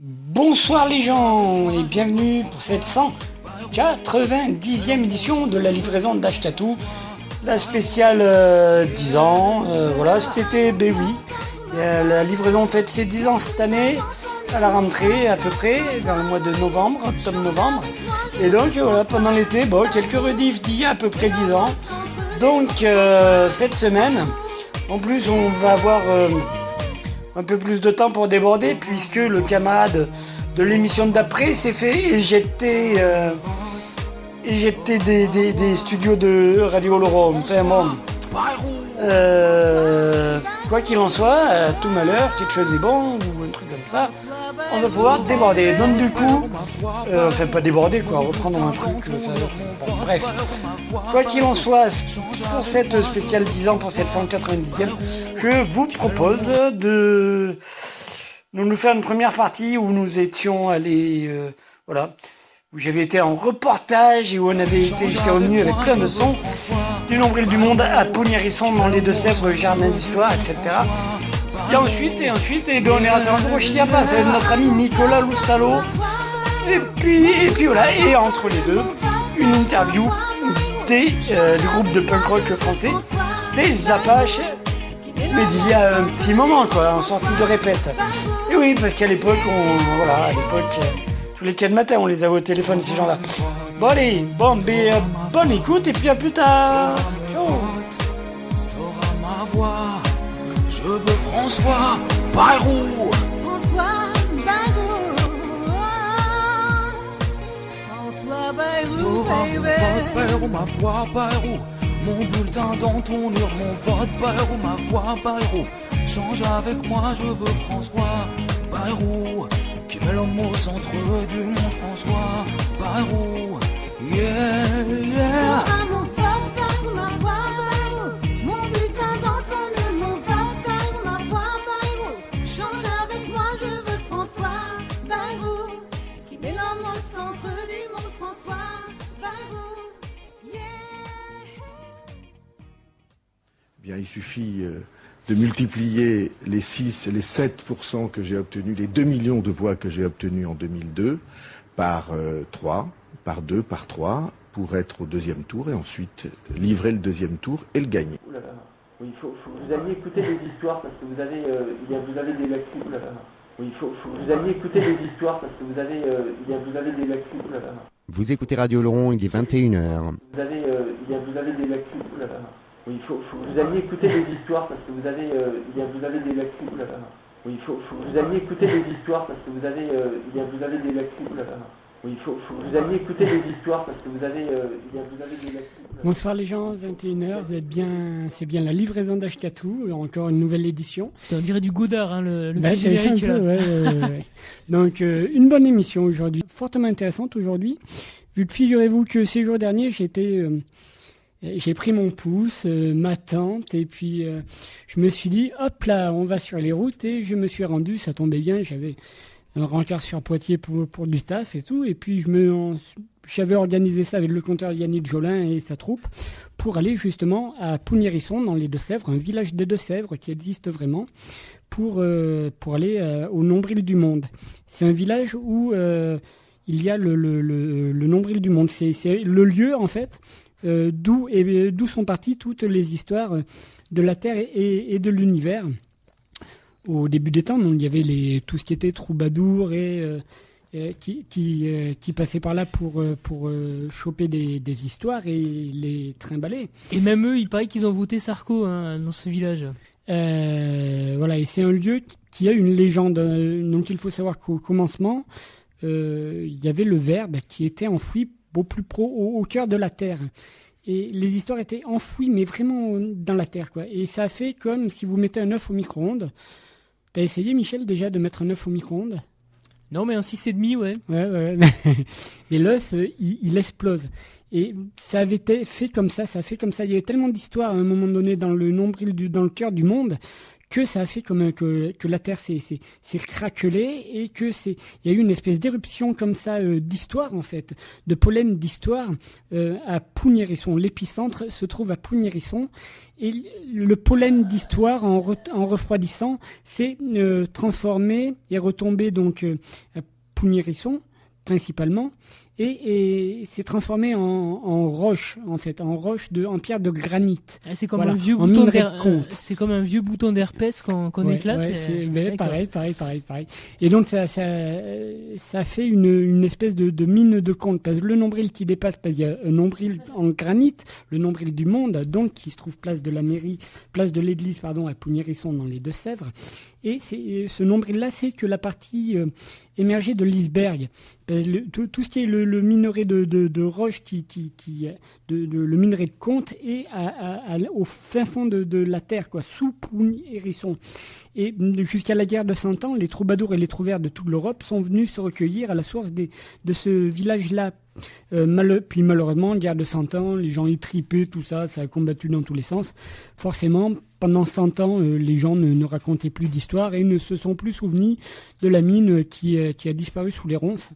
Bonsoir les gens et bienvenue pour cette 190e édition de la livraison d'Ashtatou, la spéciale 10 euh, ans. Euh, voilà, cet été, ben oui, la livraison fête ses 10 ans cette année à la rentrée à peu près, vers le mois de novembre, octobre-novembre. Et donc voilà, pendant l'été, bon, quelques rediffs d'il y a à peu près 10 ans. Donc euh, cette semaine, en plus on va avoir un peu plus de temps pour déborder puisque le camarade de l'émission d'après s'est fait éjecter, euh, éjecter des, studios de Radio Laurent. Enfin bon. Euh, quoi qu'il en soit, tout malheur, quelque chose est bon ou un truc comme ça on va pouvoir déborder. Donc du coup, euh, enfin pas déborder quoi, reprendre un truc. Euh, bref, quoi qu'il en soit, pour cette spéciale 10 ans, pour cette 190e, je vous propose de nous faire une première partie où nous étions allés, euh, voilà, où j'avais été en reportage et où on avait été, j'étais revenu avec plein de sons du nombril du monde à Pognérisson dans les Deux-Sèvres, jardin d'histoire, etc. Et ensuite, et ensuite, et bien on est à Sandro Chiapas avec notre ami Nicolas Loustalo. Et puis, et puis voilà, et entre les deux, une interview des, euh, du groupe de punk rock français, des Apaches, mais d'il y a un petit moment, quoi, en sortie de répète. Et oui, parce qu'à l'époque, on, voilà, à l'époque, tous les quatre matins, on les avait au téléphone, ces gens-là. Bon, allez, bon, mais, euh, bonne écoute, et puis à plus tard. Ciao. Je veux François Bayrou. François Bayrou. François Bayrou, baby. ma voix Bayrou. Mon bulletin dans ton mur, mon vote Bayrou, ma voix Bayrou. Change avec moi, je veux François Bayrou. Qui met l'homme au centre du monde, François Bayrou. Yeah, yeah. Bien, il suffit euh, de multiplier les 6, les 7% que j'ai obtenus, les 2 millions de voix que j'ai obtenus en 2002 par 3, euh, par 2, par 3, pour être au deuxième tour et ensuite livrer le deuxième tour et le gagner. Oui, il faut, que vous alliez écouter des histoires parce que vous avez, euh, il y a, vous avez des lacunes. Oui, il faut, que vous alliez écouter des histoires parce que vous avez, il y a, vous avez des lacunes. Vous écoutez Radio Laurent, il est 21h. Vous avez, il y a, vous avez des lacunes. Oui, il faut, que vous alliez écouter des histoires parce que vous avez, euh, il y a, vous avez des lacunes. Oui, il faut, que vous alliez écouter des histoires parce que vous avez, euh, il y a, vous avez des lacunes. Oui, il faut, que vous alliez écouter des histoires parce que vous avez, euh, il y a, vous avez des lacunes. Bonsoir les gens, 21h, vous êtes bien, c'est bien la livraison d'Ashkatou, encore une nouvelle édition. On dirait du Godard, hein, le, le bah, petit générique là. Ouais, ouais, Donc une bonne émission aujourd'hui, fortement intéressante aujourd'hui. Vu que figurez-vous que ces jours derniers j'étais j'ai pris mon pouce, euh, ma tente, et puis euh, je me suis dit, hop là, on va sur les routes, et je me suis rendu, ça tombait bien, j'avais un rencard sur Poitiers pour, du taf et tout, et puis je me, j'avais organisé ça avec le compteur Yannick Jolin et sa troupe pour aller justement à Pounierisson dans les Deux-Sèvres, un village des Deux-Sèvres qui existe vraiment, pour, euh, pour aller au nombril du monde. C'est un village où il y a le nombril du monde. C'est le lieu en fait euh, d'où d'où sont parties toutes les histoires de la Terre et, de l'univers. Au début des temps, il y avait les, tout ce qui était troubadour et, euh, qui, qui, euh, qui passait par là pour, pour choper des, histoires et les trimballer. Et même eux, il paraît qu'ils ont voté Sarko hein, dans ce village. voilà, et c'est un lieu qui a une légende. Donc il faut savoir qu'au commencement, il y avait le verbe qui était enfoui au plus pro, au, cœur de la terre. Et les histoires étaient enfouies, mais vraiment dans la terre, quoi. Et ça fait comme si vous mettez un œuf au micro-ondes. T'as essayé, Michel, déjà de mettre un œuf au micro-ondes? Non, mais un 6,5, ouais. Ouais, ouais. Et l'œuf, euh, il, explose. Et ça avait été fait comme ça, ça a fait comme ça. Il y avait tellement d'histoires à un moment donné dans le nombril, du, dans le cœur du monde, que ça a fait comme que, que la Terre s'est craquelée et que c'est il y a eu une espèce d'éruption comme ça euh, d'histoire en fait, de pollen d'histoire euh, à Pougnérisson. L'épicentre se trouve à Pougnérisson et le pollen d'histoire en, re- en refroidissant s'est euh, transformé et retombé donc euh, à Pougnérisson principalement et, et s'est transformé en, en roche en fait, en roche de en pierre de granit. Ah, c'est comme Voilà, un vieux bouton euh, C'est comme un vieux bouton d'herpès qu'on qu'on Ouais, éclate. ouais, euh, c'est- mais d'accord. pareil, pareil, pareil, pareil. Et donc ça, ça, euh, ça fait une, une espèce de, de mine de compte parce que le nombril qui dépasse, parce qu'il y a un nombril en granit, le nombril du monde, donc qui se trouve place de la mairie, place de l'église, pardon, à Pougnérisson dans les Deux-Sèvres. Et ce nombril-là, c'est que la partie euh, émergée de l'iceberg. Tout, ce qui est le, minerai de, roche, qui, qui, qui, de, le minerai de compte, est au fin fond de, la terre, quoi, sous Pougnérisson. Et jusqu'à la guerre de Cent Ans, les troubadours et les trouvères de toute l'Europe sont venus se recueillir à la source de ce village-là. Euh, puis malheureusement, guerre de Cent Ans, les gens y tripaient, tout ça, ça a combattu dans tous les sens. Forcément, pendant 100 ans, euh, les gens ne, racontaient plus d'histoire et ne se sont plus souvenus de la mine qui, euh, qui a disparu sous les ronces.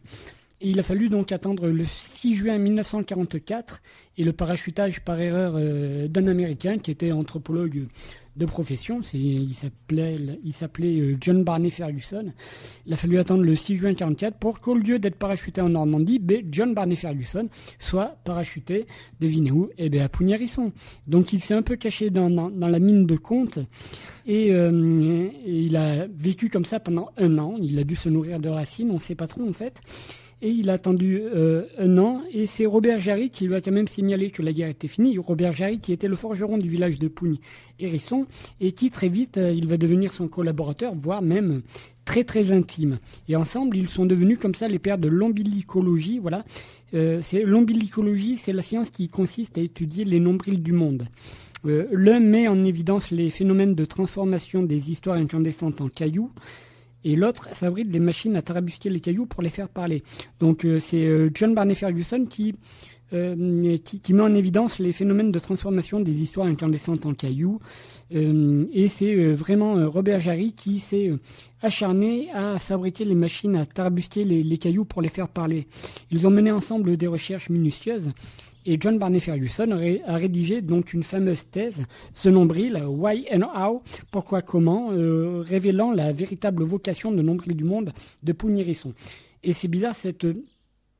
Il a fallu donc attendre le 6 juin 1944 et le parachutage par erreur euh, d'un Américain qui était anthropologue de profession. Il s'appelait, euh, John Barney Ferguson. Il a fallu attendre le 6 juin 44 pour qu'au lieu d'être parachuté en Normandie, ben, John Barney Ferguson soit parachuté, devinez où Eh bien à Pougnérisson. Donc il s'est un peu caché dans la mine de Comte et, euh, et il a vécu comme ça pendant un an. Il a dû se nourrir de racines, on ne sait pas trop en fait. Et il a attendu euh, un an, et c'est Robert Jarry qui lui a quand même signalé que la guerre était finie. Robert Jarry qui était le forgeron du village de Pougne, Hérisson, et qui très vite, euh, il va devenir son collaborateur, voire même très très intime. Et ensemble, ils sont devenus comme ça les pères de l'ombilicologie. Voilà, euh, l'ombilicologie, c'est la science qui consiste à étudier les nombrils du monde. L'un met en évidence les phénomènes de transformation des histoires incandescentes en cailloux, et l'autre fabrique des machines à tarabusquer les cailloux pour les faire parler. Donc euh, c'est euh, John Barney Ferguson qui, euh, qui, qui met en évidence les phénomènes de transformation des histoires incandescentes en cailloux. Et c'est vraiment Robert Jarry qui s'est acharné à fabriquer les machines à tarabusquer les cailloux pour les faire parler. Ils ont mené ensemble des recherches minutieuses. Et John Barney Ferguson a rédigé donc une fameuse thèse, ce nombril, Why and How, pourquoi, comment, euh, révélant la véritable vocation de nombril du monde de Pougnérisson. Et c'est bizarre, cette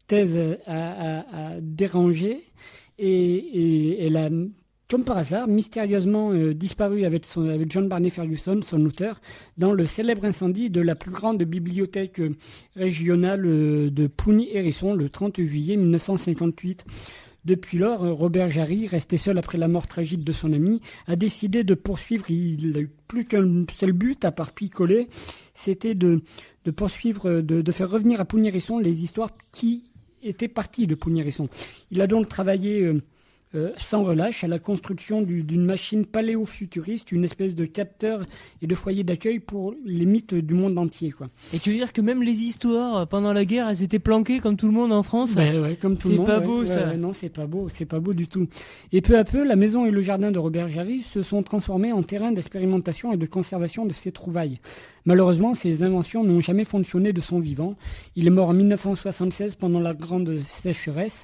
thèse a, dérangé et, elle a, comme par hasard, mystérieusement euh, disparu avec, avec John Barney Ferguson, son auteur, dans le célèbre incendie de la plus grande bibliothèque régionale euh, de Pougny-Hérisson le 30 juillet 1958. Depuis lors, euh, Robert Jarry, resté seul après la mort tragique de son ami, a décidé de poursuivre. Il n'a eu plus qu'un seul but, à part picoler, c'était de, poursuivre, euh, de, faire revenir à Pougnérisson les histoires qui étaient parties de Pougnérisson. Il a donc travaillé euh, sans relâche à la construction du- d'une machine paléofuturiste, une espèce de capteur et de foyer d'accueil pour les mythes du monde entier. Quoi. Et tu veux dire que même les histoires euh, pendant la guerre, elles étaient planquées comme tout le monde en France? Ben ouais, comme tout le C'est monde, pas ouais, beau, ouais, ça. ouais, non, c'est pas beau, c'est pas beau du tout. Et peu à peu, la maison et le jardin de Robert Jarry se sont transformés en terrain d'expérimentation et de conservation de ses trouvailles. Malheureusement, ces inventions n'ont jamais fonctionné de son vivant. Il est mort en 1976 pendant la grande sécheresse.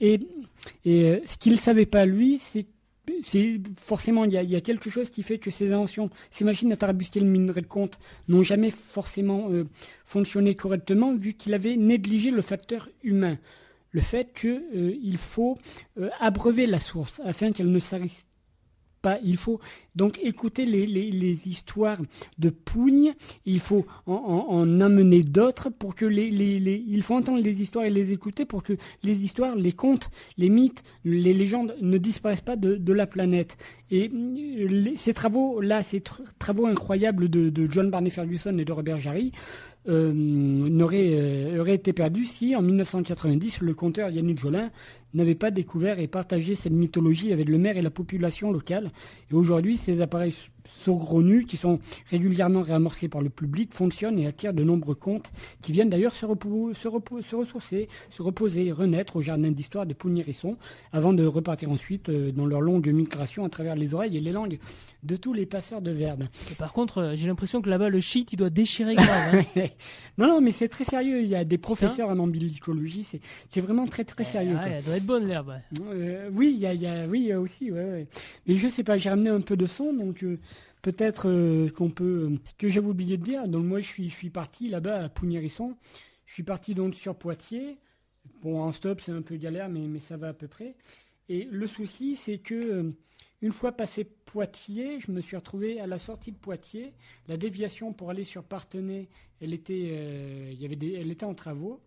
Et, et euh, ce qu'il ne savait pas, lui, c'est forcément il y, a, quelque chose qui fait que ces inventions, ces machines à tarabusquer le minerai de compte n'ont jamais forcément euh, fonctionné correctement vu qu'il avait négligé le facteur humain, le fait qu'il faut euh, abreuver la source afin qu'elle ne s'arrête pas. Il faut donc écouter les, les, les histoires de Pougne. Il faut en, en- en amener d'autres pour que les, les, il faut entendre les histoires et les écouter pour que les histoires, les contes, les mythes, les légendes ne disparaissent pas de, de la planète. Et ces travaux-là, ces tr- travaux incroyables de, de John Barney Ferguson et de Robert Jarry, euh, n'auraient euh, auraient été perdus si, en 1990, le conteur Yannick Jolin n'avait pas découvert et partagé cette mythologie avec le maire et la population locale. Et aujourd'hui, ces appareils saugrenus qui sont régulièrement réamorcés par le public fonctionnent et attirent de nombreux contes qui viennent d'ailleurs se, repos- se, repos- se ressourcer, se reposer, renaître au jardin d'histoire de Pougnérisson avant de repartir ensuite euh, dans leur longue migration à travers les oreilles et les langues de tous les passeurs de verbes. Et par contre, euh, j'ai l'impression que là-bas, le shit, il doit déchirer grave. hein. non, non, mais c'est très sérieux. Il y a des professeurs en ambilicologie. C'est, vraiment très, très sérieux. Ah, elle doit être bonne l'herbe. Euh, oui, il y a, il y a- oui, aussi, ouais, ouais. Mais je sais pas, j'ai ramené un peu de son, donc euh, peut-être euh, qu'on peut. euh, Ce que j'avais oublié de dire, donc moi je suis, je suis parti là-bas à Pougnérisson. Je suis parti donc sur Poitiers. Bon, en stop, c'est un peu galère, mais, mais ça va à peu près. Et le souci, c'est que euh, une fois passé Poitiers, je me suis retrouvé à la sortie de Poitiers. La déviation pour aller sur Partenay, elle était, y avait des, elle était en travaux.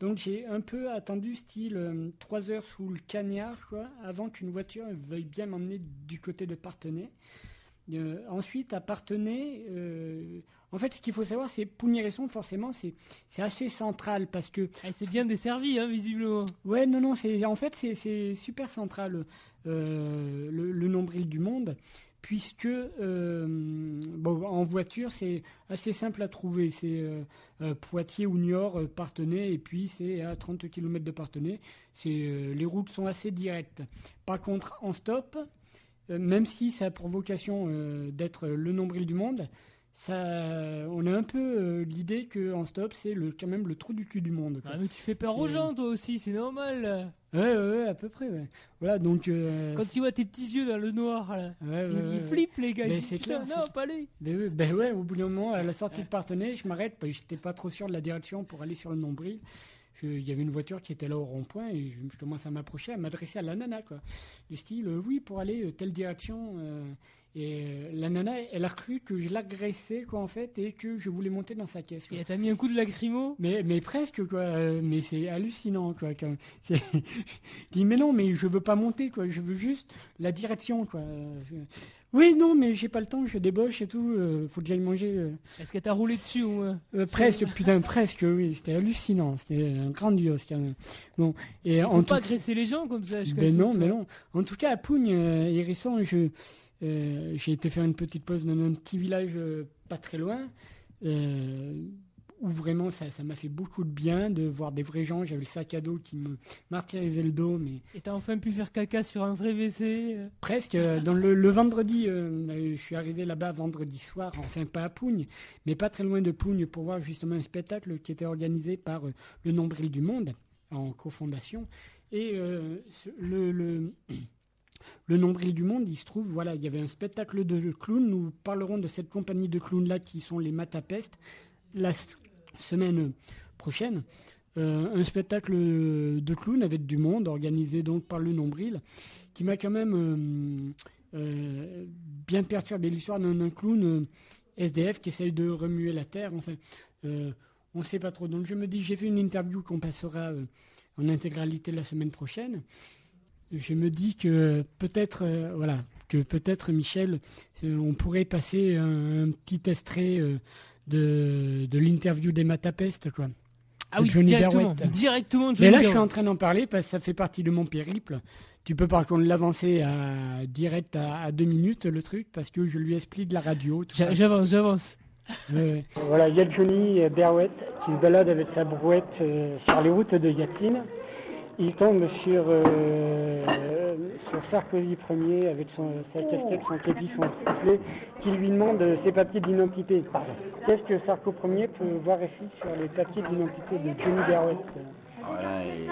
Donc j'ai un peu attendu style euh, heures sous le cagnard quoi, avant qu'une voiture veuille bien m'emmener du côté de Partenay. Euh, ensuite à Partenay, euh, en fait ce qu'il faut savoir c'est Pougnérisson forcément c'est c'est assez central parce que s'est bien desservie, hein, visiblement. Ouais, non, non, c'est en fait c'est- c'est super central euh, le, le nombril du monde, puisque euh, bon, en voiture c'est assez simple à trouver. C'est Poitiers ou Niort, Partenay, et puis c'est à 30 km de Partenay. C'est les routes sont assez directes. Par contre, en stop, même si ça a pour vocation euh, d'être le nombril du monde, ça, on a un peu euh, l'idée que en stop c'est le quand même le trou du cul du monde. quoi. Ah, mais tu fais peur aux gens, toi aussi, c'est normal. Ouais, ouais, ouais, à peu près, ouais. Voilà, donc. euh, Quand tu vois tes petits yeux dans le noir, là, ouais, ils, ils flippent, les gars. C'est clair, non, pas aller. Ben, ouais, ben ouais, au bout d'un moment, à la sortie de Partenay, je m'arrête, parce que j'étais pas trop sûr de la direction pour aller sur le nombril. Il y avait une voiture qui était là au rond-point et je, je commence à m'approcher, à m'adresser à la nana, quoi. Du style, euh, oui, pour aller euh, telle direction. euh, et la nana, elle a cru que je l'agressais, quoi, en fait, et que je voulais monter dans sa caisse. quoi. Et t'as mis un coup de lacrymo? Mais, mais presque, quoi. mais c'est hallucinant, quoi. quand- je dis, mais non, mais je veux pas monter, quoi. Je veux juste la direction, quoi. Euh, Oui, non, mais j'ai pas le temps, je débauche et tout. euh, faut que j'aille manger. euh. Est-ce que t'as roulé dessus au moins Euh, presque, putain, presque, oui. C'était hallucinant. C'était euh, grandiose, quand même. Bon. Et Il en faut tout pas agresser les gens comme ça. je comme non, mais non. En tout cas, à Pougne, euh, Hérisson, je, euh, j'ai été faire une petite pause dans un petit village euh, pas très loin, euh, où vraiment ça, ça m'a fait beaucoup de bien de voir des vrais gens. J'avais le sac à dos qui me martyrisait le dos, mais Et t'as enfin pu faire caca sur un vrai WC. euh. presque. euh, Dans le, le vendredi, euh, je suis arrivé là-bas vendredi soir, enfin pas à Pougne, mais pas très loin de Pougne pour voir justement un spectacle qui était organisé par euh, le Nombril du Monde en cofondation. Et le, le, le Nombril du Monde, il se trouve, voilà, il y avait un spectacle de clowns. Nous parlerons de cette compagnie de clowns-là qui sont les Matapest la semaine prochaine. Euh, un spectacle de clowns avec du monde organisé donc par le Nombril qui m'a quand même euh, euh, bien perturbé l'histoire d'un clown euh, SDF qui essaye de remuer la terre. Enfin, euh, on ne sait pas trop. Donc je me dis, j'ai fait une interview qu'on passera euh, en intégralité la semaine prochaine. Je me dis que peut-être, euh, voilà, que peut-être Michel, euh, on pourrait passer un, petit extrait euh, de, de l'interview des Matapest, quoi. Ah oui, Johnny directement. Directement, Mais Johnny là, je suis en train d'en parler parce que ça fait partie de mon périple. Tu peux par contre l'avancer à direct à, à deux minutes le truc parce que je lui explique de la radio. J'avance, j'avance. Voilà, il y a Johnny Berrouette qui se balade avec sa brouette euh, sur les routes de Yatine. Il tombe sur, euh, Sarkozy Ier avec son, sa casquette, son képi, son soufflet, qui lui demande euh, ses papiers d'identité. Qu'est-ce que Sarko Ier peut voir ici sur les papiers d'identité de Johnny Voilà, et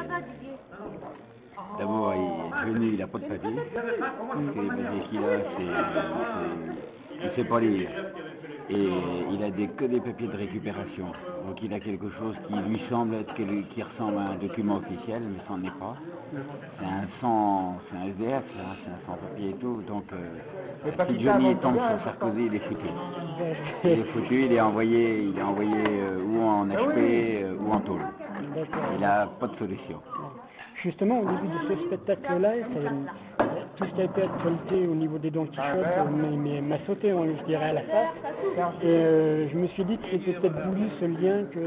D'abord, il, Johnny, il n'a pas de papier. Les papiers qu'il a, c'est- Il ne sait pas lire. Et il a des, que des papiers de récupération. Donc il a quelque chose qui lui semble être, qui ressemble à un document officiel, mais ça n'en est pas. C'est un sans, c'est un SDF, c'est un sans-papier et tout. Donc euh, si Johnny tombe sur Sarkozy, il est foutu. Il est foutu, il est envoyé, il est envoyé euh, ou en HP euh, ou en tôle. Il n'a pas de solution. Justement, au début de ce spectacle-là, tout ce qui a été actualité au niveau des Don Quichotte m'a sauté, hein, je dirais, à la face. Et euh, je me suis dit que c'était peut-être voulu ce lien que.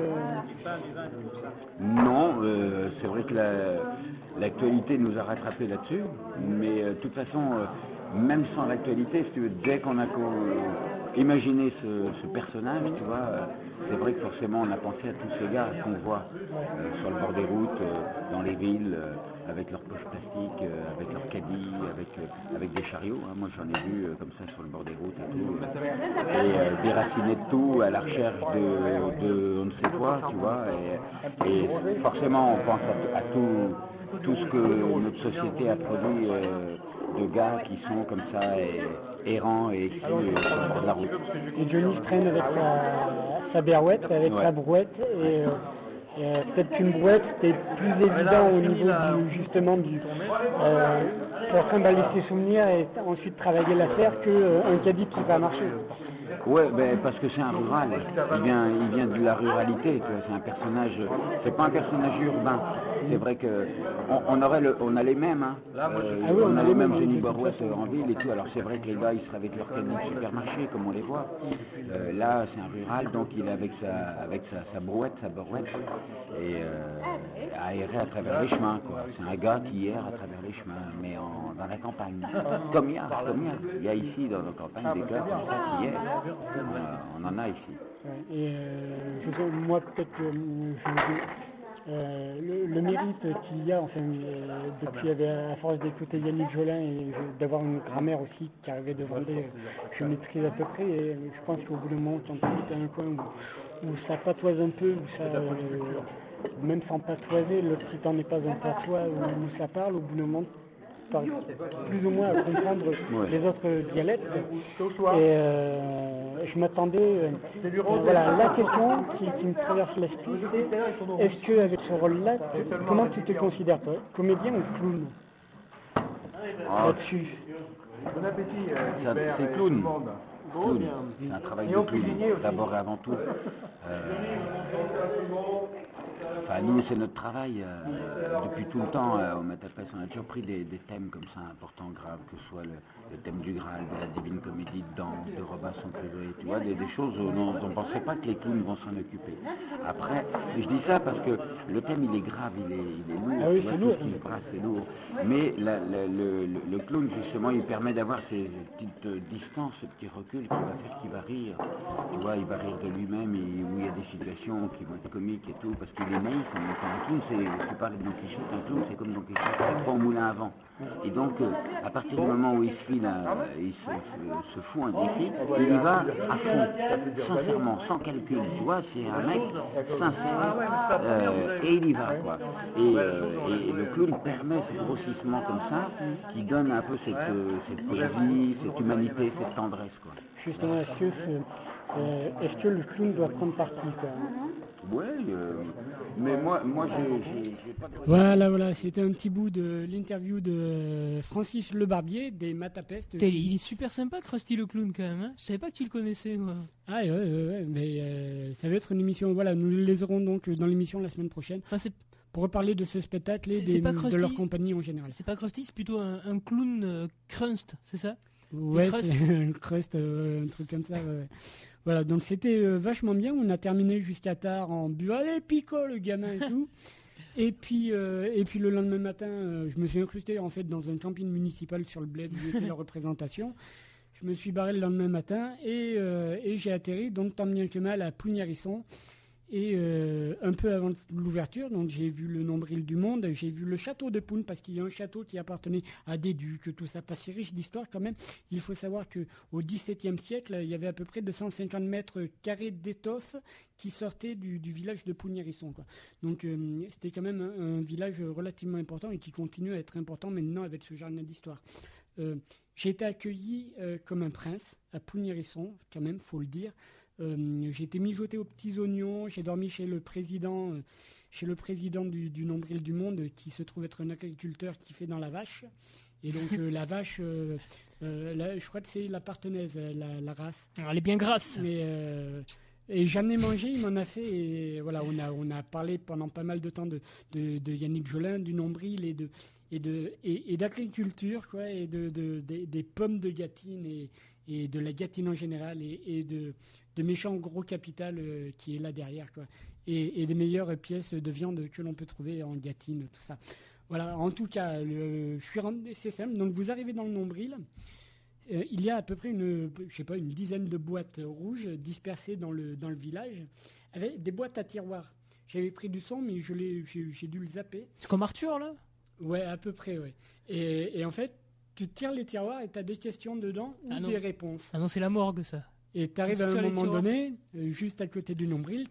Non, euh, c'est vrai que la- l'actualité nous a rattrapés là-dessus, mais euh, de toute façon, euh, même sans l'actualité, si tu veux, dès qu'on a imaginé ce, ce personnage, tu vois, euh, c'est vrai que forcément on a pensé à tous ces gars qu'on voit euh, sur le bord des routes, euh, dans les villes, euh, avec leurs poches plastiques, euh, avec leurs caddies, avec, euh, avec des chariots. hein. Moi j'en ai vu euh, comme ça sur le bord des routes et tout. Et déracinés de tout, à la recherche de, de on ne sait quoi, tu vois. Et, et forcément on pense à, à tout, tout ce que notre société a produit de gars qui sont comme ça et, errants et euh, sur le bord de la route. Et Johnny traîne avec sa, sa berouette, avec Ouais. sa brouette, et, euh, peut-être qu'une brouette c'était plus évident au niveau du, justement du euh, pour trimballer ses souvenirs et ensuite travailler l'affaire que euh, caddie qui va marcher. Ouais, ben, parce que c'est un rural. Il vient, il vient de la ruralité. C'est un personnage. C'est pas un personnage urbain. C'est vrai que on, on aurait le, on a les mêmes. Hein. Euh, Ah oui, on, on a les mêmes Jenny façon. en ville et tout. Alors c'est vrai que les gars, ils seraient avec leur caddie de supermarché, comme on les voit. Euh, là, c'est un rural, donc il est avec sa, avec sa, sa brouette, sa borouette, et euh, aéré à travers les chemins. quoi. C'est un gars qui erre à travers les chemins, mais en, dans la campagne. Comme il y a, comme il y a. Il y a ici dans nos campagnes des gars qui errent. On, on en a ici. Et euh, je sais, moi peut-être que euh, je- euh, le, le mérite qu'il y a, enfin, euh, depuis à force d'écouter Yannick Jolin et d'avoir une grammaire aussi qui arrivait de Vendée, euh, je maîtrise à peu près et je pense qu'au bout d'un moment, quand tu es un coin où, où ça patoise un peu, où ça, euh, même sans patoiser, l'autre si t'en es pas un patois où, où ça parle, au bout d'un moment, plus ou moins à comprendre Ouais. les autres dialectes. Et euh, je m'attendais. euh, euh, voilà, la question qui, qui me traverse l'esprit, c'est est-ce que avec ce rôle-là, comment tu te considères toi Comédien ou clown? Ah, Là-dessus. Bon appétit, euh, c'est et clown. tout le monde. Clown. C'est un travail Et de clown, d'abord et avant tout. Enfin, nous, c'est notre travail. euh, depuis tout le temps, euh, on a toujours pris des, des thèmes comme ça, importants, graves, que ce soit le, le thème du Graal, de la Divine Comédie, de Dante, de Robinson Crusoe, tu vois, des, des choses dont on ne pensait pas que les clowns vont s'en occuper. Après, je dis ça parce que le thème, il est grave, il est, il est lourd, Ah oui, c'est tout lourd. brasse, c'est lourd. Mais la- la- le, le- le clown, justement, il permet d'avoir ces petites euh, distances, ce petit recul qui va faire qu'il va rire. Tu vois, il va rire de lui-même, et où il y a des situations qui vont être comiques et tout, parce qu'il est naïf en même temps. Un clown, c'est, tu parlais de Don Quichotte, un clown, c'est comme Don Quichotte, il croit au moulin à vent. Et donc, euh, à partir du moment où il se file, un- il se, se- se fout un défi, il y va à fond, sincèrement, sans calcul. Tu vois, c'est un mec sincère, euh, et il y va, quoi. Et, euh, et le clown permet ce grossissement comme ça, qui donne un peu cette, euh, cette poésie, cette humanité, cette tendresse, quoi. Justement, est-ce que, ce- euh, est-ce que le clown doit prendre parti quoi? Ouais, euh, mais moi, moi, j'ai- pas de... Voilà, voilà, c'était un petit bout de l'interview de Francis Le Barbier des Matapest. Putain, Il est super sympa, Krusty le clown, quand même. Hein je savais pas que tu le connaissais, moi. Ah ouais, ouais, ouais, mais euh, ça va être une émission. Voilà, nous les aurons donc dans l'émission la semaine prochaine. Enfin, c'est pour reparler de ce spectacle et des- de leur compagnie en général. c'est pas Krusty, c'est plutôt un, un clown euh, crunst, c'est ça? Ouais, un crust, euh, un truc comme ça. ouais, ouais. Voilà, donc c'était euh, vachement bien. On a terminé jusqu'à tard en buvant. Allez, pico, le gamin et tout. Et puis, euh, et puis le lendemain matin, euh, je me suis incrusté en fait dans un camping municipal sur le bled où était la représentation. Je me suis barré le lendemain matin et, euh, et j'ai atterri donc tant bien que mal à Plouignerisson. Et euh, un peu avant l'ouverture, donc j'ai vu le nombril du monde, j'ai vu le château de Poun parce qu'il y a un château qui appartenait à des ducs, tout ça, pas si riche d'histoire quand même. Il faut savoir que au XVIIe siècle, il y avait à peu près 250 mètres carrés d'étoffe qui sortaient du, village de Pougnérisson. Donc euh, c'était quand même un, village relativement important et qui continue à être important maintenant avec ce jardin d'histoire. Euh, j'ai été accueilli comme un prince à Pougnérisson, quand même, faut le dire. Euh, j'ai été mijoté aux petits oignons, j'ai dormi chez le président, euh, chez le président du, du Nombril du Monde, qui se trouve être un agriculteur qui fait dans la vache. Et donc euh, la vache, la- je crois que c'est la partenaise, la, la race. Elle est bien grasse. Mais et j'en ai mangé, il m'en a fait. Et voilà, on a on a parlé pendant pas mal de temps de, de, de Yannick Jolin, du Nombril et de et de et, et d'agriculture quoi, et de, de des, des pommes de Gâtine et et de la Gâtine en général et, et de de méchants gros capital euh, qui est là derrière quoi et, et des meilleures pièces de viande que l'on peut trouver en Gâtine tout ça voilà en tout cas le- je suis rentré c'est simple donc vous arrivez dans le nombril euh, il y a à peu près une, je sais pas, une dizaine de boîtes rouges dispersées dans le, dans le village, avec des boîtes à tiroirs. J'avais pris du son, mais je l'ai, j'ai, j'ai dû le zapper. C'est comme Arthur, là? Ouais, à peu près, ouais. Et, et en fait, tu tires les tiroirs et tu as des questions dedans ou Ah des réponses. Ah non, c'est la morgue, ça. Et tu arrives à un moment donné, euh, juste à côté du nombril,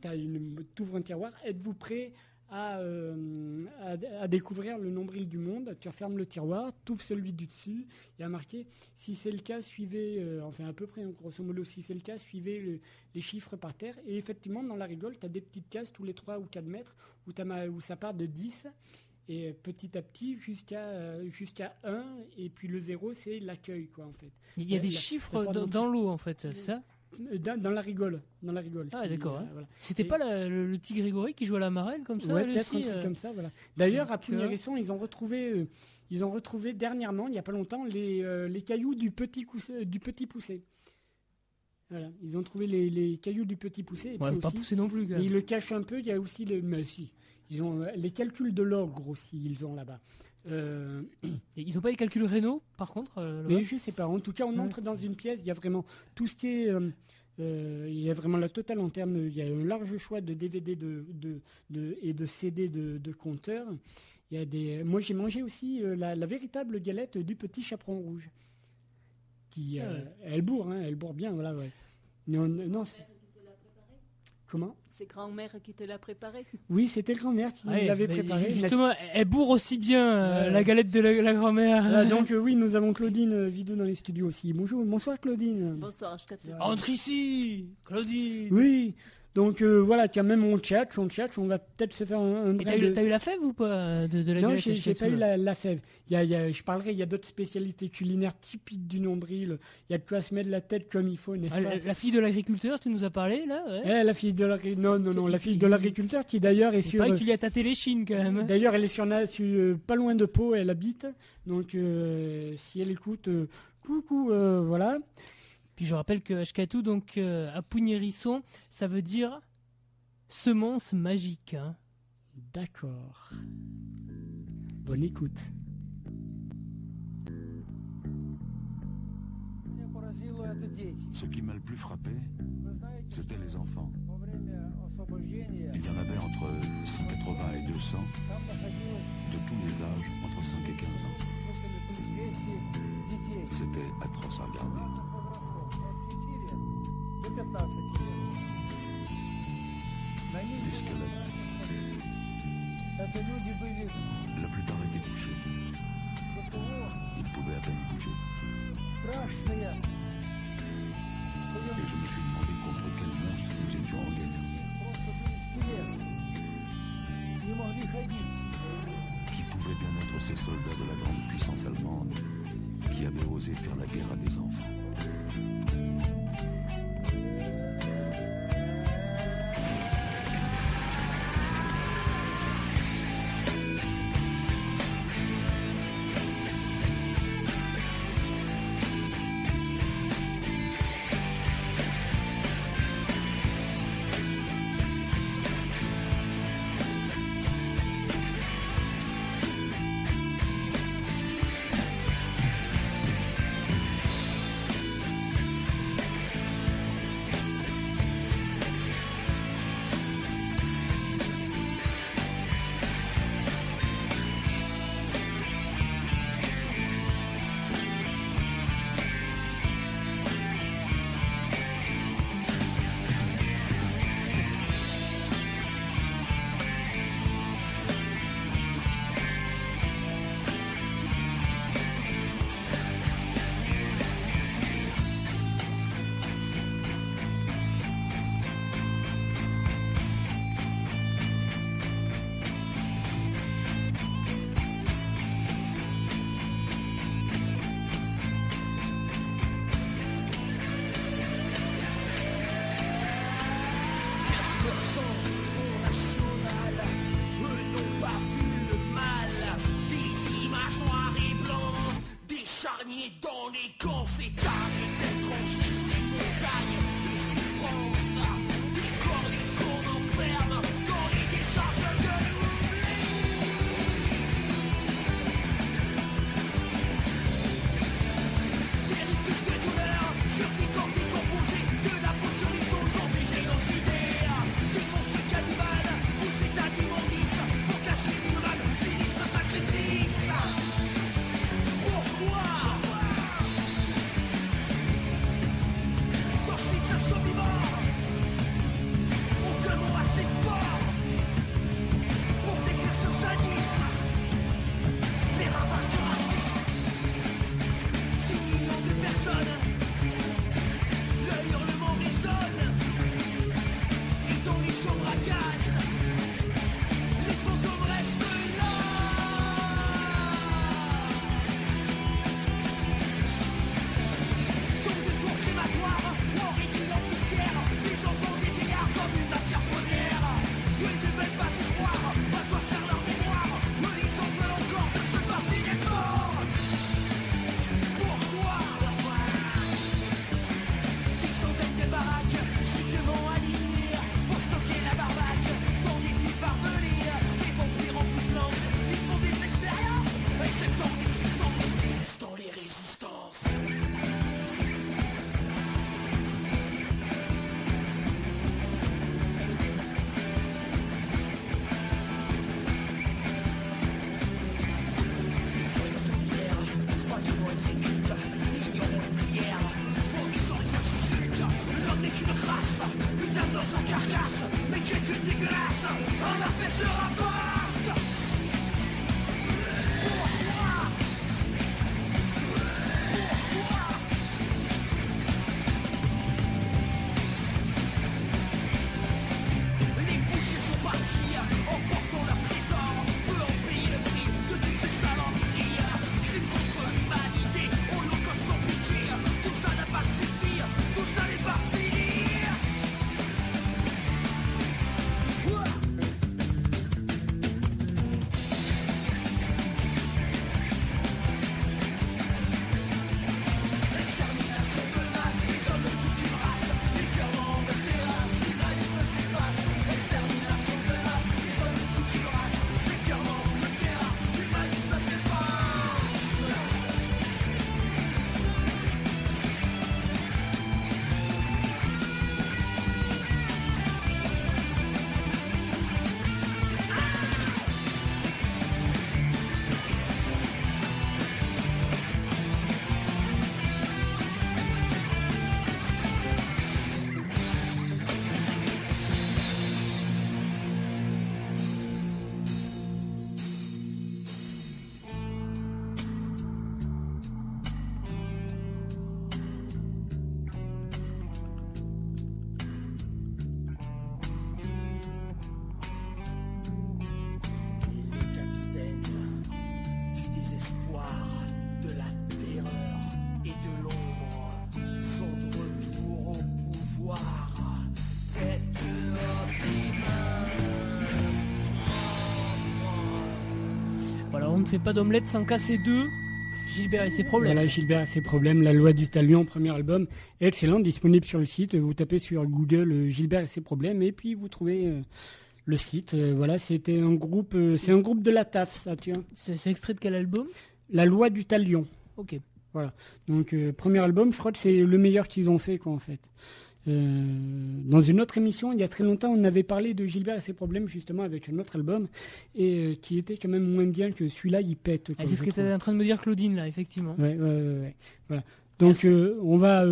tu ouvres un tiroir. Êtes-vous prêt à, euh, à, à découvrir le nombril du monde? Tu refermes le tiroir, tu ouvres celui du dessus. Il y a marqué si c'est le cas, suivez, euh, enfin à peu près, hein, grosso modo, si c'est le cas, suivez le- les chiffres par terre. Et effectivement, dans la rigole, tu as des petites cases tous les 3 ou 4 mètres où, où ça part de 10 et petit à petit jusqu'à euh, jusqu'à 1 et puis le 0 c'est l'accueil quoi en fait. Il y a La- des la- chiffres la dans, l'eau, en fait, c'est ça Euh, dans, dans la rigole, dans la rigole. Ah, d'accord. euh, hein. voilà. C'était pas la- le, le petit Grégory qui jouait à la marelle, comme ça ouais, peut-être un truc euh, comme ça, voilà. D'ailleurs, à. Pugnérisson, ils ont retrouvé, euh, ils ont retrouvé dernièrement, il y a pas longtemps, les, euh, les cailloux du petit, coussé- du petit poussé. Voilà, ils ont trouvé les, les cailloux du petit poussé. Ouais, pas poussé non plus, même. Ils le cachent un peu. Il y a aussi les, mais si, ils ont euh, les calculs de l'ogre aussi. Ils ont là-bas. Euh, Ils ont pas les calculs rénaux, par contre euh, mais je sais pas. En tout cas, on entre dans une pièce. Il y a vraiment tout ce qui est. euh, il y a vraiment la totale en termes. Il y a un large choix de DVD de, de, de- et de CD de, de compteurs. Il y a des. Moi, j'ai mangé aussi la, la véritable galette du petit chaperon rouge. Qui, euh, Ah elle bourre, hein, elle bourre bien, voilà. Ouais. Non, non, c'est- Comment C'est grand-mère qui te l'a préparé. Oui, c'était grand-mère qui Ouais, l'avait préparé. Justement, elle bourre aussi bien euh, la galette de la, la grand-mère. Voilà, donc euh, oui, nous avons Claudine euh, Vidou dans les studios aussi. Bonjour, bonsoir Claudine. Bonsoir, Ashkatou. Entre ici, Claudine. Oui, donc euh, voilà, quand même on chat, on chat, on va peut-être se faire un, un Et t'as eu, de- eu la fève ou pas de, de la Non, j'ai pas eu la, la fève. Il y a, il y a- je parlerai, il y a d'autres spécialités culinaires typiques du nombril. Il y a de quoi se mettre la tête comme il faut, n'est-ce Ah, pas la, la fille de l'agriculteur, tu nous as parlé là ouais. Eh, la fille de l'agriculteur, non, non, non, la fille de l'agriculteur qui d'ailleurs est sur... paraît que tu lui as tâté les chines quand même. hein. D'ailleurs, elle est sur, sur, euh, pas loin de Pau, elle habite. Donc, euh, si elle écoute, euh, coucou, euh, voilà. Puis je rappelle que Ashkatou, donc euh, à Pougnérisson, ça veut dire semence magique. hein. D'accord. Bonne écoute. Ce qui m'a le plus frappé, c'était les enfants. Il y en avait entre 180 et 200, de tous les âges, entre 5 et 15 ans. C'était atroce à regarder. La plupart étaient couchés. Ils pouvaient à peine bouger. Et je me suis demandé contre quel monstre nous étions en guerre. Qui pouvaient bien être ces soldats de la grande puissance allemande qui avaient osé faire la guerre à des enfants fait pas d'omelette sans casser deux. Gilbert et ses problèmes. Voilà, Gilbert et ses problèmes, La loi du talion, premier album, excellent, disponible sur le site. Vous tapez sur Google euh, Gilbert et ses problèmes et puis vous trouvez euh, le site. Euh, voilà, c'était un groupe, euh, c'est un groupe de la TAF, ça, tiens. C'est extrait de quel album? La loi du talion. Ok. Voilà. Donc, premier album, je crois que c'est le meilleur qu'ils ont fait, quoi, en fait. Euh, dans une autre émission, il y a très longtemps, on avait parlé de Gilbert et ses problèmes, justement, avec un autre album, et euh, qui était quand même moins bien que celui-là, il pète. Ah, c'est ce que tu en train de me dire, Claudine, là, effectivement. Ouais, ouais, ouais. Voilà. Donc, euh, on va,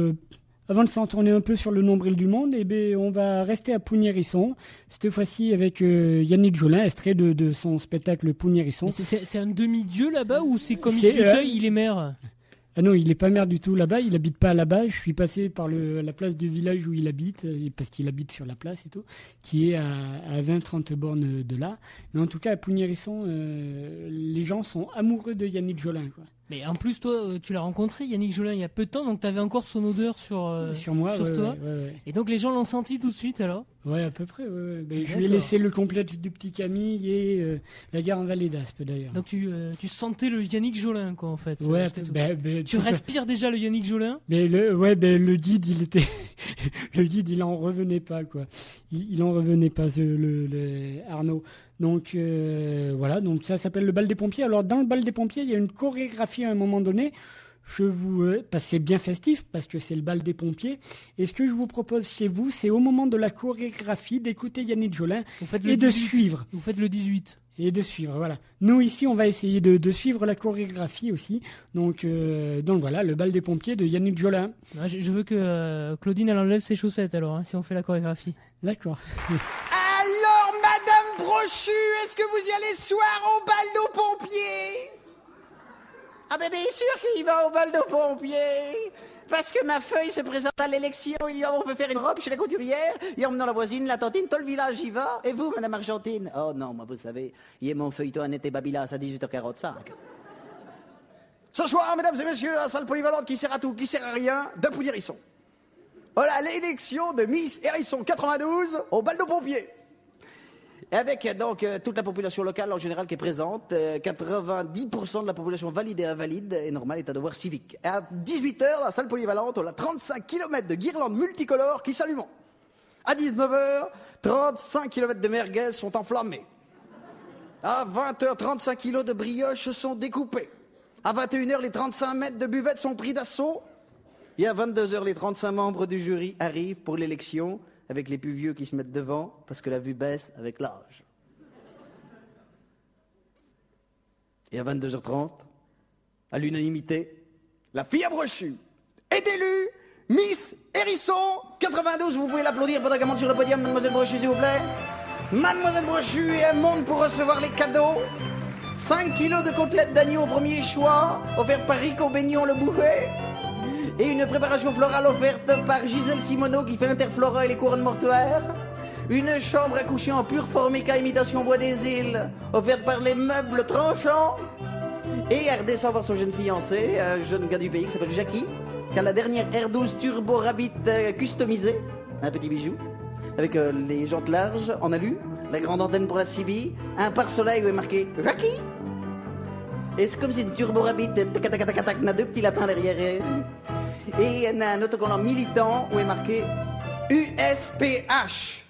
avant de s'en tourner un peu sur le nombril du monde, eh ben, on va rester à Pougnérisson, cette fois-ci avec Yannick Jolin, extrait de, de son spectacle Pougnérisson. C'est- un demi-dieu là-bas ou c'est comme il il est maire? Ah non, il est pas maire du tout là-bas, il habite pas là-bas. Je suis passé par le, la place du village où il habite, euh, parce qu'il habite sur la place et tout, qui est à, à 20-30 bornes de là. Mais en tout cas, à Pougnérisson, euh, les gens sont amoureux de Yannick Jolin. Mais en plus, toi, euh, tu l'as rencontré, Yannick Jolin, il y a peu de temps, donc tu avais encore son odeur sur, euh, Sur moi, ouais, toi. ouais, ouais, ouais. Et donc les gens l'ont senti tout de suite alors? Ouais, à peu près. Ben, je lui ai laissé le complexe du petit Camille et euh, la gare en Vallée d'Aspe d'ailleurs. Donc tu, euh, tu sentais le Yannick Jolin, quoi, en fait. Ouais, ben, ben, tu à- respires déjà le Yannick Jolin? Mais le, ouais, ben, le guide, il était, le guide, il en revenait pas, quoi. Il, il en revenait pas, le, le- Arnaud. Donc, euh, voilà. Donc, ça s'appelle le bal des pompiers. Alors, dans le bal des pompiers, il y a une chorégraphie à un moment donné. Je vous, euh, parce que c'est bien festif, parce que c'est le bal des pompiers. Et ce que je vous propose chez vous, c'est au moment de la chorégraphie d'écouter Yannick Jolin le et de 18. suivre. Vous faites le 18. Et de suivre, voilà. Nous, ici, on va essayer de, de suivre la chorégraphie aussi. Donc, euh, donc voilà, le bal des pompiers de Yannick Jolin. Ouais, je, je veux que euh, Claudine elle enlève ses chaussettes alors, hein, si on fait la chorégraphie. D'accord. Brochu, est-ce que vous y allez ce soir au bal aux pompiers? Ah ben bien sûr qu'il va au bal aux pompiers parce que ma feuille se présente à l'élection, il y a, on peut faire une robe chez la couturière, et emmenant la voisine, la tantine, tout le village y va. Et vous, Madame Argentine? Oh non, moi vous savez, il y a mon feuilleton Annette et Babylas à 18h45. Ce soir, mesdames et messieurs, la salle polyvalente qui sert à tout, qui sert à rien, de Pouilly-Hérisson. Voilà l'élection de Miss Hérisson 92 au bal de pompiers. Avec euh, donc euh, toute la population locale en général qui est présente, euh, 90% de la population valide et invalide et normal est à devoir civique. À 18h, dans la salle polyvalente, on a 35 km de guirlandes multicolores qui s'allument. À 19h, 35 km de merguez sont enflammés. À 20h, 35 kg de brioches sont découpés. À 21h, les 35 mètres de buvette sont pris d'assaut. Et à 22h, les 35 membres du jury arrivent pour l'élection, avec les plus vieux qui se mettent devant, parce que la vue baisse avec l'âge. Et à 22h30, à l'unanimité, la fille à brochu est élue Miss Hérisson 92. Vous pouvez l'applaudir pendant qu'elle monte sur le podium, mademoiselle Brochu, s'il vous plaît. Mademoiselle Brochu et un monde pour recevoir les cadeaux. 5 kilos de côtelettes d'agneau au premier choix, offerte par Rico Beignon le bouffet. Et une préparation florale offerte par Gisèle Simoneau qui fait l'interflora et les couronnes mortuaires. Une chambre à coucher en pure formica imitation bois des îles, offerte par les meubles tranchants. Et elle redescend voir son jeune fiancé, un jeune gars du pays qui s'appelle Jackie, qui a la dernière R12 Turbo Rabbit euh, customisée, un petit bijou, avec euh, les jantes larges en alu, la grande antenne pour la CB, un pare-soleil où est marqué Jackie. Et c'est comme si une Turbo Rabbit, tac, n'a deux petits lapins derrière elle. Et elle a un autocollant militant où est marqué USPH,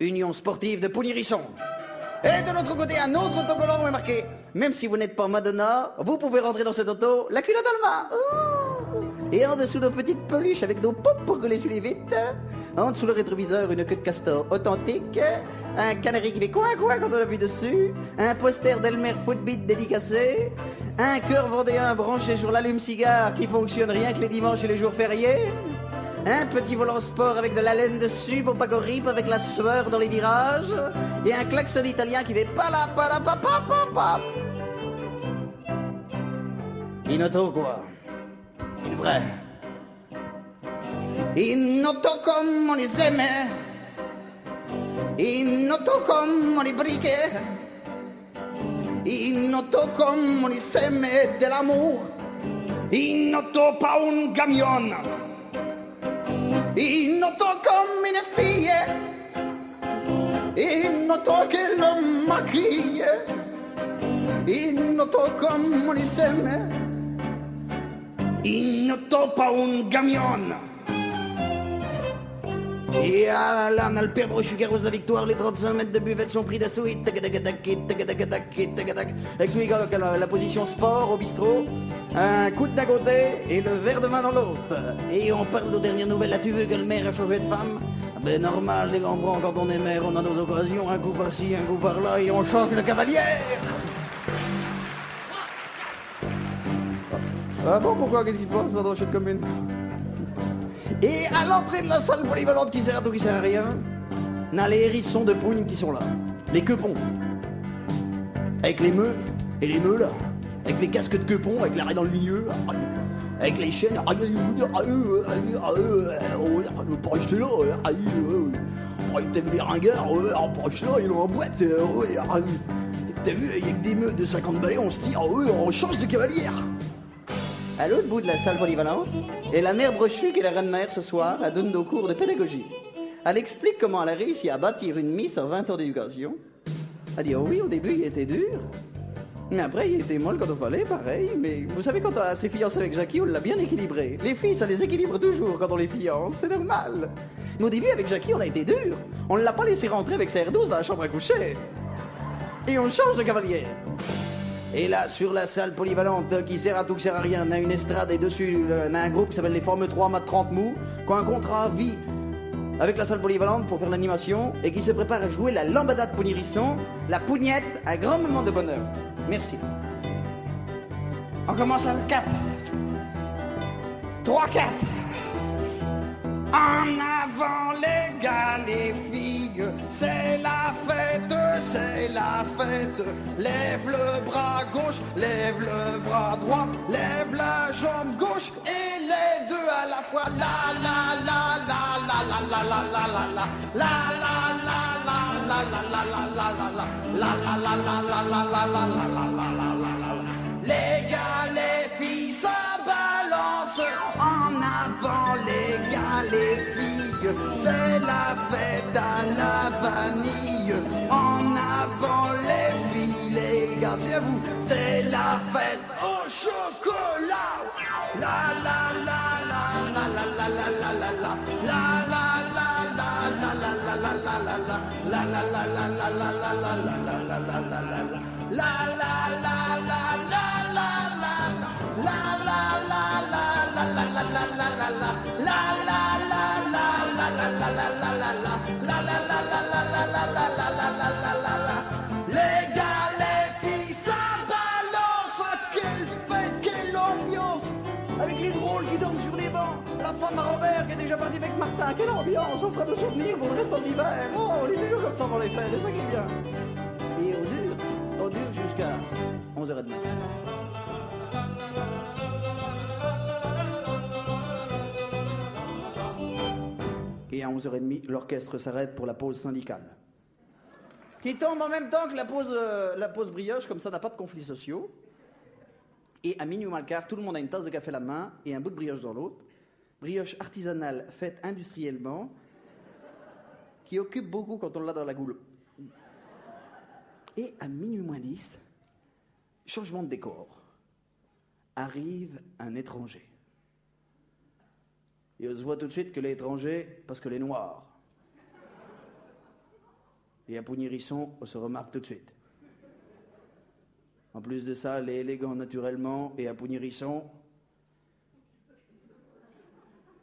Union Sportive de Poulirisson. Et de l'autre côté, un autre autocollant où est marqué Même si vous n'êtes pas Madonna, vous pouvez rentrer dans cette auto, la culotte dans le Et en dessous nos petites peluches avec nos poupes pour sur les vitres. En dessous le rétroviseur, une queue de castor authentique. Un canari qui fait quoi quoi quand on appuie dessus. Un poster d'Elmer Footbeat dédicacé. Un cœur vendéen branché sur l'allume-cigare qui fonctionne rien que les dimanches et les jours fériés. Un petit volant sport avec de la laine dessus pour pas avec la sueur dans les virages. Et un klaxon italien qui fait pala pala pa pa pa pa. Une auto quoi Une vraie. Une auto comme on les aimait. Une comme on les briquait. Il noto comme on s'aime de l'amour. Il noto pas un camion. Il noto comme une fille. Il noto che lo maquille. Il noto comme on s'aime. Il noto pas un camion. Et à on a le qui arrose la victoire, les 35 mètres de buvette sont pris d'assaut. et. Avec lui, la, position sport au bistrot, un coup d'un côté et le verre de main dans l'autre. Et on parle aux dernières nouvelles. Là, tu veux que le maire a changé de femme? Ben normal, les grands bras, quand on est maire, on a nos occasions, un coup par-ci, un coup par-là, et on change de cavalière. Ah bon, pourquoi? Qu'est-ce qui se passe? Dans cette commune Et à l'entrée de la salle polyvalente qui sert à tout, qui sert à rien, on a les hérissons de pougne qui sont là. Les quepons. Avec les meufs et les meules. Avec les casques de quepons, avec l'arrêt dans le milieu. Avec les chaînes. Ah, Pas acheter là. Ah, T'as vu les ringards Pas acheter là, ils ont en boîte. ah, T'as vu, il y a que des meufs de 50 balais, on se ah ouais, on change de cavalière. À l'autre bout de la salle polyvalente, et la mère Brochu, qui est la reine mère ce soir, elle donne nos cours de pédagogie. Elle explique comment elle a réussi à bâtir une miss en 20 ans d'éducation. Elle dit, oh oui, au début, il était dur. Mais après, il était molle quand il fallait, pareil. Mais vous savez, quand on s'est fiancé avec Jackie, on l'a bien équilibré. Les filles, ça les équilibre toujours quand on les fiance, c'est normal. Mais au début, avec Jackie, on a été dur. On ne l'a pas laissé rentrer avec sa R12 dans la chambre à coucher. Et on change de cavalier. Et là, sur la salle polyvalente qui sert à tout, qui sert à rien, on a une estrade et dessus, on a un groupe qui s'appelle les Formes 3 Mat 30 Mou, qui a un contrat à vie avec la salle polyvalente pour faire l'animation et qui se prépare à jouer la lambada de Pounirisson, la pougnette, un grand moment de bonheur. Merci. On commence à 4. 3, 4. En avant les gars, les filles, c'est la fête, c'est la fête. Lève le bras gauche, lève le bras droit, lève la jambe gauche et les deux à la fois. La la la la la la la la la la la la la la la la la c'est la fête à la vanille. En avant, les filles, les gars, c'est vous, c'est la fête au chocolat. La la la la la la la la la la la la la la la la la la les gars, les filles, ça balance Quelle fête, quelle ambiance Avec les drôles qui dorment sur les bancs, la femme à Robert qui est déjà parti avec Martin. Quelle ambiance, on fera de souvenirs pour le restant de l'hiver. Oh, on est toujours comme ça dans les fêtes, c'est ça qui est bien. Et on dure, on dure jusqu'à 11h30. Et à 11h30, l'orchestre s'arrête pour la pause syndicale. Qui tombe en même temps que la pause, euh, brioche, comme ça n'a pas de conflits sociaux. Et à minuit moins le quart, tout le monde a une tasse de café à la main et un bout de brioche dans l'autre. Brioche artisanale faite industriellement, qui occupe beaucoup quand on l'a dans la goule. Et à minuit moins 10, changement de décor. Arrive un étranger. Et on se voit tout de suite que l'étranger, parce que les noirs. Et à Pougnérisson, on se remarque tout de suite. En plus de ça, les naturellement, et à Pougnérisson,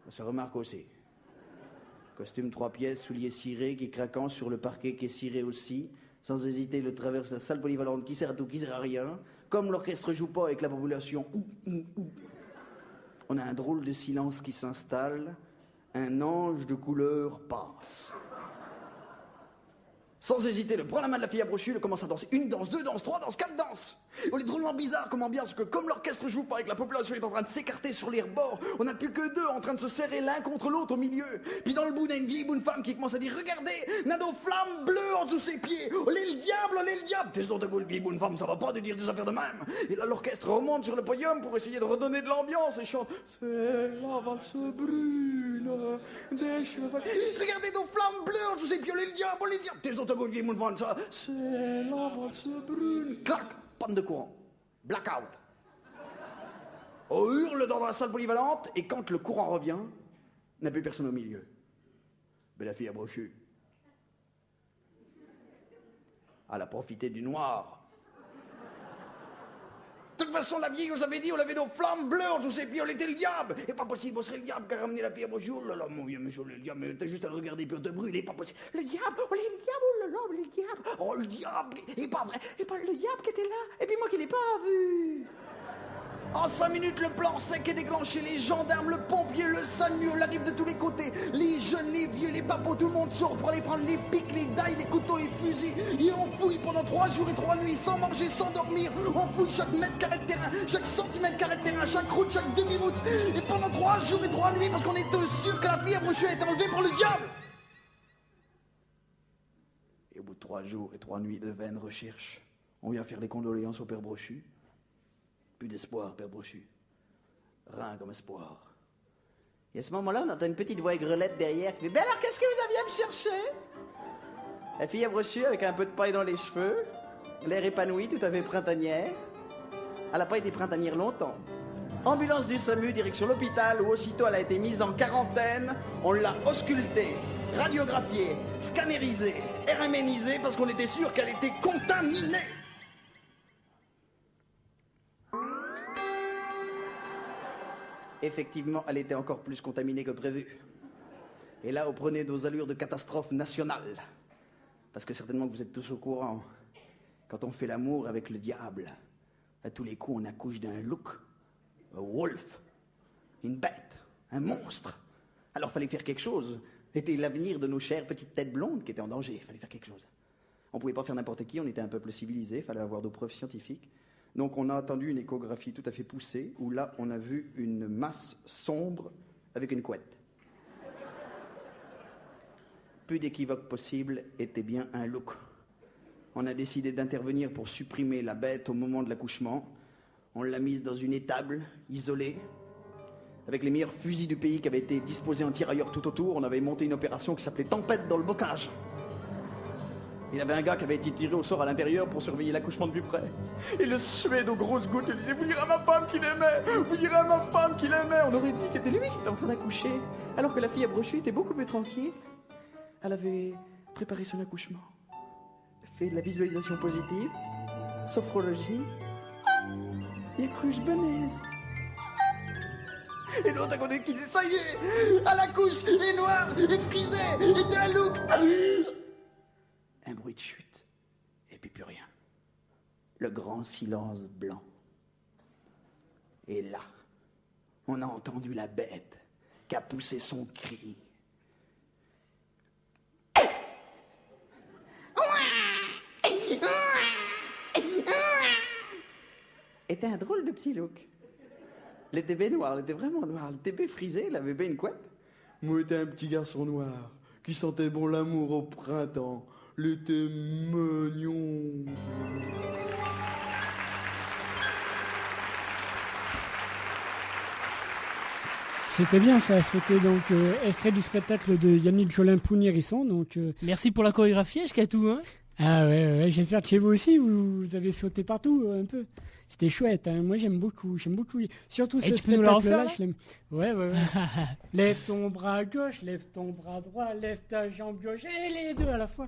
on se remarque aussi. Costume trois pièces, souliers cirés qui craquant sur le parquet qui est ciré aussi. Sans hésiter, le traverse la salle polyvalente qui sert à tout, qui sert à rien. Comme l'orchestre joue pas avec la population. On a un drôle de silence qui s'installe. Un ange de couleur passe. Sans hésiter, le prend la main de la fille à brochu, le commence à danser. Une danse, deux danses, trois danses, quatre danses. On est drôlement bizarre comme ambiance que comme l'orchestre joue pas et que la population est en train de s'écarter sur les rebords, on n'a plus que deux en train de se serrer l'un contre l'autre au milieu. Puis dans le bout, on a une vieille bonne femme qui commence à dire Regardez, nos flammes bleues en dessous ses pieds. Olé le diable, olé le diable. T'es ta gueule, vieille bonne femme, ça va pas de dire des affaires de même. Et là, l'orchestre remonte sur le podium pour essayer de redonner de l'ambiance et chante C'est la valse brune des cheveux. Regardez nos flammes bleues en dessous ses pieds, olé le diable, olé le diable. C'est la valse brune. Clac, panne de courant. Blackout. On hurle dans la salle polyvalente et quand le courant revient, il n'y a plus personne au milieu. Mais la fille a brochu. Elle a profité du noir. De toute façon, la vieille nous avait dit, on avait nos flammes bleues en dessous ses pieds, on le diable. Et pas possible, on serait le diable qui a ramené la brochu. Oh là là, mon vieux monsieur, le diable, mais t'as juste à le regarder puis on te brûle, pas possible. Le diable, oh le diable, oh là, le diable. Oh le diable, et pas vrai, et pas le diable qui était là, et puis moi qui l'ai pas vu. En cinq minutes, le plan sec est déclenché. Les gendarmes, le pompier, le SAMU, l'arrive de tous les côtés. Les jeunes, les vieux, les papos, tout le monde sort pour aller prendre les pics, les dailles, les couteaux, les fusils. Et on fouille pendant trois jours et trois nuits, sans manger, sans dormir. On fouille chaque mètre carré de terrain, chaque centimètre carré de terrain, chaque route, chaque demi-route. Et pendant trois jours et trois nuits, parce qu'on était sûr que la fille à a été enlevée par le diable. Et au bout de trois jours et trois nuits de vaines recherches, on vient faire les condoléances au père Brochu. Plus d'espoir, père Brochu. Rien comme espoir. Et à ce moment-là, on entend une petite voix aigrelette derrière qui fait Ben alors, qu'est-ce que vous aviez à me chercher La fille à Brochu, avec un peu de paille dans les cheveux, l'air épanoui, tout à fait printanière. Elle n'a pas été printanière longtemps. Ambulance du SAMU, direction l'hôpital, où aussitôt elle a été mise en quarantaine. On l'a auscultée, radiographiée, scannérisée, RMNisée, parce qu'on était sûr qu'elle était contaminée. Effectivement, elle était encore plus contaminée que prévu. Et là, vous prenez nos allures de catastrophe nationale. Parce que certainement que vous êtes tous au courant. Quand on fait l'amour avec le diable, à tous les coups, on accouche d'un look, un wolf, une bête, un monstre. Alors, fallait faire quelque chose. C'était l'avenir de nos chères petites têtes blondes qui étaient en danger. Fallait faire quelque chose. On pouvait pas faire n'importe qui, on était un peuple civilisé, fallait avoir des preuves scientifiques. Donc on a attendu une échographie tout à fait poussée, où là on a vu une masse sombre avec une couette. Plus d'équivoque possible, était bien un look. On a décidé d'intervenir pour supprimer la bête au moment de l'accouchement. On l'a mise dans une étable, isolée, avec les meilleurs fusils du pays qui avaient été disposés en tirailleurs tout autour. On avait monté une opération qui s'appelait Tempête dans le bocage. Il avait un gars qui avait été tiré au sort à l'intérieur pour surveiller l'accouchement de plus près. Et le suait aux grosses gouttes il disait Vous direz à ma femme qu'il aimait Vous direz à ma femme qu'il aimait On aurait dit que c'était lui qui était en train d'accoucher. Alors que la fille à brochu était beaucoup plus tranquille. Elle avait préparé son accouchement, fait de la visualisation positive, sophrologie, et accouche benaise. Et l'autre à côté qui dit Ça y est Elle accouche, est noire, est frisée, est un look un bruit de chute, et puis plus rien. Le grand silence blanc. Et là, on a entendu la bête qu'a poussé son cri. était un drôle de petit look. Était bien noir, il était vraiment noir. Était bien frisé, il avait une couette. Moi, j'étais un petit garçon noir qui sentait bon l'amour au printemps. Il était mignon. C'était bien ça, c'était donc euh, extrait du spectacle de Yannick Jolin Pougnérisson. Donc, euh, Merci pour la chorégraphie, Ashkatou. Hein Ah ouais, ouais, j'espère que chez vous aussi, vous, vous avez sauté partout euh, un peu. C'était chouette, hein. moi j'aime beaucoup, j'aime beaucoup. Surtout Et ce spectacle-là, je l'aime. Ouais, ouais, ouais. lève ton bras gauche, lève ton bras droit, lève ta jambe gauche et les deux à la fois.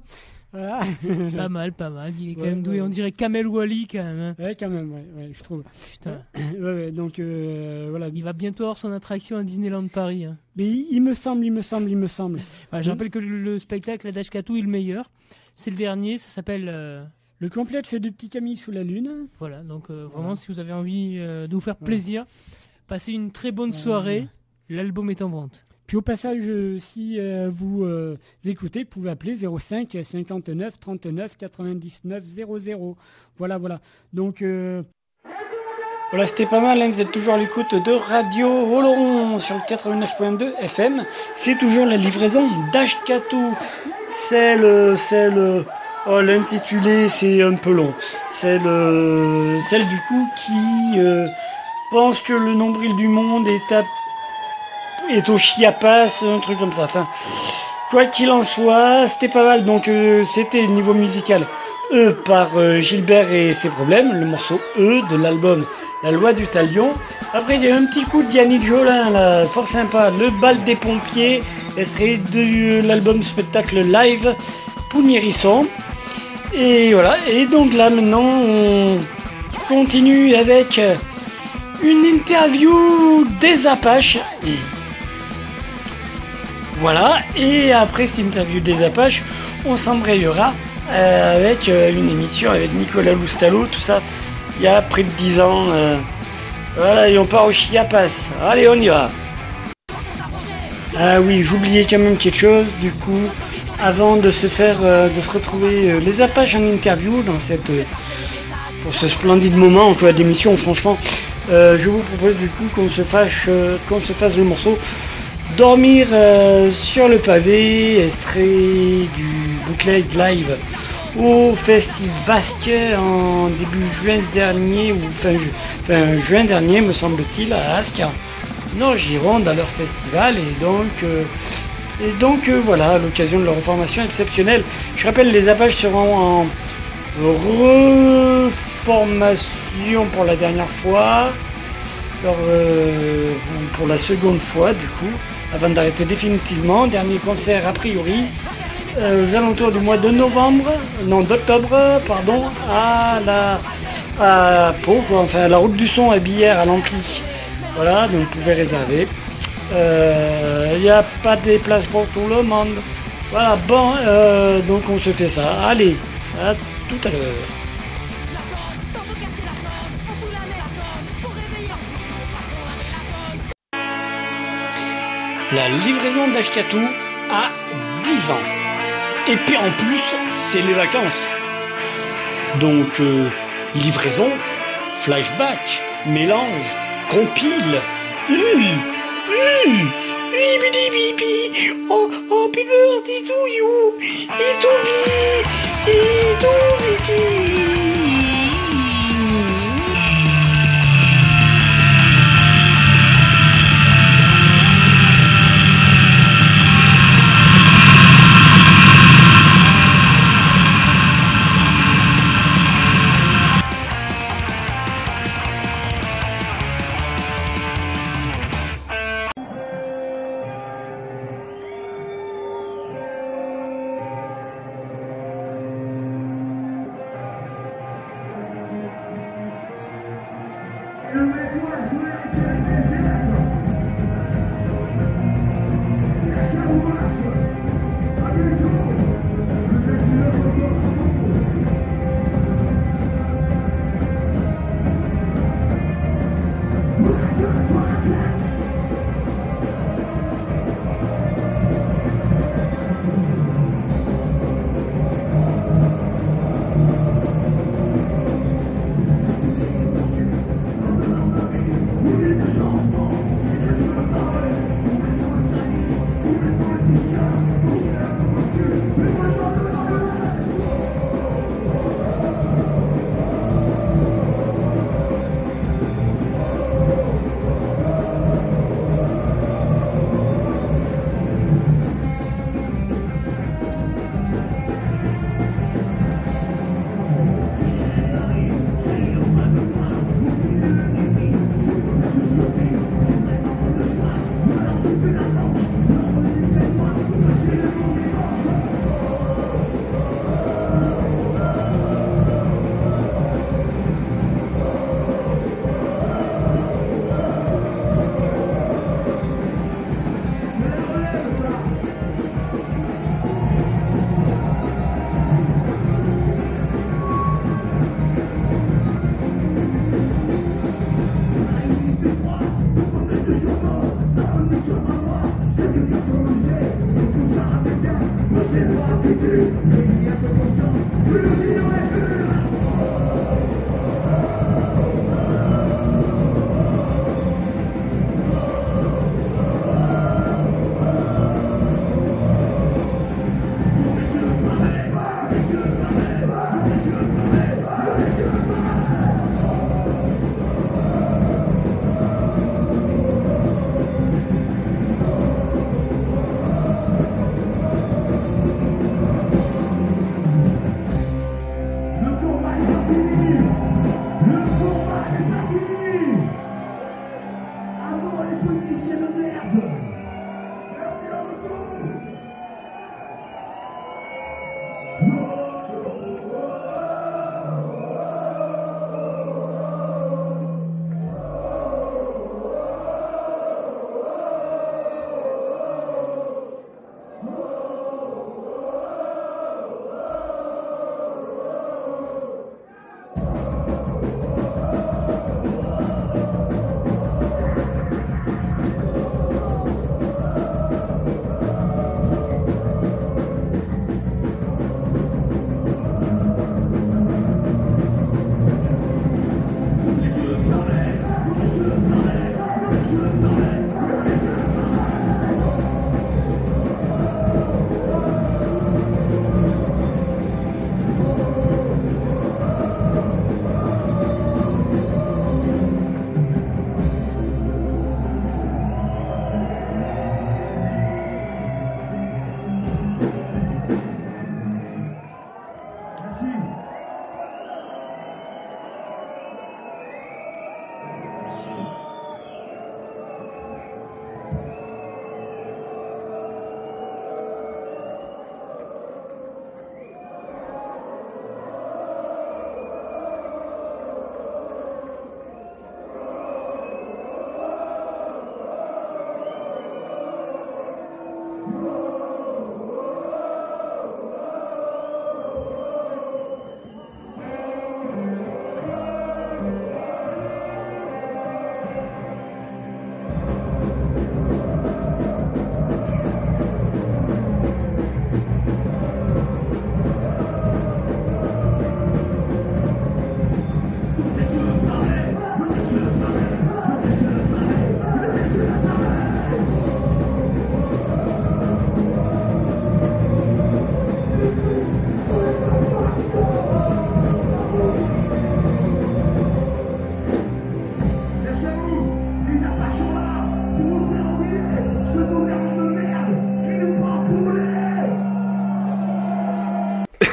Voilà. pas mal, pas mal. Il est quand même doué. ouais. On dirait Kamel Wally quand même. hein. Ouais, quand même, ouais, ouais, je trouve. Putain. ouais, ouais, donc euh, voilà. Il va bientôt avoir son attraction à Disneyland Paris. hein. Mais il il me semble, il me semble, il me semble. Je rappelle que le, le spectacle d'Ashkatou est le meilleur. C'est le dernier, ça s'appelle. euh, Le complexe de Petit Camille sous la lune. Voilà, donc euh, vraiment, Voilà. si vous avez envie euh, de vous faire plaisir, passez une très bonne soirée. L'album est en vente. Puis au passage, euh, si vous écoutez, vous pouvez appeler 05 59 39 99 00. Voilà, voilà. Donc, Voilà, c'était pas mal, hein, vous êtes toujours à l'écoute de Radio Oloron sur le 89.2 FM. C'est toujours la livraison d'Ashkatou. C'est le, c'est le, oh, l'intitulé, c'est un peu long. C'est le, celle du coup qui euh, pense que le nombril du monde est à, est au chiapas, un truc comme ça. Enfin, quoi qu'il en soit, c'était pas mal. Donc, euh, c'était niveau musical. E par euh, Gilbert et ses problèmes, le morceau E de l'album La loi du talion. Après, il y a un petit coup de Yannick Jolin, là, fort sympa, Le bal des pompiers, extrait de l'album spectacle live Pougnérisson. Et voilà, et donc là maintenant, on continue avec une interview des Apaches. Voilà, et après cette interview des Apaches, on s'embrayera euh, avec euh, une émission avec Nicolas Loustalo, tout ça, il y a près de 10 ans. euh, voilà, et on part au Chiapas. Allez, on y va. Ah oui, j'oubliais quand même quelque chose, du coup, avant de se faire, euh, de se retrouver euh, les Apaches en interview dans cette, pour ce splendide moment en quoi d'émission, franchement, je vous propose du coup qu'on se euh, qu'on se fasse le morceau Dormir sur le pavé, extrait du bootleg live au Festivasque en début juin dernier, ou fin, ju- fin juin dernier me semble-t-il, à Ascq, en Gironde, à leur festival, et donc, euh, et euh, voilà, l'occasion de leur formation exceptionnelle. Je rappelle, les Apaches seront en reformation pour la dernière fois, euh, pour la seconde fois du coup, avant d'arrêter définitivement. Dernier concert a priori euh, aux alentours du mois de novembre, non d'octobre, pardon, à la à Pau, quoi, enfin la route du son à Billère à l'Ampli. Voilà, donc vous pouvez réserver. Euh, Il n'y a pas des places pour tout le monde. Voilà, bon, euh, donc on se fait ça. Allez, à tout à l'heure. La livraison d'Ashkatou a 10 ans. Et puis en plus, c'est les vacances. Donc, euh, livraison, flashback, mélange, compile. Bidi, bibi. Oh, oh, birthday to you. Et to be, et to be.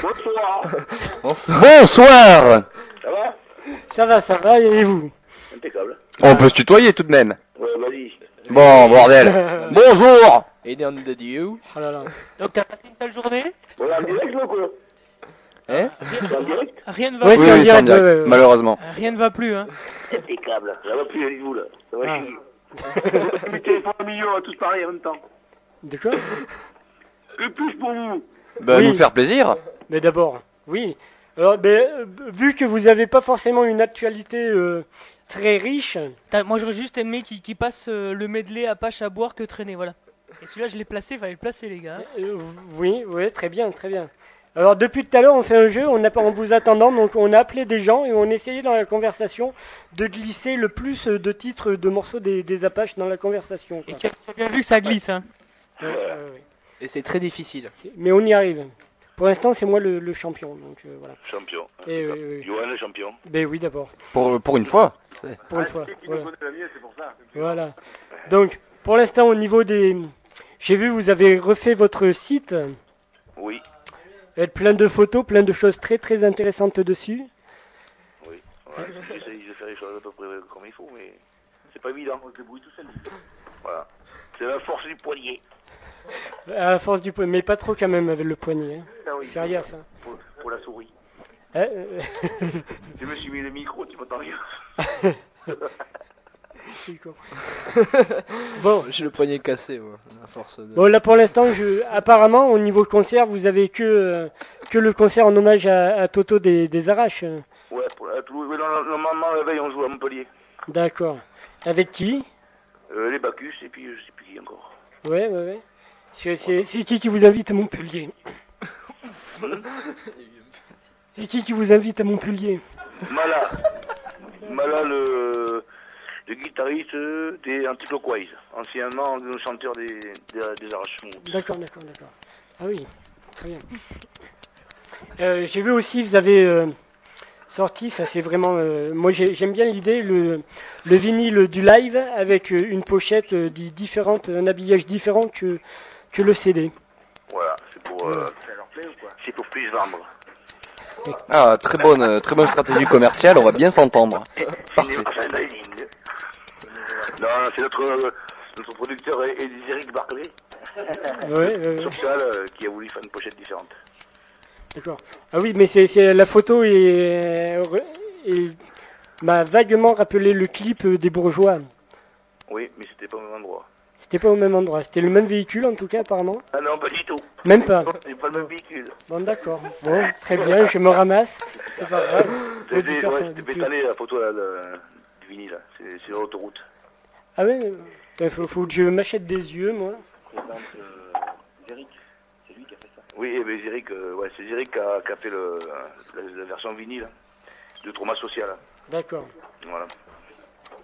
Bonsoir. Bonsoir Ça va? Ça va, ça va, et vous? Impeccable. On peut se tutoyer tout de même. Ouais, vas-y. Bon, bordel. Bonjour Et nom de Dieu. Oh là là. Donc t'as passé une sale journée? On est en direct ou quoi? Hein? C'est en direct Rien ne va Oui, plus. oui, c'est en direct, malheureusement. Rien ne va plus, hein. Impeccable. Ça va plus, dites-vous là. Ça va Ah. chier. Le téléphone au milieu, on va tous parler en même temps. De quoi? Que plus pour vous Bah, Oui. nous faire plaisir. Mais d'abord, oui. Alors, euh, vu que vous n'avez pas forcément une actualité euh, très riche, Moi j'aurais juste aimé qu'il passe euh, le medley à pâche à boire que traîner, voilà. Et celui-là je l'ai placé, fallait le placer les gars. euh, oui, oui, très bien, très bien. Alors depuis tout à l'heure, on fait un jeu, on a pas en vous attendant, donc on a appelé des gens et on essayait dans la conversation de glisser le plus de titres de morceaux des, des Apaches dans la conversation. quoi. Et tu as tu as bien vu que ça glisse, hein. Et c'est très difficile. Mais on y arrive. Pour l'instant, c'est moi le, le champion, donc euh, voilà. Champion. Et oui, oui. Johan le champion. Ben oui, d'abord. Pour, pour une fois. Pour une fois. C'est qui voilà. nous connaît la mienne, c'est pour ça. Voilà. Donc, pour l'instant, au niveau des... J'ai vu, vous avez refait votre site, Oui, avec plein de photos, plein de choses très très intéressantes dessus. oui. Ouais, J'essaye de faire les choses à peu près comme il faut, mais c'est pas évident. On se débrouille tout seul. Voilà. C'est la force du poignet. À la force du poignet, mais pas trop quand même avec le poignet. Hein. Ah oui, C'est rien, ça. Pour, pour la souris. Hein, euh, Je me suis mis le micro, tu m'entends rien. bon, J'ai le poignet cassé, moi, à force de... bon, là pour l'instant, je... apparemment, au niveau concert, vous avez que, euh, que le concert en hommage à, à Toto des, des Arraches. Ouais, pour la Toulouse. Oui, normalement, la veille, on joue à Montpellier. D'accord. Avec qui? Euh, les Bacchus, et puis je sais plus qui encore. Ouais, ouais, ouais. C'est c'est- c'est qui qui vous invite à Montpellier C'est qui qui vous invite à Montpellier Mala. Mala, le, le guitariste des Anticlockwise. Anciennement, le chanteur des, des, des Arraches. D'accord, d'accord, d'accord. Ah oui, très bien. Euh, j'ai vu aussi, vous avez euh, sorti, ça c'est vraiment... euh, moi j'ai- j'aime bien l'idée, le, le vinyle du live avec euh, une pochette euh, di- différente, un habillage différent que, que le CD. Voilà, c'est pour, euh, c'est pour plus vendre. Ah, très bonne, euh, très bonne stratégie commerciale, on va bien s'entendre. Parfait. Non, c'est notre, notre producteur Eric Barclay. Ouais. Social, euh, qui a voulu faire une pochette différente. D'accord. Ah oui, mais c'est la photo est, est- m'a vaguement rappelé le clip euh, des bourgeois. Oui, mais c'était pas au même endroit. C'était pas au même endroit, c'était le même véhicule en tout cas apparemment. Ah non, pas du tout. Même pas. C'est pas le même véhicule. Bon d'accord. Bon, très bien, je me ramasse. C'est pas grave. C'était ouais, la photo là, du vinyle. là. C'est sur l'autoroute. Ah ouais. Il faut, faut que je m'achète des yeux moi. Oui, eh ben, Zéric, euh, ouais, c'est Zéric qui a, qui a fait le, la, la version vinyle de Trauma Social. D'accord. Voilà.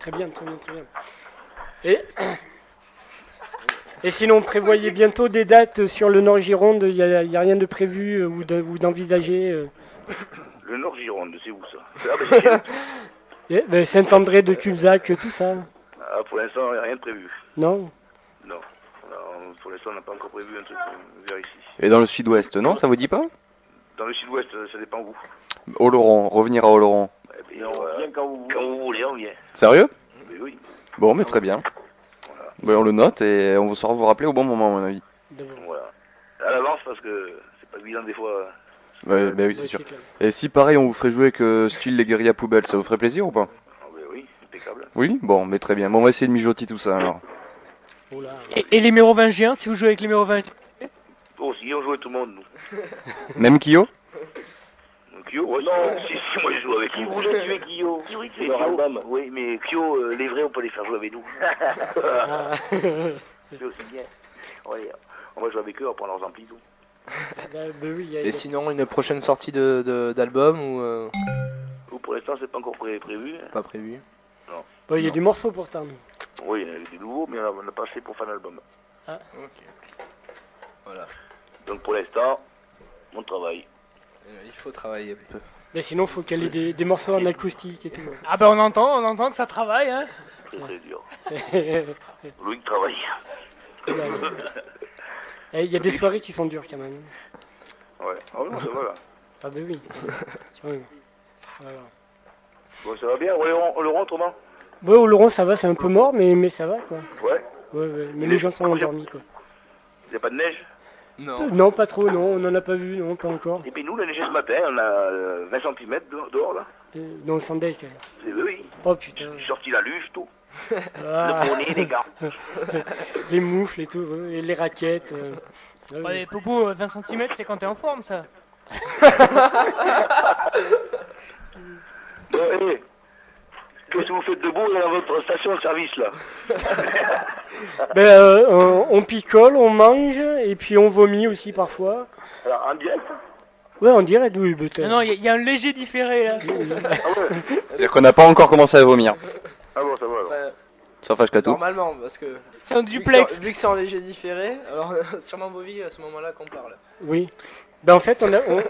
Très bien, très bien, très bien. Et et sinon, prévoyez bientôt des dates sur le Nord Gironde. Il n'y a, rien de prévu euh, ou de- ou d'envisager. euh. Le Nord Gironde, c'est où ça? Ah, ben, Eh, ben, Saint-André de Cubzac, tout ça. ah, Pour l'instant, il n'y a rien de prévu. Non? Non. Alors, pour l'instant, on n'a pas encore prévu un truc vers ici. Et dans le sud-ouest, non, ça vous dit pas? Dans le sud-ouest, euh, ça dépend où. Oloron, revenir à Oloron. Eh ben, on vient quand vous, quand vous voulez, on vient. Sérieux? Mais oui. Bon, mais très bien. Ben, on le note et on saura vous rappeler au bon moment, à mon avis. Voilà. À l'avance, parce que c'est pas évident des fois. Ouais, ben oui, c'est sûr. Et si pareil, on vous ferait jouer que style les guérillas poubelles, ça vous ferait plaisir ou pas? Ah, ben oui, impeccable. Oui Bon, mais très bien. Bon, on va essayer de mijoter tout ça alors. Et, et les mérovingiens, si vous jouez avec les mérovingiens Aussi, on jouait tout le monde, nous. Même Kyo? Kyo ouais, Non, si, si, moi je joue avec Kyo. Qui voulait tuer Kyo Kyo, c'est Kyo. Oui, mais Kyo, euh, les vrais, on peut les faire jouer avec nous. c'est aussi bien. Ouais, on va jouer avec eux, on va prendre leurs amplis, tout. Ben, ben oui, il y a- Et sinon, une prochaine sortie de de- d'album ou euh, Ou pour l'instant, c'est pas encore pré- prévu. pas prévu Non. Bon, il y a du morceau pourtant. Oui, il y en a des nouveaux, mais on n'a pas assez pour faire un album. Ah. Ok. Voilà. Donc pour l'instant, on travaille. Euh, Il faut travailler un peu. Mais sinon, faut qu'elle ait des, des morceaux en acoustique et tout. Ah ben on entend, on entend que ça travaille, hein. C'est très dur. Eh, Louis travaille. Il y a des soirées qui sont dures quand même. Ouais. Ah non, ça va là. Ah ben oui. oui. Voilà. Bon, ça va bien, Laurent, Laurent autrement Bon, au Laurent, ça va, c'est un peu mort, mais, mais ça va, quoi. Ouais. Ouais, ouais, mais les gens sont endormis, quoi. Il n'y a pas de neige? Non. Non, pas trop, non, on n'en a pas vu, non, pas encore. Et puis nous, la neige ce matin, on a euh, 20 cm dehors, dehors, là. Euh, Non, sans deck. ouais. C'est oui. Oh putain. J'ai sorti la luge, tout. Ah. Le bonnet, les gars. les moufles et tout, et les raquettes. euh. Ah oui. Ouais, Popo, euh, 20 cm, c'est quand t'es en forme, ça. Hé, Qu'est-ce que vous faites debout dans votre station de service, là Ben, euh, on, on picole, on mange, et puis on vomit aussi parfois. Alors, en direct? Ouais, on dirait, oui, peut-être. Non, non, il y, a- il y a un léger différé, là. C'est-à-dire qu'on n'a pas encore commencé à vomir. Ah bon, ça va, alors. Enfin, Sauf Ashkatou. Normalement, parce que. C'est un duplex. Vu que c'est en léger différé, alors sûrement Bovie à ce moment-là qu'on parle. Oui. Ben, en fait, on a, on-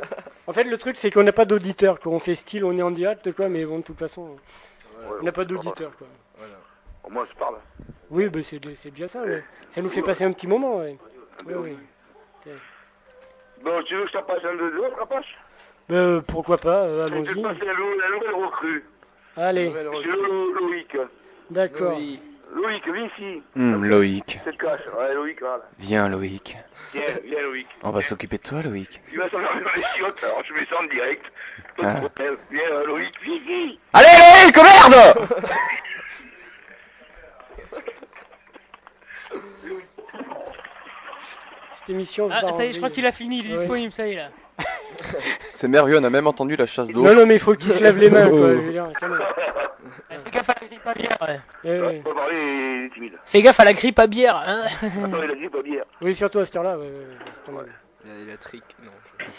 en fait, le truc, c'est qu'on n'a pas d'auditeur, quoi. On fait style, on est en direct, quoi, mais bon, de toute façon, on n'a pas d'auditeur, quoi. Au moins, je parle. Oui, ben, c'est c'est déjà ça, ouais. Ça nous fait passer un petit moment, ouais. Ouais, oui. Bon, tu veux que je passe un de deux, rapace Ben, pourquoi pas, euh, Je vais te allons-y. passer la, nouvelle recrue. Allez, C'est Lo- Loïc? d'accord. Loïc, viens ici. Hum, Loïc. C'est le cache. Ouais, Loïc, voilà. Viens, Loïc. Viens, viens, Loïc. On va s'occuper de toi, Loïc. Il va s'enfermer dans les chiottes, alors je mets ça en direct. Ah. Loïc. Allez, Loïc, merde Cette émission Ah, ça y est, je crois qu'il a fini, il est Ouais. disponible, ça y est, là. C'est merveilleux, on a même entendu la chasse d'eau. Non, non, mais il faut qu'il se lève les mains, quoi. Oh. je veux dire, quand même. Fais gaffe à la grippe à bière, ouais. Eh, ouais. On va parler, il est timide. Fais gaffe à la grippe à bière, hein. Attends, il a dit pas bière. Oui, surtout à cette heure-là, ouais. Il a, il a trick, non.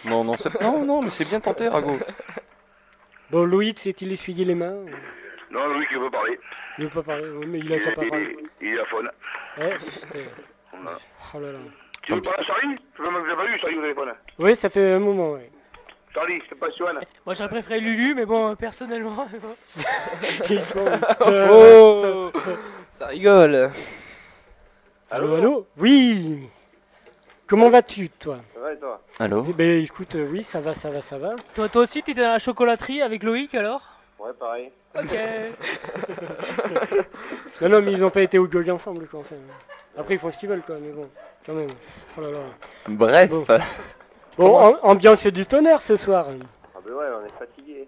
Non, non, c'est... non, non, mais c'est bien tenté, Rago. Bon, Loïc s'est-il essuyé les mains Non, Loïc, il veut parler. Il veut pas parler, oui, mais il a Il, pas parler. il, il est à faune. Ouais, c'était- Voilà. Oh là là. Tu veux parler à Charlie Je l'ai pas eu, Charlie, au téléphone. Oui, ça fait un moment, oui. Charlie, c'est pas Johan. Moi, j'aurais préféré Lulu, mais bon, personnellement. Oh Ça rigole Allô, allô? Oui Comment vas-tu, toi? Ça va et toi? Allô? Eh ben, écoute, euh, oui, ça va, ça va, ça va. toi, toi aussi, t'étais dans la chocolaterie avec Loïc, alors? Ouais, pareil. Ok. Non, non, mais ils ont pas été au jog ensemble, quoi, enfin. Après, ils font ce qu'ils veulent, quoi, mais bon, quand même. Oh là là. Bref. Bon, Bon, am- ambiance du tonnerre ce soir. Ah ben ouais, on est fatigué.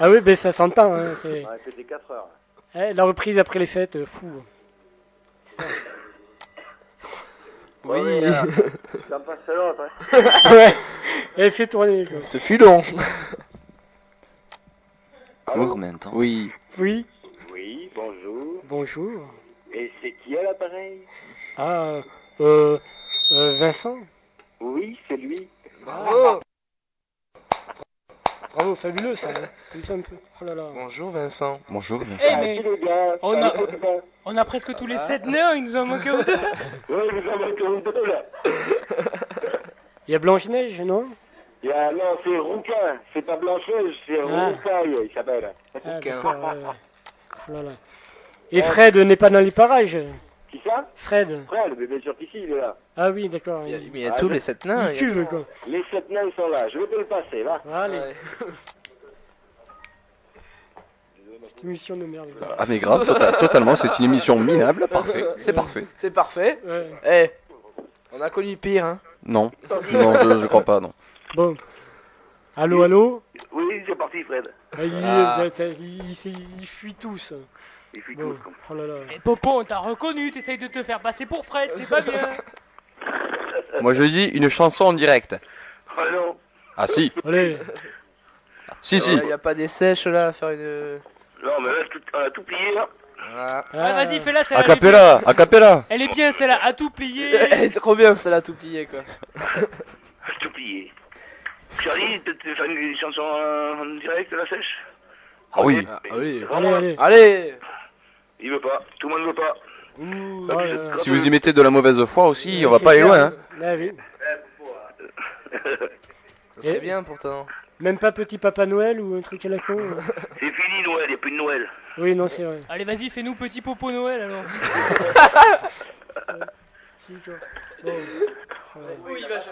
Ah oui, ben ça s'entend, hein, c'est... On a fait des 4 heures. Eh, la reprise après les fêtes, euh, fou. Oui. là. Ça me passe l'autre, hein. ouais, elle fait tourner, quoi. Ce fut long Amour maintenant. Oui. Oui, Oui, bonjour. bonjour. Et c'est qui à l'appareil? Ah, euh, euh, Vincent? Oui, c'est lui. Bravo Bravo, fabuleux ça. hein. Un peu. Oh là là. Bonjour Vincent. Bonjour, Eh, Vincent. mais les gars on a, on a presque tous les 7 nains, il nous en manque deux. Ouais, vous en manquez un deux, là. Il y a Blanche-Neige, non? Il y a, non, c'est Rouquin. C'est pas Blancheuse, c'est Ah. Roucaille, il s'appelle. Ah, d'accord, ouais, ouais. Oh là là. Et Fred n'est pas dans les parages Qui ça Fred Fred, mais bien sûr qu'ici, il est là. Ah oui, d'accord. Il y a, Il, mais il y a Ah, tous je- les sept nains. il cuve, quoi. Les sept nains, ils sont là. Je vais te le passer, va. Allez, Ouais. cette émission de merde. Ah mais grave, tota- totalement, c'est une émission minable, parfait, c'est parfait. C'est parfait. Ouais. Eh, on a connu pire, hein. Non, non, je, je crois pas, non. Bon. Allô, allô Oui, c'est parti, Fred. Ah, il, Ah. t'as- il, il, il fuit tous. Il fuit tous, comme Oh là là. Et Popo, on t'a reconnu, t'essayes de te faire passer pour Fred, c'est pas bien. Moi je dis une chanson en direct. Ah non. Ah si, Allez. si, si. Il n'y a pas des sèches là à faire une. Non, mais là, tout- on a tout plié, là. Ah, vas-y, fais-la, celle-là. A elle est bien. cappella, a cappella. Elle est bien, celle-là, à tout plier. Elle est trop bien celle-là tout plié quoi. Tout plié. Charlie, tu tu fais une chanson en, en direct, la sèche? Ah oui. Ah oui. Allez, allez. Allez Il veut pas. Tout le monde veut pas. Ouh, Si vous y mettez de la mauvaise foi aussi, on va pas aller loin. Hein. Oui. Ça serait Et- bien pourtant. Même pas petit Papa Noël ou un truc à la con euh. C'est fini, Noël. Il n'y a plus de Noël. Oui, non, c'est vrai. Allez, vas-y, fais-nous petit Popo Noël alors. Si, quoi. Bon.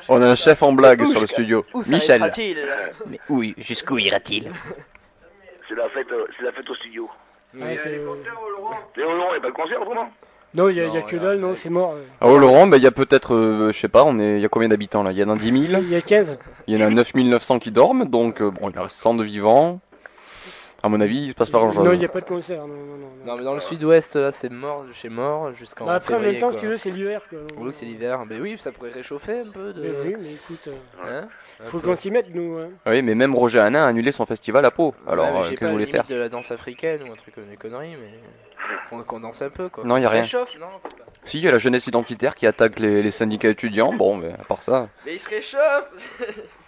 On a un chef en blague sur le studio. Michel. Mais oui, jusqu'où ira-t-il? C'est la fête, euh, c'est la fête au studio. Ouais, c'est- Léo Laurent, il n'y a pas de concert autrement Non, il y a, il y a que dalle, non, c'est mort. euh. Oh Laurent, bah, il y a peut-être, euh, je sais pas, on est, il y a combien d'habitants là? Il y en a 10 000 Il y a 15. Il y en a 9900 qui dorment, donc euh, bon, il en reste 100 de vivants. À mon avis, il se passe pas grand chose. Non, il n'y a pas de concert, non, non, non. Non, mais dans le sud-ouest, là, c'est mort de chez mort jusqu'en. Bah, après, en même temps, quoi. si tu veux, c'est l'hiver, quoi. Oui, c'est l'hiver. Mais oui, ça pourrait réchauffer un peu. De... Mais oui, mais écoute, euh, Hein? Faut qu'on s'y mette, nous. Hein. Oui, mais même Roger Hanin a annulé son festival à Pau. Alors, Ouais, mais euh, qu'est-ce que pas vous voulez faire de la danse africaine ou un truc comme des conneries, mais qu'on qu'on danse un peu quoi. Non, y a Ça rien. réchauffe, non Si, il y a la jeunesse identitaire qui attaque les, les syndicats étudiants. Bon, mais à part ça. Mais il se réchauffe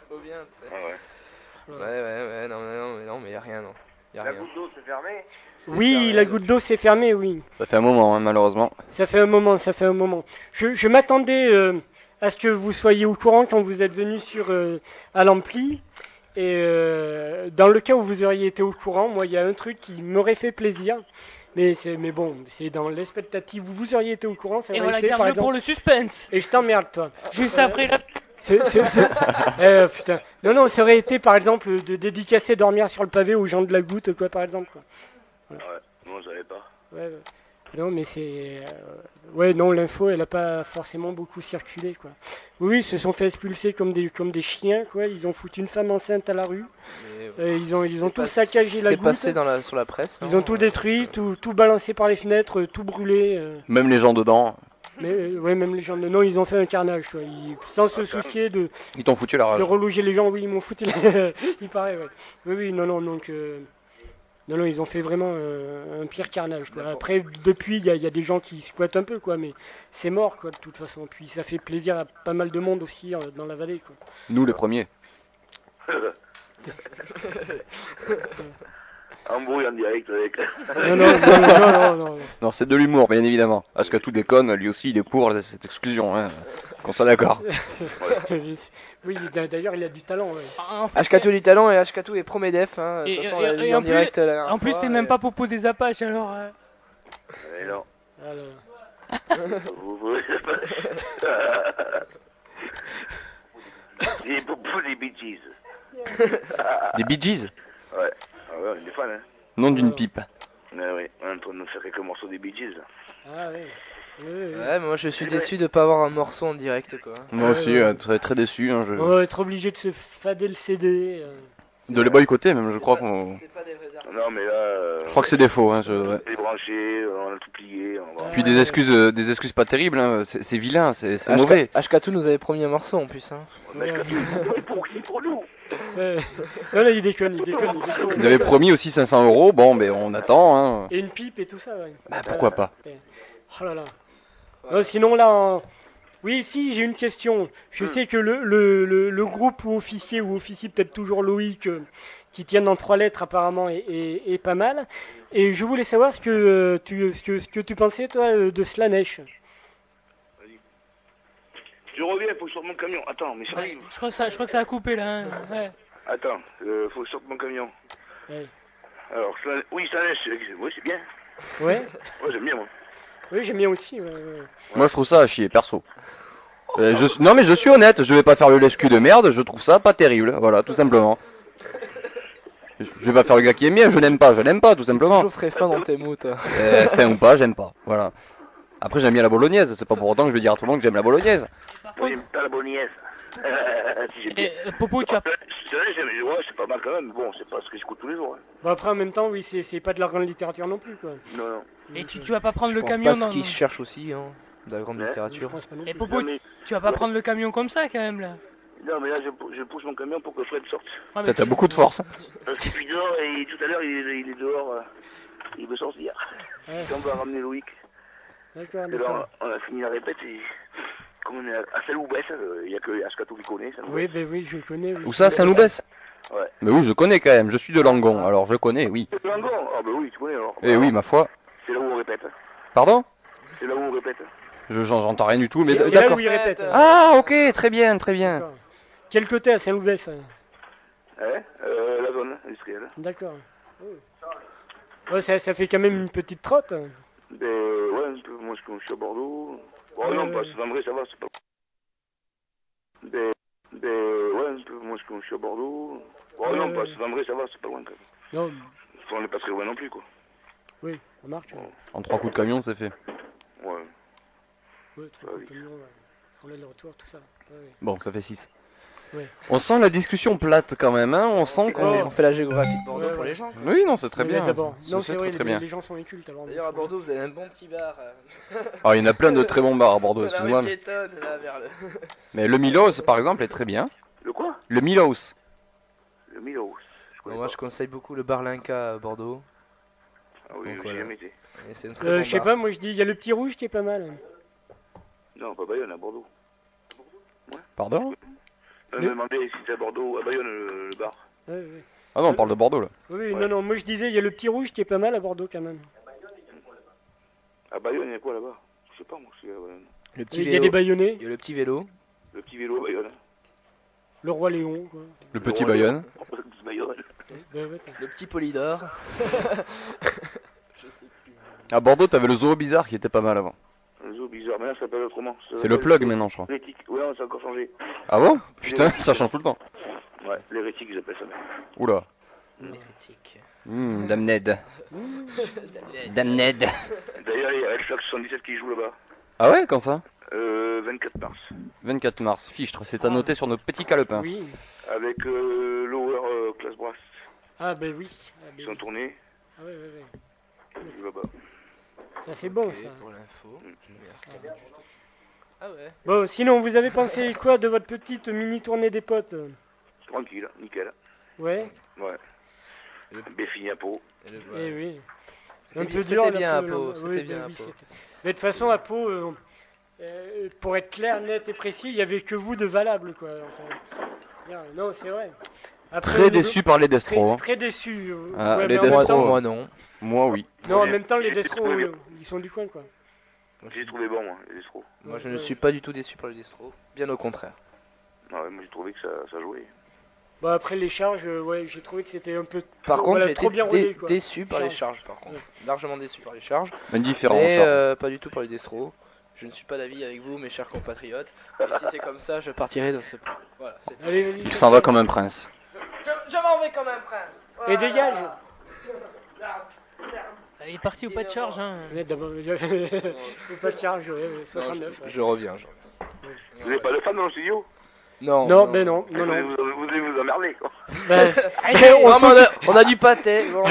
Faut bien. tu sais. Ouais, ouais, ouais, non, non, non, mais non, mais y a rien, non. Y a La rien. goutte d'eau, c'est fermé? Oui, la goutte d'eau s'est fermée, oui. Ça fait un moment, hein, malheureusement. Ça fait un moment, ça fait un moment. Je, je m'attendais euh, à ce que vous soyez au courant quand vous êtes venu sur euh, à l'ampli. Et euh, dans le cas où vous auriez été au courant, moi, il y a un truc qui m'aurait fait plaisir. Mais c'est, mais bon, c'est dans l'expectative où vous auriez été au courant. Ça Et aurait voilà, été, par garde-le exemple- pour le suspense. Et je t'emmerde, toi. Juste après la- C'est, c'est, c'est- putain. Non, non, ça aurait été, par exemple, de dédicacer dormir sur le pavé aux gens de la goutte, quoi, par exemple. Quoi. Ouais, non, je savais pas. Ouais, ouais. Non, mais c'est. euh, Ouais, non, l'info, elle a pas forcément beaucoup circulé, quoi. Oui, ils se sont fait expulser comme des, comme des chiens, quoi. Ils ont foutu une femme enceinte à la rue. Mais, Euh, ils ont, ils ont tout pas- saccagé la C'est passé dans la, sur la presse. Ils hein. ont tout détruit, tout, tout balancé par les fenêtres, euh, tout brûlé. euh. Même les gens dedans, Mais euh, ouais, même les gens de non, ils ont fait un carnage, quoi. Ils- sans se soucier de, ils t'ont foutu la rage. de reloger les gens. Oui, ils m'ont foutu. les- Il paraît, ouais. Oui, oui, non, non, donc. euh, Non, non, ils ont fait vraiment euh, un pire carnage. Quoi. Après, depuis, il y, a- il y a des gens qui squattent un peu, quoi, mais c'est mort, quoi, de toute façon. Puis ça fait plaisir à pas mal de monde aussi euh, dans la vallée, quoi. Nous, les premiers. Embrouille en direct avec. Non, non, non, non, non, non. Non, c'est de l'humour, bien évidemment. Parce que tout déconne, lui aussi, il est pour cette exclusion. Hein. Qu'on soit d'accord. oui, d'a- d'ailleurs, il a du talent. Ouais. Hkatou du talent et Hkatou est Promedef. Hein. Et, en direct en plus t'es et- même pas Popo des Apaches alors. euh, Mais non. Alors. Vous voulez Des pour des Gees. Des Gees Ouais. Ah ouais, on est hein. Nom d'une pipe. Ouais, ouais. On est en train de nous faire quelques morceaux des Bee Gees. Ah, ouais. Ouais, mais moi je suis déçu de pas avoir un morceau en direct quoi. Moi aussi, euh, très, très déçu. Hein, je... On va être obligé de se fader le CD. euh. De les boycotter, même, je crois qu'on. Non, mais là. euh, Je crois que c'est des faux. Hein, je... ouais. On on a tout plié. On va... Puis des excuses, euh, des excuses pas terribles. Hein. C'est c'est vilain, c'est c'est HK mauvais. Hkatou nous avait promis un morceau en plus. Hein. C'est pour qui Pour nous? Ouais. Non, non, il déconne, il déconne. il déconne. Ils avaient promis aussi 500 euros. Bon, ben on attend. Hein. Et une pipe et tout ça, ouais. Bah, pourquoi pas. Ouais. Oh là là. Non, sinon, là. en- Oui, si, j'ai une question. Je sais que le, le, le, le groupe ou officier, ou officier peut-être toujours Loïc, euh, qui tiennent en trois lettres apparemment, est, est, est pas mal. Et je voulais savoir ce que, euh, tu, ce que, ce que tu pensais, toi, euh, de Slanesh. Je reviens, faut que je sorte mon camion. Attends, mais j'arrive. Je crois que ça, je crois que ça a coupé là. hein. Ouais. Attends, euh, faut que je sorte mon camion. Ouais. Alors, ça... oui, ça neige, c'est- oui, c'est bien. Ouais Ouais, j'aime bien, moi. Oui, j'aime bien aussi. ouais, ouais. Moi, je trouve ça à chier, perso. Euh, je... Non, mais je suis honnête. Je vais pas faire le lèche-cul de merde. Je trouve ça pas terrible. Voilà, tout simplement. Je vais pas faire le gars qui aime bien. Je n'aime pas. Je n'aime pas, tout simplement. Toujours très fin dans tes mots toi. Euh, fin ou pas, j'aime pas. Voilà. Après, j'aime bien la bolognaise. C'est pas pour autant que je vais dire à tout le monde que j'aime la bolognaise. Moi, j'aime pas la bolognaise. si. Et, euh, Popo, tu as. C'est vrai, j'aime, ouais, c'est pas mal quand même. Bon, c'est pas ce que j'écoute tous les jours. hein. Bon, après, en même temps, oui, c'est c'est pas de la grande littérature non plus, quoi. Non, non. Et tu, tu vas pas prendre Je le pense camion pas dans. ce qu'ils cherchent aussi, hein, de la grande littérature. Et Popo, Non, mais- tu vas pas prendre le camion comme ça quand même là. Non, mais là, je, je pousse mon camion pour que Fred sorte. Ah, mais T'as t'as beaucoup de force. Parce qu'il est dehors et tout à l'heure, il, est- il est dehors. euh, il veut sortir. Ouais. Quand on va ramener Loïc. D'accord, d'accord. on a fini la répète et comme on est à Saint-Loubès, euh, il n'y a que Ascato qui connaît. Oui, ben oui, je le connais. Où ça, Saint-Loubès Ouais. Mais oui, je connais quand même. Je suis de Langon, alors je connais, oui. C'est Langon Ah, bah oui, tu connais alors. Eh oui, ma foi. C'est là où on répète. Pardon? C'est là où on répète. Je j'en- j'entends rien du tout, mais C'est là d'accord. où il répète. Ah, ok, très bien, très bien. D'accord. Quel côté à Saint-Loubès hein? Hein? Euh, La zone industrielle. D'accord. Oh. Ouais, ça, ça fait quand même une petite trotte. hein. Ouais, un peu, moi je, je suis à Bordeaux. Bon, Ouais, non, pas, c'est vrai, ça va, c'est pas. Ben, ben, ouais, un peu moins que je suis à Bordeaux. Bon, Ouais, non, pas, c'est vrai, ça va, c'est pas loin quand même. Non, Enfin, on n'est pas très loin non plus, quoi. oui, ça marche. Ouais, En trois coups de camion, c'est fait. Ouais. ouais trois coups de camion, ouais. On a le retour, tout ça. Ouais, ouais. Bon, ça fait 6. Ouais. On sent la discussion plate quand même, hein. On sent qu'on. On fait la géographie de Bordeaux Ouais, pour ouais. les gens. quoi. Oui, non, c'est très Mais bien. Non, c'est vrai, très, très les, bien. les gens sont D'ailleurs, à Bordeaux, vous avez un bon petit bar. euh, Ah, il y en a plein de très bons bars à Bordeaux, excuse-moi. vers le... Mais le Milos, par exemple, est très bien. Le quoi? Le Milos. Le Milos. Bon, moi, je conseille beaucoup le bar Linka à Bordeaux. Ah oui, j'ai jamais été. Euh, bon je sais pas, moi je dis, il y a le petit rouge qui est pas mal. Non, pas Bayonne, à Bordeaux. Pardon? Euh, me si c'est à Bordeaux ou à Bayonne, le, le bar. Ouais, ouais. Ah non, on parle de Bordeaux là. Oui, non, non, moi je disais, il y a le petit rouge qui est pas mal à Bordeaux quand même. À Bayonne, il y a quoi là-bas? Je sais pas, moi, c'est à Bayonne. Le petit Il y a vélo. des Bayonnais, Il y a le petit vélo. Le petit vélo à Bayonne. le roi Léon, quoi. Le petit Bayonne. Bayonne. Ben, Le petit Polydor. À Bordeaux, t'avais le zoo bizarre qui était pas mal avant. Un zoo bizarre, mais là ça s'appelle autrement. Ça C'est le plug maintenant, je crois. L'hérétique. Ouais, ça a encore changé. Ah bon Putain, ça change tout le temps. Ouais, l'hérétique, ils appellent ça. Oula. L'hérétique. Hum, Dame Ned. Dame Ned. D'ailleurs, il y a Flag 77 qui joue là-bas. Ah ouais, quand ça Euh, 24 mars. 24 mars. Fichtre, c'est à noter sur nos petits calepins. Oui. Avec euh, Lower euh, Class Brass. Ah, ben oui. Ah, ben Ils sont oui. tournés. Ah, ouais, ouais, ouais. Là-bas. Ça c'est bon, Ok, ça. pour l'info. Ah ouais. Bon, sinon, vous avez pensé quoi de votre petite mini tournée des potes Tranquille, nickel. Ouais. Ouais. Bien fini à Pau. Eh oui. C'était Un bien- peu c'était dur, bien à là. c'était Oui, bien à c'était- Mais de toute façon, à Pau, euh, euh, pour être clair, net et précis, il y avait que vous de valable, quoi. Enfin, non, c'est vrai. Après, Très niveau- déçu par les Destro, Très, hein. très déçu. euh, Ah, ouais, les mais en même Destro, temps- Moi non. Moi oui. Non, en même temps, les Destro, euh, ils sont du coin, quoi. J'ai trouvé bon, moi, les Destro. Moi je ne suis pas du tout déçu par les distros. Bien au contraire. Ah ouais, moi j'ai trouvé que ça, ça jouait. Bah, après les charges, euh, ouais, j'ai trouvé que c'était un peu Par trop, contre, voilà, j'ai trop été bien dé- rodé, quoi. déçu par les Charge. charges, par contre. Largement déçu par les charges. Indifférent, Mais euh, pas du tout par les distros. Je ne suis pas d'avis avec vous, mes chers compatriotes. Et si c'est comme ça, je partirai dans ce. Voilà, c'est tout. Allez, vas-y. Il s'en va comme un prince. Je, je m'en vais comme un prince. Et dégage Il est parti au pas de charge. Hein. Pas de charge, ouais, ouais, Non, 69. je, reviens, je reviens. Vous n'avez pas de femme dans le studio Non, Non, ben non, non, vous, allez non. vous, vous allez vous emmerder, quoi. Bah, on, on mais on, a, on a du pâté. On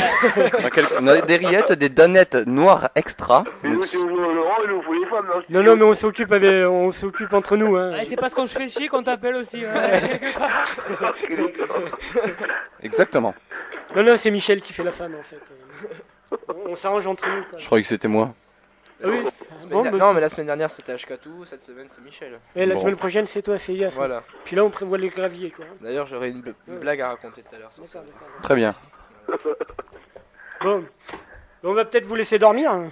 a, quelques- on a des rillettes, des danettes noires extra. Mais vous, si vous jouez au Laurent, il nous faut les femmes dans le studio. Non, non, mais on s'occupe avec, on s'occupe entre nous, hein. Ah, c'est parce qu'on se fait chier qu'on t'appelle aussi. hein. Exactement. Non, non, c'est Michel qui fait la femme, en fait. On, s'arrange entre nous, quoi. Je croyais que c'était moi. Ah oui. La Bon, bah, non, mais la semaine dernière c'était HK2, cette semaine c'est Michel. Et la Bon. semaine prochaine, c'est toi, fais gaffe. Voilà. Puis là, on prévoit les graviers, quoi. D'ailleurs, j'aurais une, bl- une blague à raconter tout à l'heure sur ça. Très bien. Bon. On va peut-être vous laisser dormir. hein.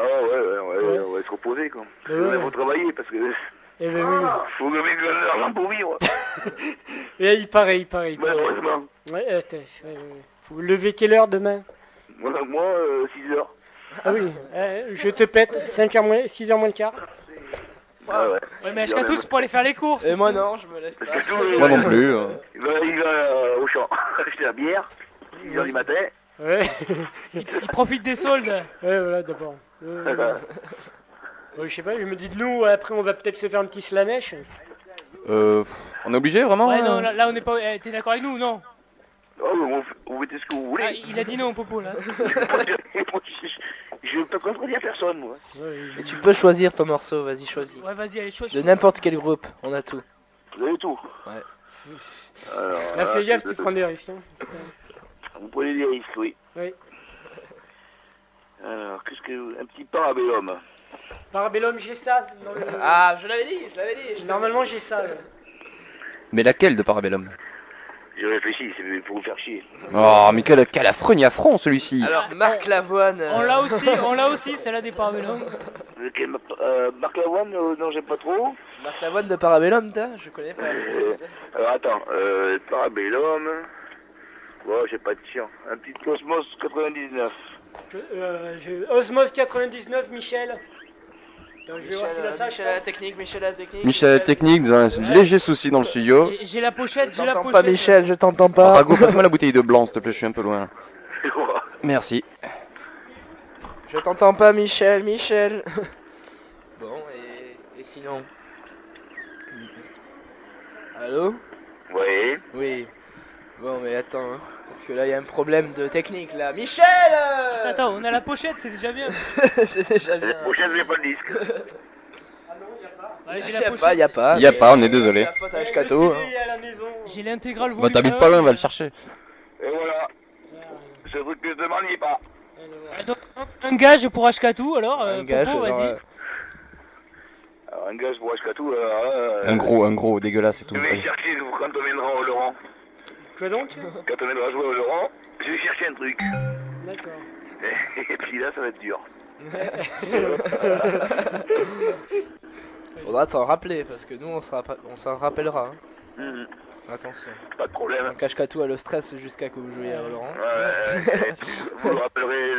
Ah ouais, ouais, ouais, on va se reposer, quoi. Ouais. va travailler, parce que... Eh ben oui. Faut gagner de l'argent pour vivre. Et il paraît, il paraît. il paraît. Malheureusement. Ouais, euh, t'es- ouais, ouais, ouais. Faut vous lever quelle heure demain? Moi, moi euh, 6 heures. Ah oui, euh, je te pète, 5h moins, 6h moins le quart. Ah ouais. Ouais, mais HK tous pour aller faire les courses? Et moi non, je me lève pas. Parce que tout, Moi non plus. euh. Il va, il va euh, au champ acheter la bière, 6 heures du matin. Ouais. Il, il profite des soldes. Ouais, voilà, d'abord. Euh, je sais pas, je me dis de nous, après on va peut-être se faire un petit slamèche. Euh, on est obligé vraiment Ouais, non, là, là, on n'est pas. eh, T'es d'accord avec nous, non Oh, mais vous, vous mettez ce que vous voulez. Ah, Il a dit non, Popo, là. je ne peux contredire personne, moi. Et tu peux choisir ton morceau, vas-y choisis. Ouais, vas-y, allez, choisis. De n'importe quel groupe, on a tout. Vous avez tout. Ouais. Alors, Là, fais gaffe, tu prends des risques. hein. Vous prenez des risques, oui. Oui. Alors, qu'est-ce que... Un petit parabellum. Parabellum, j'ai ça. dans le- Ah, je l'avais dit, je l'avais dit. je Normalement, j'ai ça. là. Mais laquelle de Parabellum? J'ai réfléchi, c'est pour vous faire chier. Oh, mais quel, quel affreux affront celui-ci Alors, Marc Lavoine. euh, On l'a aussi, on l'a aussi, celle-là des parabellums. Lequel, euh, Marc Lavoine, euh, non, j'aime pas trop. Marc Lavoine de Parabellum, t'as? Je connais pas. Euh, alors, attends, euh, parabellum... Ouais, j'ai pas de chien. Un petit Cosmos 99. Euh, je- Osmos 99, Michel. je vais voir si Michel, la euh, salle Michel à la technique, Michel à la technique. Michel Technique, nous avons un léger souci dans le studio. J'ai la pochette, j'ai la T'entends pochette. pas Michel, je t'entends pas. Rago, passe-moi la bouteille de blanc, s'il te plaît, je suis un peu loin. Merci. Je t'entends pas Michel, Michel. bon, et, et sinon? Allô? Oui. Oui. Bon, mais attends, hein, parce que là, il y a un problème de technique, là. Michel euh Attends, attends, on a la pochette, c'est déjà bien. C'est déjà bien. Prochaine, j'ai pas le disque. Ouais, j'ai Y la a pochette. pas, y a pas. Y a pas, on est désolé. C'est la faute à hein. J'ai l'intégrale Bah volume t'habites 1. pas loin, on va le chercher. Et voilà. Ce truc que je demande, il est pas. Donc, Un gage pour Ashkatu alors, euh, Un gage, Popo, alors, vas-y. euh, Alors, un gage pour Ashkatou, alors là, euh, Un gros, un gros, dégueulasse et tout. Je vais chercher quand on viendra au Laurent. Quoi donc Quand on viendra jouer au Laurent, je vais chercher un truc. D'accord. Et puis là, ça va être dur. Faudra t'en rappeler, parce que nous, on s'en rappe- on s'en rappellera. hein. Mhm. Attention. Pas de problème. On cache tout à le stress jusqu'à que vous jouiez à Laurent. Ouais, vous le rappellerez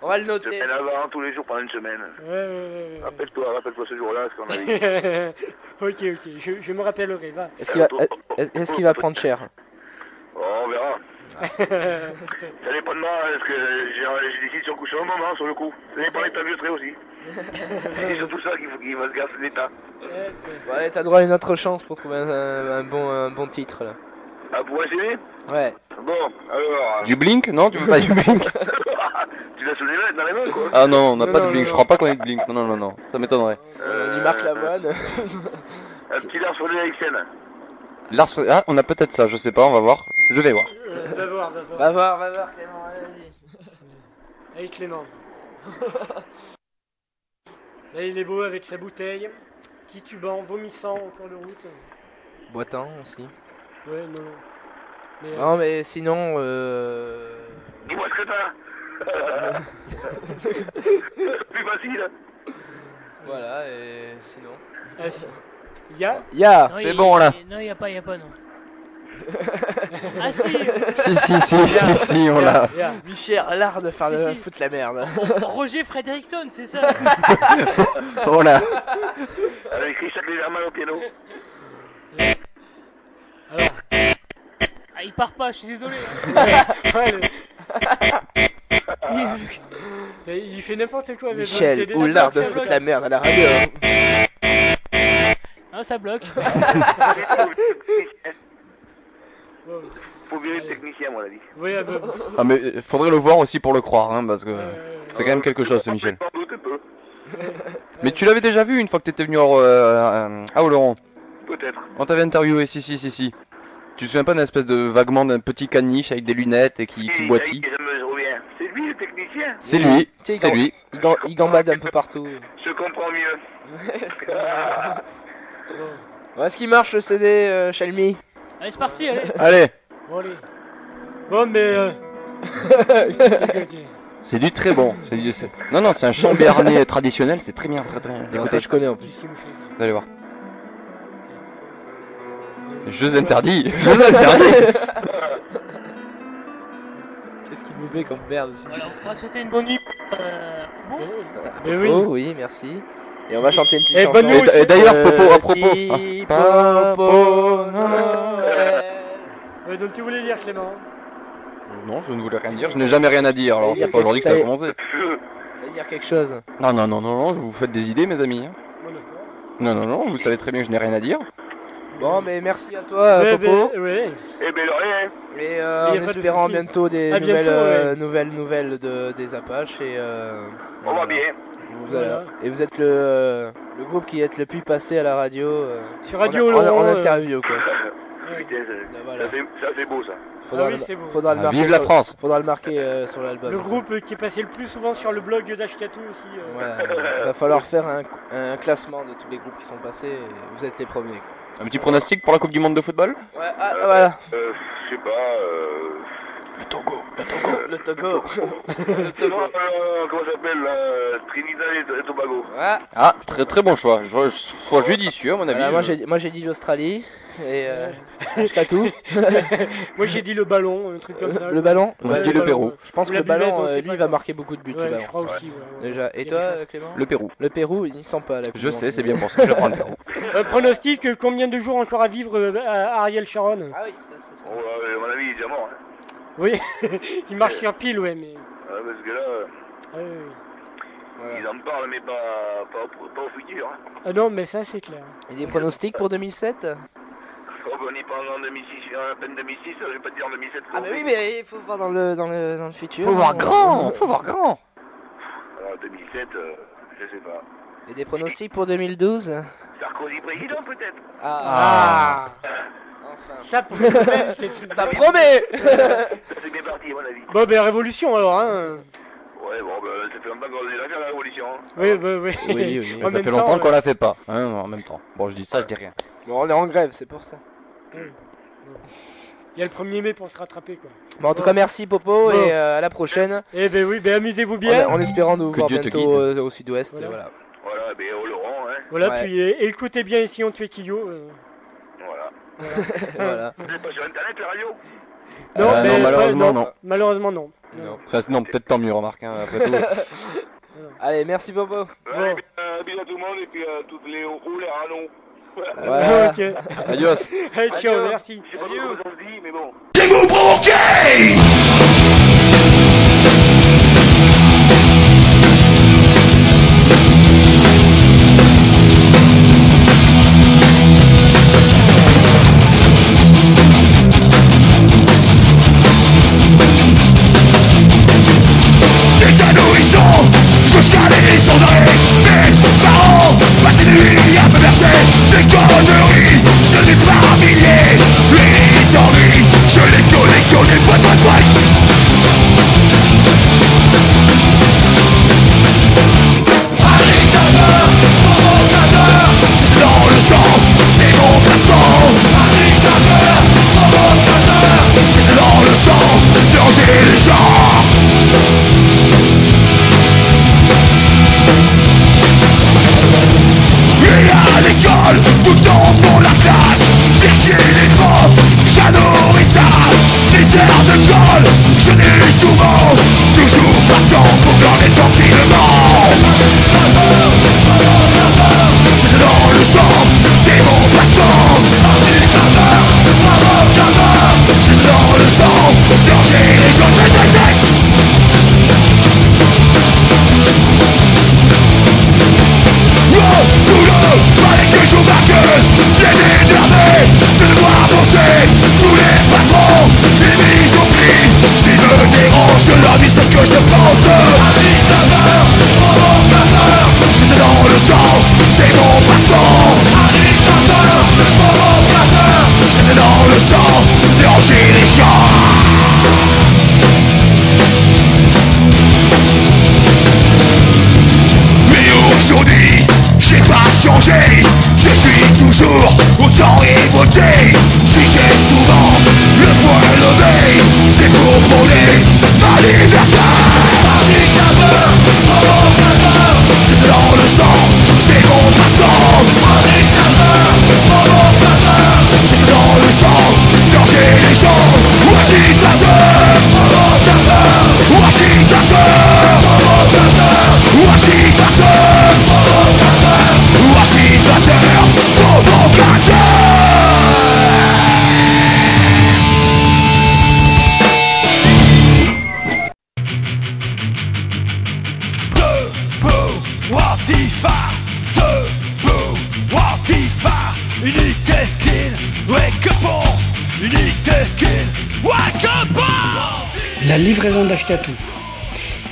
On va le noter. semaine avant, tous les jours pendant une semaine. Ouais, ouais, ouais, Rappelle-toi, rappelle-toi ce jour-là, ce qu'on a dit. ok, ok, je, je me rappellerai, va. Est-ce qu'il va, est-ce est-ce qu'il va prendre cher? On verra. Ça dépend de moi, parce que j'ai décidé sur, sur le moment, sur le coup. Ça dépend de l'état aussi. C'est surtout ça qu'il faut qu'il va se garder l'état. Allez, t'as droit à une autre chance pour trouver un, un bon, un bon titre, là. Ah, pour essayer? Ouais. Bon, alors... Du Blink Non, tu veux pas du Blink? Tu l'as sous les mains, dans les mains, quoi. Ah non, on n'a pas non, de Blink, non, je crois pas qu'on ait de Blink. Non, non, non, non, ça m'étonnerait. Euh, marque la bonne. Un petit Lars sur Eriksen. Lars, ah, on a peut-être ça, je sais pas, on va voir. Je vais voir. Va voir, va voir. Va voir, va voir, Clément, vas-y. Allez, Clément. Là, il est beau avec sa bouteille, titubant, vomissant en cours de route. Boitant aussi. Ouais, non, non. Mais, euh, Non, mais sinon, euh... Dis-moi ce que t'as. Plus facile. Voilà, et sinon. ah, si. Ya Ya Non, c'est il- bon, là. il- Non, y a pas, y a pas, non. Ah si Si, si, si, si, si, on l'a. Michel, l'art de faire Si, le si. foutre la merde. Roger Frederickson, c'est ça Oh là. Avec Richard Lederman au piano. Ah, il part pas, je suis désolé. Ouais, le- il, il fait n'importe quoi avec Michel, ou l'art de foutre la merde à la radio. Ah, ça bloque. Faut virer le technicien, à mon avis. Oui, ah bah, Ah mais faudrait le voir aussi pour le croire, hein, parce que c'est quand même quelque chose, ce Michel. Mais tu l'avais déjà vu une fois que t'étais venu au, euh, à Oloron. Peut-être. On t'avait interviewé, si, si, si, si. Tu te souviens pas d'une espèce de vaguement d'un petit caniche avec des lunettes et qui, qui Oui, boitille ça me souviens. C'est lui le technicien. C'est lui, c'est lui. Il, gam- il gambade un peu partout. Je comprends mieux. Est-ce qu'il marche le CD, euh, Shelmy Allez, c'est parti, allez. Allez, bon, allez. Bon, mais. Euh... c'est du très bon. C'est du... Non, non, c'est un chant béarnais traditionnel, c'est très bien, très très bien. Écoutez, je connais en plus. Vous allez voir. Jeux interdits Jeux interdits Qu'est-ce qu'il me met comme merde aussi Voilà, on va souhaiter une bonne nuit. Euh, bon. Mais oui. Oh oui, merci. Et on va chanter une petite Eh, chanson. bonne nuit Et, et d'ailleurs, Popo, à propos... Ah, Popo. Ouais, donc tu voulais dire, Clément Non, je ne voulais rien dire, je n'ai jamais rien à dire, alors c'est pas aujourd'hui que ça a commencé. Dire quelque chose Non, non, non, non, non, vous faites des idées, mes amis. hein. Non, non, non, vous savez très bien que je n'ai rien à dire. Bon, mais merci à toi, Popo. mais- ouais. Eh ben, de rien. Et euh, en de espérant bientôt des À nouvelles, bientôt, euh, ouais. nouvelles nouvelles de, des Apaches et euh, On va bien. Vous Voilà. allez- et vous êtes le, euh, le groupe qui est le plus passé à la radio. euh, Sur Radio en, en- Laurent, en euh, interview quoi. Putain, ça, voilà. ça fait, ça fait beau, ça. Faudra, Ah oui, le- c'est beau. faudra le Ah, marquer. vive la sur- France. Faudra le marquer euh, sur l'album. Le groupe qui est passé le plus souvent sur le blog d'Ashkatu aussi. euh. Voilà. Va falloir faire un, un classement de tous les groupes qui sont passés. et vous êtes les premiers. quoi. Un petit pronostic pour la Coupe du Monde de football? Ouais, ah, voilà. Euh, je sais pas, euh, Le Togo. Le Togo. Le Togo. Euh, comment ça s'appelle euh, Trinidad et, Tobago. Ah. Ah, très très bon choix. Je- je- Choix judicieux à mon avis. Voilà, moi Je- j'ai moi j'ai dit l'Australie et euh, jusqu'à tout. Moi j'ai dit le ballon, un truc comme ça. Le ballon Moi, j'ai dit le Pérou. Je pense que le ballon, euh, lui, va marquer beaucoup de buts. Ouais, le ballon. je crois aussi. Déjà. Et toi. Clément Le Pérou. Le Pérou, il sent pas la Je sais, c'est bien pour ça que je prendre le Pérou. Euh, pronostic, combien de jours encore à vivre euh, à Ariel Sharon Ah oui, ça, c'est ça. Oh, euh, à mon avis, il est déjà mort. Oui, il marche sur pile, ouais, mais. Ah, parce que là, euh, Ah, oui, oui. ils en parlent, mais pas, pas, au- pas au futur. Hein. Ah non, mais ça c'est clair. Et des pronostics pour 2007 Oh, ben, on y parle en 2006, en peine 2006, je vais pas te dire en 2007. Ah bah oui, mais il faut voir dans le dans le dans le futur. Faut voir hein. grand, faut voir grand. Alors, 2007, euh, je sais pas. Et des pronostics pour 2012 Sarkozy président, peut-être? Ah, Enfin. Ça promet, Ça promet Ça, c'est bien parti, à mon avis. Bon, ben révolution alors, hein. Ouais, bon, ben, ça fait longtemps qu'on est là la révolution. hein. Oui, oui, oui. Oui, oui, En ça même fait temps, longtemps qu'on euh, la fait pas. Hein, en même temps. Bon, je dis ça, je dis rien. Bon, on est en grève, c'est pour ça. Il y a le 1er mai pour se rattraper, quoi. Bon, en tout cas, merci Popo Bon. et euh, à la prochaine. Eh ben oui, ben amusez-vous En, bien. en espérant nous Que voir Dieu te bientôt euh, au sud-ouest. Voilà. et Voilà. Voilà, ben, au Laurent, hein. Voilà, Ouais. puis euh, écoutez bien ici on tuait Kyo. euh. Voilà. Vous êtes pas sur Internet, la radio Non, Euh, mais non, malheureusement, pas- non. Malheureusement non. Non, peut-être tant mieux, remarque, hein, après tout. Allez, merci bien, euh, bisous à tout le monde et puis euh, toutes les rouleurs à nous. Voilà. ok. Adios. Allez, ciao, Adios. merci. Je sais pas comment ça se dit, mais bon.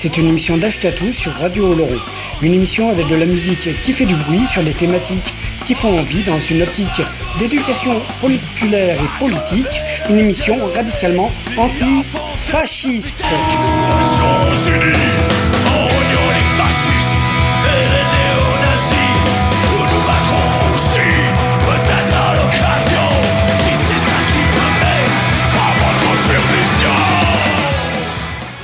C'est une émission d'Achetatou sur Radio Oloron. Une émission avec de la musique qui fait du bruit sur des thématiques qui font envie dans une optique d'éducation populaire et politique. Une émission radicalement anti-fasciste.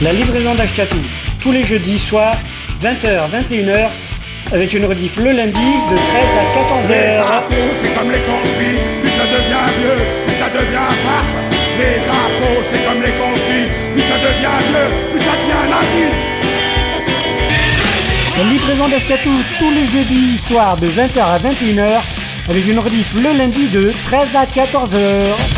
La livraison d'Ashkatou, tous les jeudis soirs, 20h, 21h, avec une rediff le lundi de 13 à 14h. Les impôts, c'est comme les conspires, plus ça devient vieux, plus ça devient farf. Les impôts, c'est comme les conspires, plus ça devient vieux, plus ça devient nazi. La livraison d'Ashkatou, tous les jeudis soirs, de 20h à 21h, avec une rediff le lundi de 13 à 14h. Antifa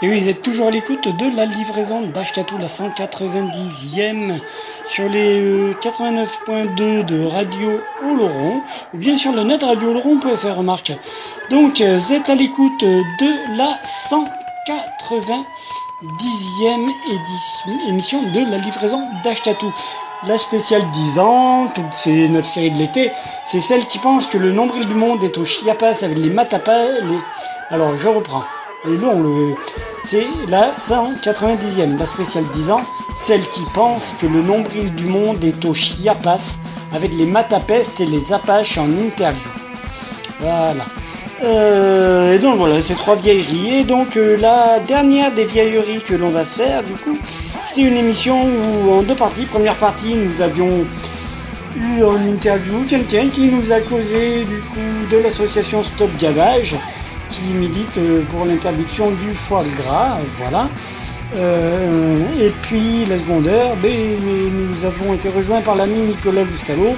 Et oui, vous êtes toujours à l'écoute de la livraison d'Ashkatou, la 190e, sur les euh, 89.2 de Radio Oloron, ou bien sur le net Radio Oloron, faire remarque. Donc, euh, vous êtes à l'écoute de la 190e édition, émission de la livraison d'Ashkatou. La spéciale 10 ans, c'est notre série de l'été, c'est celle qui pense que le nombril du monde est au chiapas avec les matapas. Alors, je reprends. Et non, le... c'est la 190e, la spéciale 10 ans, celle qui pense que le nombril du monde est au Chiapas avec les Matapestes et les Apaches en interview. Voilà. Euh, et donc voilà, ces trois vieilleries. Et donc euh, la dernière des vieilleries que l'on va se faire, du coup, c'est une émission où en deux parties. Première partie, nous avions eu en interview quelqu'un qui nous a causé du coup de l'association Stop Gavage qui milite euh, pour l'interdiction du foie gras, voilà. Et puis la seconde heure, ben, nous avons été rejoints par l'ami Nicolas Gustavo.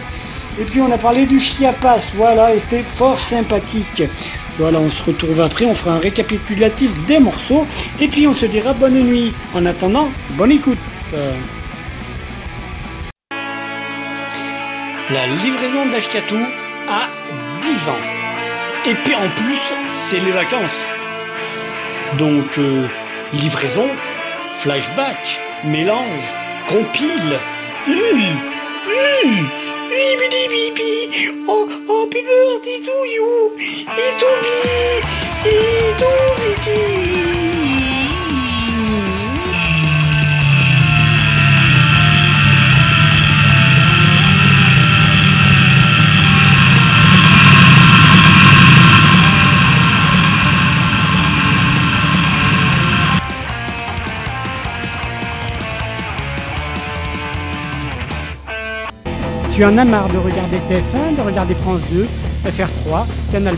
Et puis on a parlé du Chiapas, voilà, et c'était fort sympathique. Voilà, on se retrouve après, on fera un récapitulatif des morceaux, et puis on se dira bonne nuit. En attendant, bonne écoute. La livraison d'Ashkatou a 10 ans. Et puis en plus, c'est les vacances. Donc, euh, livraison, flashback, mélange, compile. Hum, oui, bidi, bibi. Oh, oh, birthday to you. To Tu en as marre de regarder TF1, de regarder France 2, FR3, Canal+,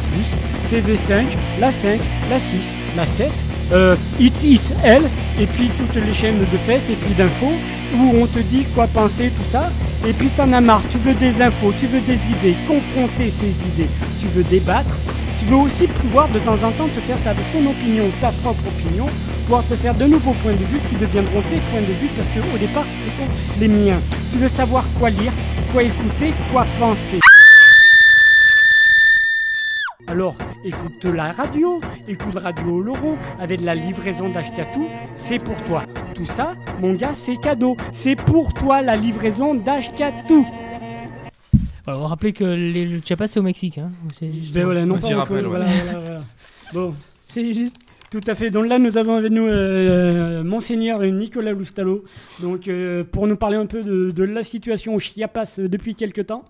TV5, la 5, la 6, la 7, euh, It It L, et puis toutes les chaînes de fesses et puis d'infos, où on te dit quoi penser, tout ça, et puis t'en as marre, tu veux des infos, tu veux des idées, confronter tes idées, tu veux débattre, tu veux aussi pouvoir de temps en temps te faire ta, ton opinion, ta propre opinion, pouvoir te faire de nouveaux points de vue qui deviendront tes points de vue parce qu'au départ ce sont les miens. Tu veux savoir quoi lire, quoi écouter, quoi penser. Alors, écoute la radio, écoute Radio Oloron avec de la livraison d'Ashkatou, c'est pour toi. Tout ça, mon gars, c'est cadeau. C'est pour toi la livraison d'Ashkatou. Voilà, on va rappeler que les- le Chiapas c'est au Mexique. Hein. C'est juste- Ben voilà, non pas encore, voilà, voilà, voilà. Bon, c'est juste. Tout à fait. Donc là, nous avons avec nous euh, Monseigneur Nicolas Loustalo, donc euh, pour nous parler un peu de, de la situation au Chiapas euh, depuis quelque temps.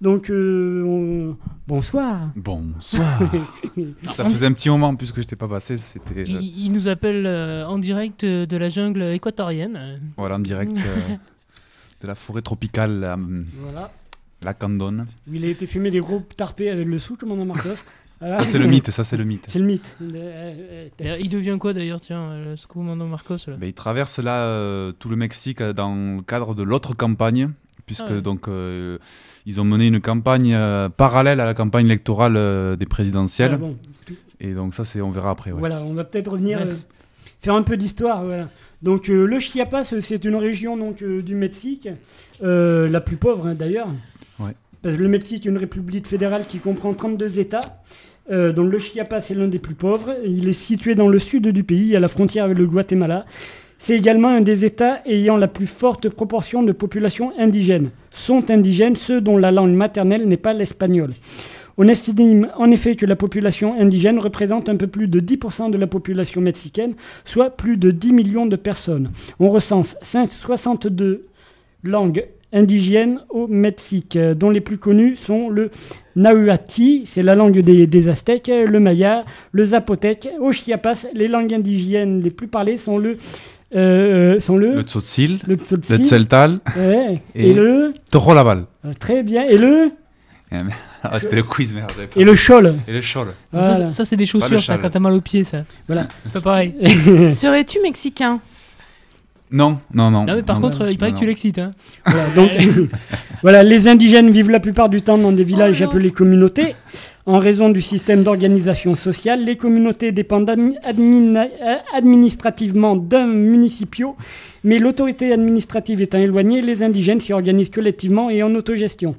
Donc, euh, on- bonsoir. Bonsoir. Ça faisait un petit moment en plus que je t'ai pas passé. C'était euh, Il, il nous appelle euh, en direct euh, de la jungle équatorienne. voilà en direct euh, de la forêt tropicale, Voilà. La Candone. Il a été fumé des gros tarpés avec le sous, commandant Marcos. Voilà. Ça c'est le mythe, ça c'est le mythe. C'est le mythe. Euh, euh, Il devient quoi d'ailleurs, tiens, euh, ce commandant Marcos là? Ben, il traverse là euh, tout le Mexique dans le cadre de l'autre campagne, puisque Ah ouais. donc euh, ils ont mené une campagne euh, parallèle à la campagne électorale euh, des présidentielles. Ah bon. Et donc ça c'est on verra après. ouais. Voilà, on va peut-être revenir euh, faire un peu d'histoire. Voilà. Donc euh, le Chiapas, c'est une région donc euh, du Mexique, euh, la plus pauvre hein, d'ailleurs. Parce que le Mexique est une république fédérale qui comprend 32 États. Euh, dont le Chiapas est l'un des plus pauvres. Il est situé dans le sud du pays, à la frontière avec le Guatemala. C'est également un des États ayant la plus forte proportion de population indigène. Sont indigènes ceux dont la langue maternelle n'est pas l'espagnol. On estime en effet que la population indigène représente un peu plus de 10% de la population mexicaine, soit plus de 10 millions de personnes. On recense 5 62 langues indigènes au Mexique, euh, dont les plus connues sont le Nahuatl, c'est la langue des, des Aztèques, le Maya, le Zapotèque. Au Chiapas, les langues indigènes les plus parlées sont le... euh, sont le, Le Tzotzil, le le Tzotzil, Tzeltal ouais, et, et le... Torolabal. euh, Très bien, et le... Eh, Ah, c'était le quiz, merde. pas- Et le chol. Et le chol. Ça, Voilà. c'est- ça, c'est des le chaussures, ça, quand t'as mal aux pieds, ça. Voilà. C'est pas pareil. Serais-tu mexicain? Non, non, non. Non, mais par non, contre, non, il paraît non, que tu l'excites. Hein. Voilà, donc, voilà, les indigènes vivent la plupart du temps dans des villages appelés communautés. En raison du système d'organisation sociale, les communautés dépendent admi- euh, administrativement d'un municipio, mais l'autorité administrative étant éloignée, les indigènes s'y organisent collectivement et en autogestion.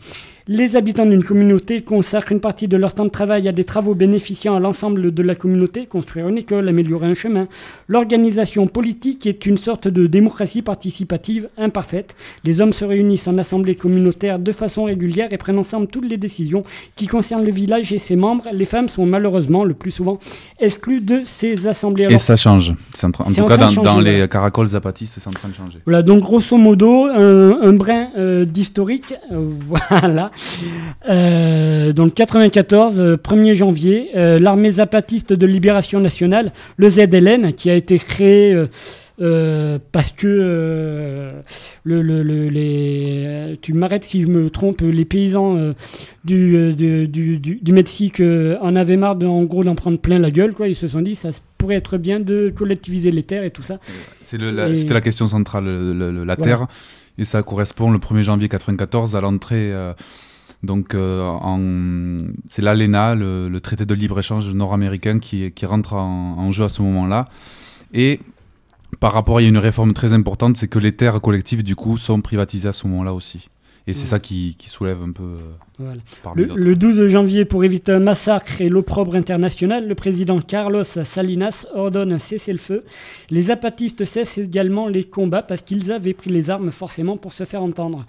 Les habitants d'une communauté consacrent une partie de leur temps de travail à des travaux bénéficiant à l'ensemble de la communauté, construire une école, améliorer un chemin. L'organisation politique est une sorte de démocratie participative imparfaite. Les hommes se réunissent en assemblée communautaire de façon régulière et prennent ensemble toutes les décisions qui concernent le village et ses membres. Les femmes sont malheureusement le plus souvent exclues de ces assemblées. Et ça change. En, tout en cas, dans, les caracoles zapatistes, c'est en train de changer. Voilà, donc grosso modo, un, un brin euh, d'historique. euh, voilà. Euh, donc 94, euh, 1er janvier, euh, l'armée zapatiste de libération nationale, le ZLN, qui a été créé euh, euh, parce que euh, le, le- le- les, tu m'arrêtes si je me trompe, les paysans du, du, du, du- Mexique en avaient marre de, en gros d'en prendre plein la gueule, quoi. Ils se sont dit ça pourrait être bien de collectiviser les terres et tout ça. La- Et- C'était la question centrale, le- le- le- la Voilà. terre. Et ça correspond le 1er janvier 94 à l'entrée. Donc, euh, c'est l'ALENA, le, le traité de libre-échange nord-américain, qui, qui rentre en, en jeu à ce moment-là. Et par rapport, il y a une réforme très importante, c'est que les terres collectives, du coup, sont privatisées à ce moment-là aussi. Et c'est Mm. ça qui, qui soulève un peu. euh, Voilà. Le, le 12 janvier, pour éviter un massacre et l'opprobre international, le président Carlos Salinas ordonne un cessez-le-feu. Les zapatistes cessent également les combats parce qu'ils avaient pris les armes forcément pour se faire entendre.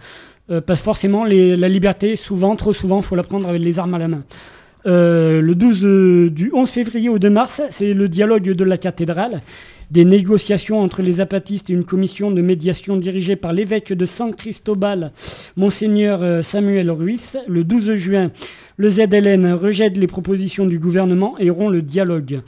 Euh, parce forcément, la liberté, souvent, trop souvent, faut la prendre avec les armes à la main. Euh, le 12 euh, du 11 février au 2 mars, c'est le dialogue de la cathédrale. Des négociations entre les zapatistes et une commission de médiation dirigée par l'évêque de San Cristobal, Monseigneur euh, Samuel Ruiz. Le 12 juin, le ZLN rejette les propositions du gouvernement et rompt le dialogue.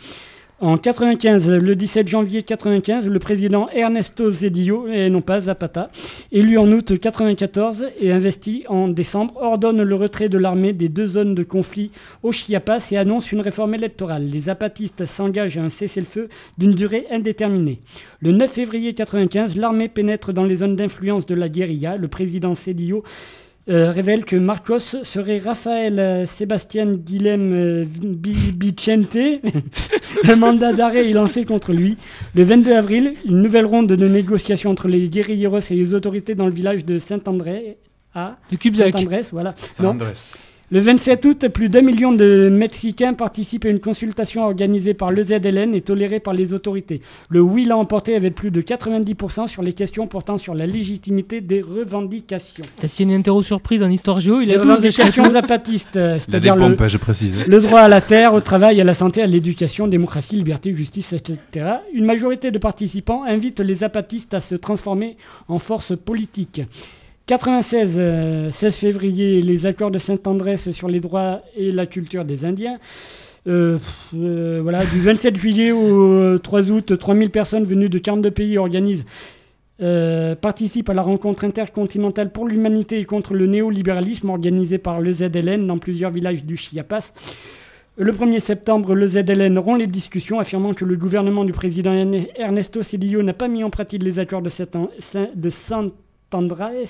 En 95, le 17 janvier 95, le président Ernesto Zedillo, et non pas Zapata, élu en août 94 et investi en décembre, ordonne le retrait de l'armée des deux zones de conflit au Chiapas et annonce une réforme électorale. Les zapatistes s'engagent à un cessez-le-feu d'une durée indéterminée. Le 9 février 95, l'armée pénètre dans les zones d'influence de la guérilla. Le président Cedillo euh, révèle que Marcos serait Rafael euh, Sébastien Guilhem euh, Bi- Vicente. Un mandat d'arrêt est lancé contre lui. Le 22 avril, une nouvelle ronde de négociations entre les guérilleros et les autorités dans le village de Saint-André. À De Cubzac. Saint-Andrés, voilà. Le 27 août, plus d'un million de Mexicains participent à une consultation organisée par le ZLN et tolérée par les autorités. Le oui l'a emporté avec plus de 90% sur les questions portant sur la légitimité des revendications. T'as signé une interro surprise en histoire géo, il Les a 12 revendications échos. zapatistes, euh, Il a des c'est-à-dire le, pompes, je précise. le droit à la terre, au travail, à la santé, à l'éducation, démocratie, liberté, justice, etc. Une majorité de participants invite les zapatistes à se transformer en force politique. 96, euh, 16 février, les accords de Saint-Andrés sur les droits et la culture des Indiens. Euh, euh, voilà, du 27 juillet au euh, 3 août, 3000 personnes venues de 42 pays organisent, euh, participent à la rencontre intercontinentale pour l'humanité et contre le néolibéralisme organisée par le ZLN dans plusieurs villages du Chiapas. Le 1er septembre, le ZLN rompt les discussions, affirmant que le gouvernement du président Erne- Ernesto Cedillo n'a pas mis en pratique les accords de, Saint- Saint- Saint-Andrés.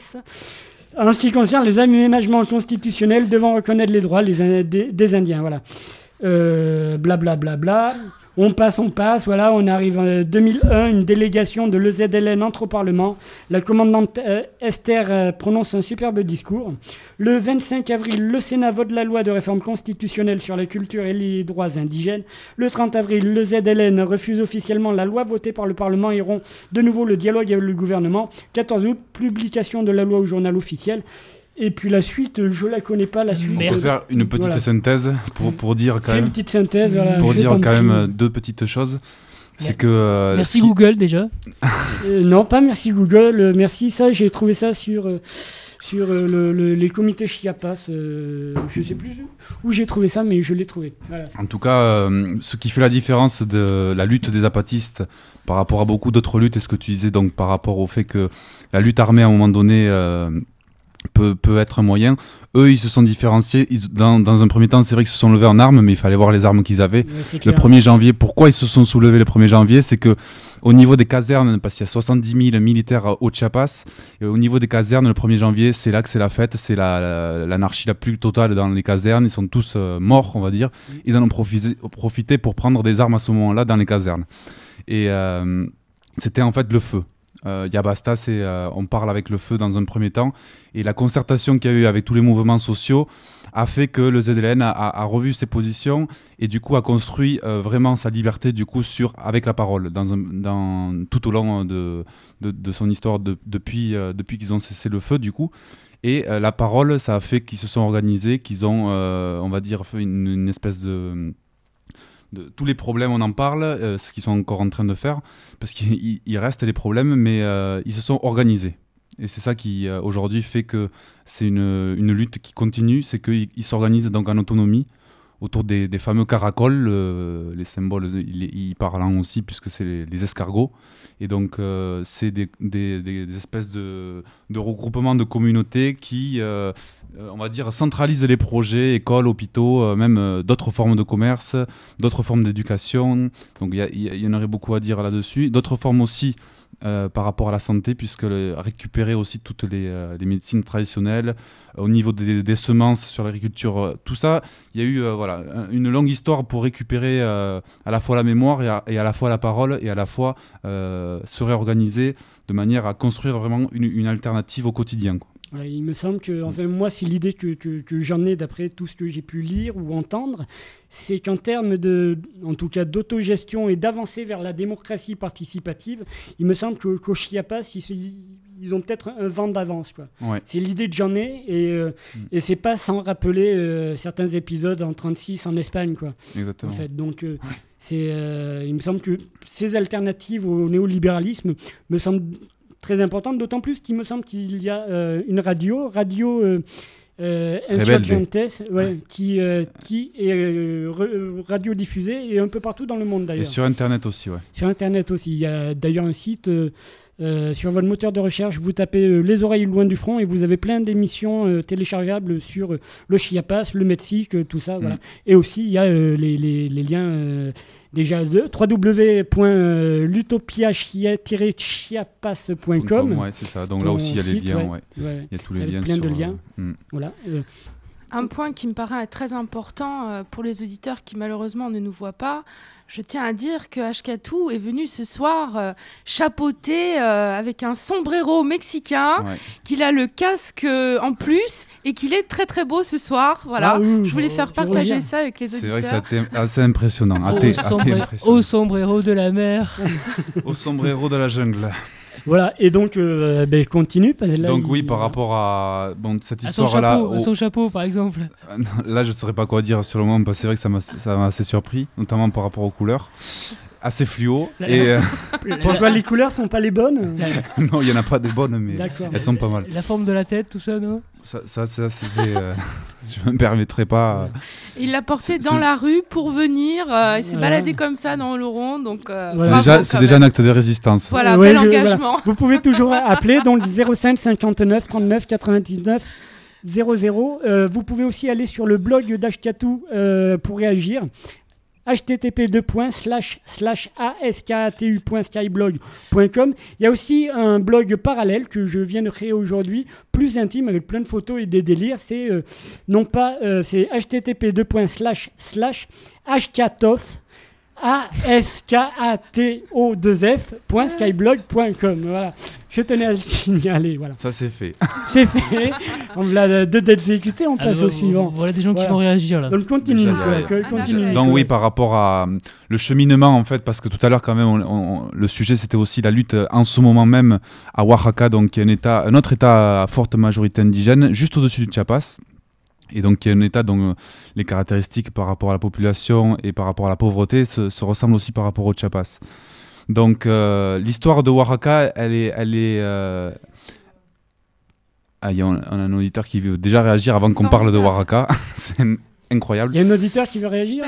En ce qui concerne les aménagements constitutionnels devant reconnaître les droits des, Indiens, voilà. Euh, Blablabla. bla, bla. On passe, on passe. Voilà, on arrive en 2001. Une délégation de l'EZLN entre au Parlement. La commandante euh, Esther euh, prononce un superbe discours. Le 25 avril, le Sénat vote la loi de réforme constitutionnelle sur la culture et les droits indigènes. Le 30 avril, le ZLN refuse officiellement la loi votée par le Parlement et rompt de nouveau le dialogue avec le gouvernement. 14 août, publication de la loi au journal officiel. Et puis la suite, je la connais pas la suite. On peut faire une petite Voilà. synthèse pour, pour dire quand même. une petite synthèse, voilà, Pour je dire t'en quand même prie. euh, deux petites choses. C'est Ouais. que. euh, Merci qui- Google déjà. Euh, non, pas merci Google, euh, merci ça, j'ai trouvé ça sur, euh, sur euh, le- le- les comités Chiapas, euh, je sais plus où j'ai trouvé ça, mais je l'ai trouvé. Voilà. En tout cas, euh, ce qui fait la différence de la lutte des apatistes par rapport à beaucoup d'autres luttes, et ce que tu disais donc par rapport au fait que la lutte armée à un moment donné euh, peut, peut être un moyen, eux ils se sont différenciés. Ils- dans, dans un premier temps, c'est vrai qu'ils se sont levés en armes, mais il fallait voir les armes qu'ils avaient. le clair. 1er janvier, pourquoi ils se sont soulevés le 1er janvier C'est que au niveau des casernes, parce qu'il y a 70 000 militaires au Chiapas, et au niveau des casernes, le 1er janvier, c'est là que c'est la fête, c'est la- la- l'anarchie la, plus totale dans les casernes. Ils sont tous euh, morts, on va dire. Ils en ont profité, profité pour prendre des armes à ce moment-là dans les casernes. Et euh, c'était en fait le feu. Euh, Yabasta, c'est euh, on parle avec le feu dans un premier temps, et la concertation qu'il y a eu avec tous les mouvements sociaux a fait que le ZLN a, revu ses positions et du coup a construit euh, vraiment sa liberté du coup sur avec la parole dans, tout au long de, son histoire de- depuis qu'ils ont cessé le feu du coup. Et la parole ça a fait qu'ils se sont organisés qu'ils ont on va dire fait une espèce de de tous les problèmes, on en parle, euh, ce qu'ils sont encore en train de faire, parce qu'il il- il reste les problèmes, mais euh, ils se sont organisés. Et c'est ça qui euh, aujourd'hui fait que c'est une, une lutte qui continue, c'est qu'ils ils s'organisent donc en autonomie autour des, fameux caracoles, euh, les symboles il parlant aussi puisque c'est les, escargots. Et donc euh, c'est des, espèces de, de regroupements de communautés qui, euh, on va dire, centralisent les projets, écoles, hôpitaux, même d'autres formes de commerce, d'autres formes d'éducation. Donc y, y il y en aurait beaucoup à dire là-dessus. D'autres formes aussi euh, par rapport à la santé, puisque récupérer aussi toutes les, euh, médecines traditionnelles, euh, au niveau des, semences sur l'agriculture, tout ça, il y a eu voilà, un- une longue histoire pour récupérer à la fois la mémoire et à, la fois la parole, et à la fois se réorganiser de manière à construire vraiment une, alternative au quotidien. Il me semble que, enfin, moi, c'est l'idée que, que- que j'en ai d'après tout ce que j'ai pu lire ou entendre, c'est qu'en termes de, en tout cas, d'autogestion et d'avancer vers la démocratie participative, il me semble que qu'au Chiapas, ils, ils ont peut-être un vent d'avance, quoi. Ouais. C'est l'idée que j'en ai et, euh, et c'est pas sans rappeler euh, certains épisodes en 36 en Espagne, quoi. Exactement. En fait, donc. euh, c'est, euh, il me semble que ces alternatives au néolibéralisme me semblent très importantes, d'autant plus qu'il me semble qu'il y a euh, une radio, Radio euh, euh. Insurgentes, ouais, qui, euh, qui est radiodiffusée et un peu partout dans le monde Et d'ailleurs. sur Internet aussi, ouais. Sur Internet aussi. Il y a d'ailleurs un site euh, sur votre moteur de recherche. Vous tapez euh, Les oreilles loin du front et vous avez plein d'émissions euh, téléchargeables sur le Chiapas, le Mexique, tout ça. Voilà. Mm. Et aussi, il y a les, les- les liens déjà de www.lutopia-chiapas.com. Comme, ouais, c'est ça. Donc là aussi, il y a les liens, ouais. Il y a tous les liens Plein de sur, euh, liens. mm. Voilà. Un point qui me paraît très important euh, pour les auditeurs qui malheureusement ne nous voient pas, je tiens à dire que Ashkatu est venu ce soir euh, chapeauté euh, avec un sombrero mexicain, Ouais. qu'il a le casque euh, en plus et qu'il est très très beau ce soir. Voilà, Ah oui, je voulais faire partager ça avec les C'est auditeurs. vrai que ça a été assez impressionnant. Au, Athée- athée sombre- impressionnant. au sombrero de la mer. Au sombrero de la jungle. Voilà, et donc, euh, ben, continue. Parce que là, Donc il- oui, par rapport à bon, cette histoire-là, à au- son chapeau, par exemple. là je ne saurais pas quoi dire sur le moment parce que c'est vrai que ça m'a ça m'a assez surpris, notamment par rapport aux couleurs. assez fluo. Et, euh, Pourquoi les couleurs sont pas les bonnes? Non, il n'y en a pas de bonnes, mais elles sont pas mal. La forme de la tête, tout ça, non? Ça, ça, ça, c'est. euh, je me permettrai pas. Il l'a porté dans la rue pour venir. euh, il s'est Ouais. baladé comme ça dans le rond. Donc, euh, C'est déjà, quand c'est déjà un acte de résistance. Voilà, Ouais, bel je- voilà. engagement. Vous pouvez toujours appeler donc 05 59 39 99 00. Euh, vous pouvez aussi aller sur le blog d'Ashkatou euh, pour réagir. Http askatu.skyblog.com Il y a aussi un blog parallèle que je viens de créer aujourd'hui, plus intime avec plein de photos et des délires. C'est euh, non pas euh, c'est http ashkatof A-S-K-A-T-O-2-F.skyblog.com. Voilà. Je tenais à le signaler. Voilà. Ça, c'est fait. C'est fait. On l'a deux dates exécutées, on Ah, passe bah, au suivant. voilà des gens qui vont réagir, là. Donc continue, Déjà, a- continue. Donc oui, par rapport à euh, le cheminement en fait, parce que tout à l'heure quand même, on- on- le sujet c'était aussi la lutte euh, en ce moment même à Oaxaca, donc qui est un état, un autre état à forte majorité indigène, juste au-dessus du Chiapas. Et donc, qui est un état dont euh, les caractéristiques par rapport à la population et par rapport à la pauvreté se, se ressemblent aussi par rapport au Chiapas. Donc, euh, l'histoire de Oaxaca, elle est, elle est, euh, ah, il y a un, on a un auditeur qui veut déjà réagir avant qu'on parle de Oaxaca. C'est incroyable. Il y a un auditeur qui veut réagir?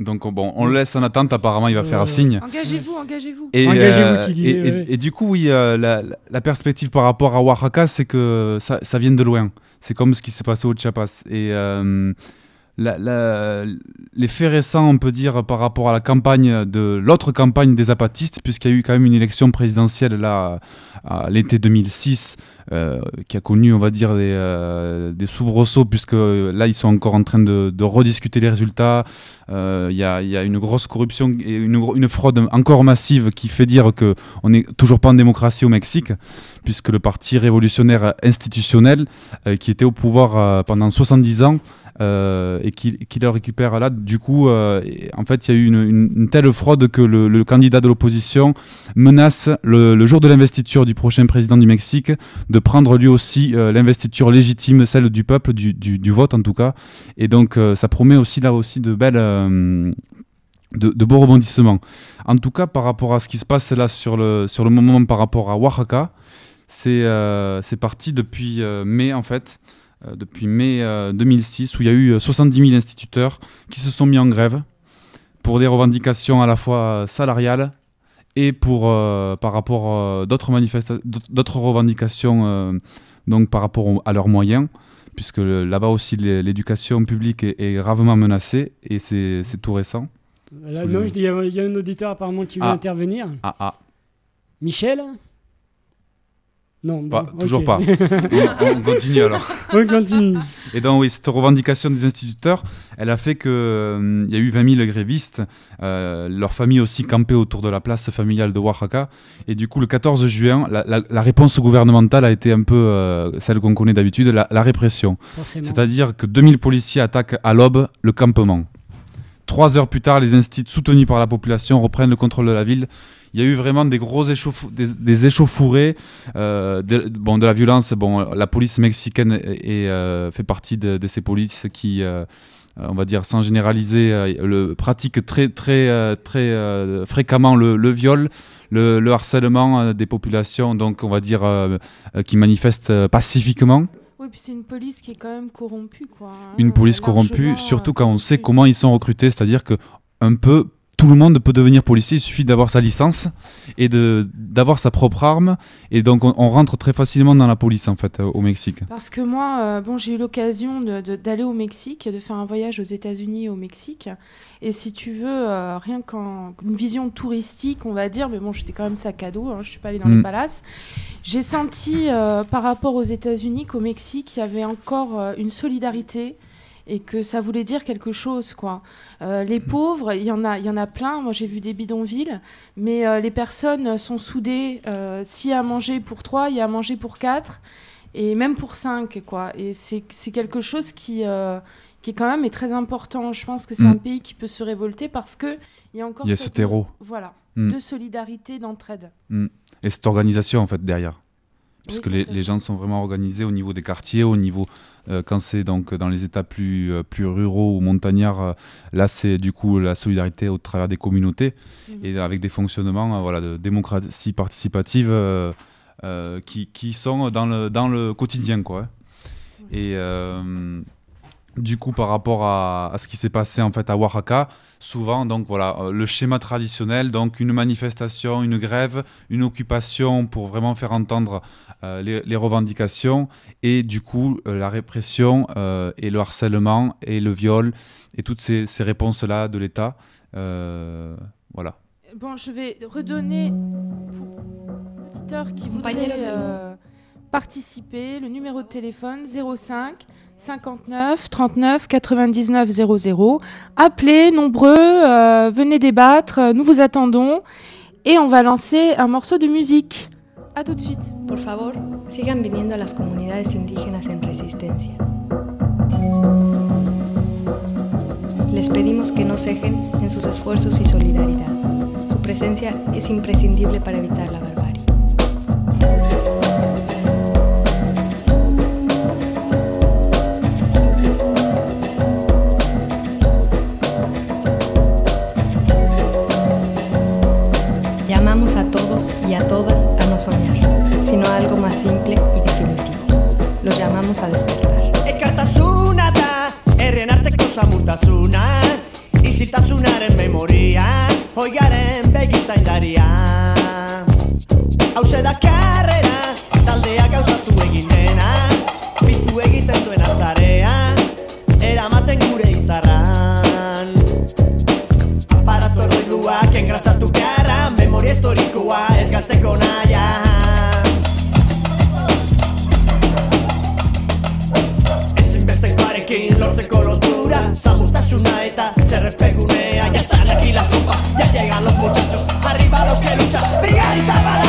Donc on- bon, on le laisse en attente. Apparemment, il va faire un signe. Engagez-vous, engagez-vous. Et, Engagez-vous, euh, et, disait, et- ouais. et du coup, oui, euh, la, la- la perspective par rapport à Oaxaca, c'est que ça, ça vient de loin. C'est comme ce qui s'est passé au Chiapas. Et euh, la- la- les faits récents, on peut dire, par rapport à la campagne de l'autre campagne des apatistes, puisqu'il y a eu quand même une élection présidentielle là, à l'été 2006, euh, qui a connu, on va dire, des, euh, des soubresauts, puisque là, ils sont encore en train de, rediscuter les résultats. Euh, Il y, a, une grosse corruption et une, une fraude encore massive qui fait dire que on n'est toujours pas en démocratie au Mexique, puisque le parti révolutionnaire institutionnel, euh, qui était au pouvoir euh, pendant 70 ans, euh, et qui, qui le récupère là. Du coup, euh, en fait, il y a eu une, telle fraude que le, candidat de l'opposition menace le, jour de l'investiture du prochain président du Mexique de prendre lui aussi euh, l'investiture légitime, celle du peuple, du, du- vote en tout cas. Et donc, ça promet aussi là aussi de belles. de, beaux rebondissements. En tout cas, par rapport à ce qui se passe là sur le, sur le moment par rapport à Oaxaca, c'est euh, parti depuis mai en fait, depuis mai euh, 2006, où il y a eu euh, 70 000 instituteurs qui se sont mis en grève pour des revendications à la fois salariales et pour, euh, par rapport à d'autres d'autres- revendications euh, donc par rapport au- à leurs moyens, puisque là-bas aussi l'é- l'éducation publique est, est gravement menacée et c'est tout récent. Vous non, y il y a un auditeur apparemment qui veut Ah. intervenir. Ah ah. Michel? Non, Pas- toujours pas. on, on continue alors. On continue. Et donc oui, cette revendication des instituteurs, elle a fait que euh, il y a eu 20 000 grévistes, euh, leur famille aussi campée autour de la place familiale de Oaxaca. Et du coup, le 14 juin, la, la- la réponse gouvernementale a été un peu euh, celle qu'on connaît d'habitude, la, la répression. C'est-à-dire que 2000 policiers attaquent à l'aube le campement. Trois heures plus tard, les instituts soutenus par la population reprennent le contrôle de la ville. Il y a eu vraiment des gros échauffourées, des, des échauffourées, euh, de, bon, de la violence. Bon, la police mexicaine est, euh, fait partie de, de ces polices qui, euh, on va dire, sans généraliser, euh, le, pratiquent très, très, euh, très euh, fréquemment le, le viol, le, le harcèlement des populations, donc on va dire, euh, qui manifestent pacifiquement. Oui, puis c'est une police qui est quand même corrompue, quoi. hein, Une police corrompue, largement, surtout quand on sait comment ils sont recrutés, c'est-à-dire que un peu tout le monde peut devenir policier, il suffit d'avoir sa licence et d'avoir sa propre arme, et donc on, on rentre très facilement dans la police en fait euh, au Mexique. Parce que moi, euh, bon, j'ai eu l'occasion d'aller au Mexique, de faire un voyage aux États-Unis et au Mexique. Et si tu veux, euh, rien qu'une vision touristique, on va dire, mais bon, j'étais quand même sac à dos, hein, je suis pas allée dans Mm. les palaces. J'ai senti euh, par rapport aux États-Unis qu'au Mexique, il y avait encore une solidarité et que ça voulait dire quelque chose quoi. Euh, les pauvres, il y en a, il y en a plein. Moi j'ai vu des bidonvilles, mais euh, les personnes sont soudées. Euh, S'il y a à manger pour trois, il y a à manger pour quatre et même pour cinq quoi. Et c'est quelque chose qui euh, qui est quand même est très important. Je pense que c'est Mm. un pays qui peut se révolter parce que il y a encore Il y a cette- ce terreau. voilà Mm. de solidarité, d'entraide. Mm. Et cette organisation en fait derrière. Puisque les, gens sont vraiment organisés au niveau des quartiers, au niveau euh, quand c'est donc dans les états plus euh, plus ruraux ou montagnards, euh, là c'est du coup la solidarité au travers des communautés Mhm. et avec des fonctionnements voilà de démocratie participative qui, qui sont dans le dans le quotidien quoi. hein. Et du coup, par rapport à, à ce qui s'est passé en fait à Oaxaca, souvent donc voilà euh, le schéma traditionnel, donc une manifestation, une grève, une occupation pour vraiment faire entendre euh, les, les revendications et du coup euh, la répression euh, et le harcèlement et le viol et toutes ces, ces réponses là de l'État. Euh, voilà. Bon, je vais redonner pour auditeurs qui voudraient euh, participer le numéro de téléphone 05 59 39 99 00. Appelez, nombreux, euh, venez débattre, euh, nous vous attendons et on va lancer un morceau de musique. À tout de suite. Por favor, sigan viniendo a las comunidades indígenas en resistencia. Les pedimos que no cejen en sus esfuerzos y solidaridad. Su presencia es imprescindible para evitar la barbarie. Y a todas a no soñar, sino a algo más simple y definitivo. Los llamamos a despertar. Ekartasuna da, herren arteko samurtasuna Isiltasunaren memoria, hoigaren begizaindaria Hauze da karrera, taldea gauzatu egin dena Piztu egiten duen azarea, eramaten gure izarran Erroiduak engrasatu beharra Memoria historikoa ez galtzeko naia. Ezinbestekoarekin lortzeko lotura Samurtasuna eta zerrepegunea. Ya están aquí las copas, ya llegan los muchachos Arriba los que luchan, brigadistas baratos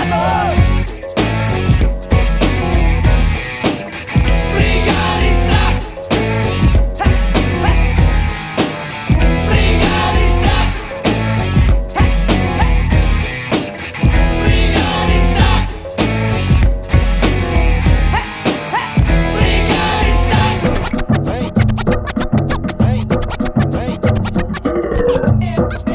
Bye.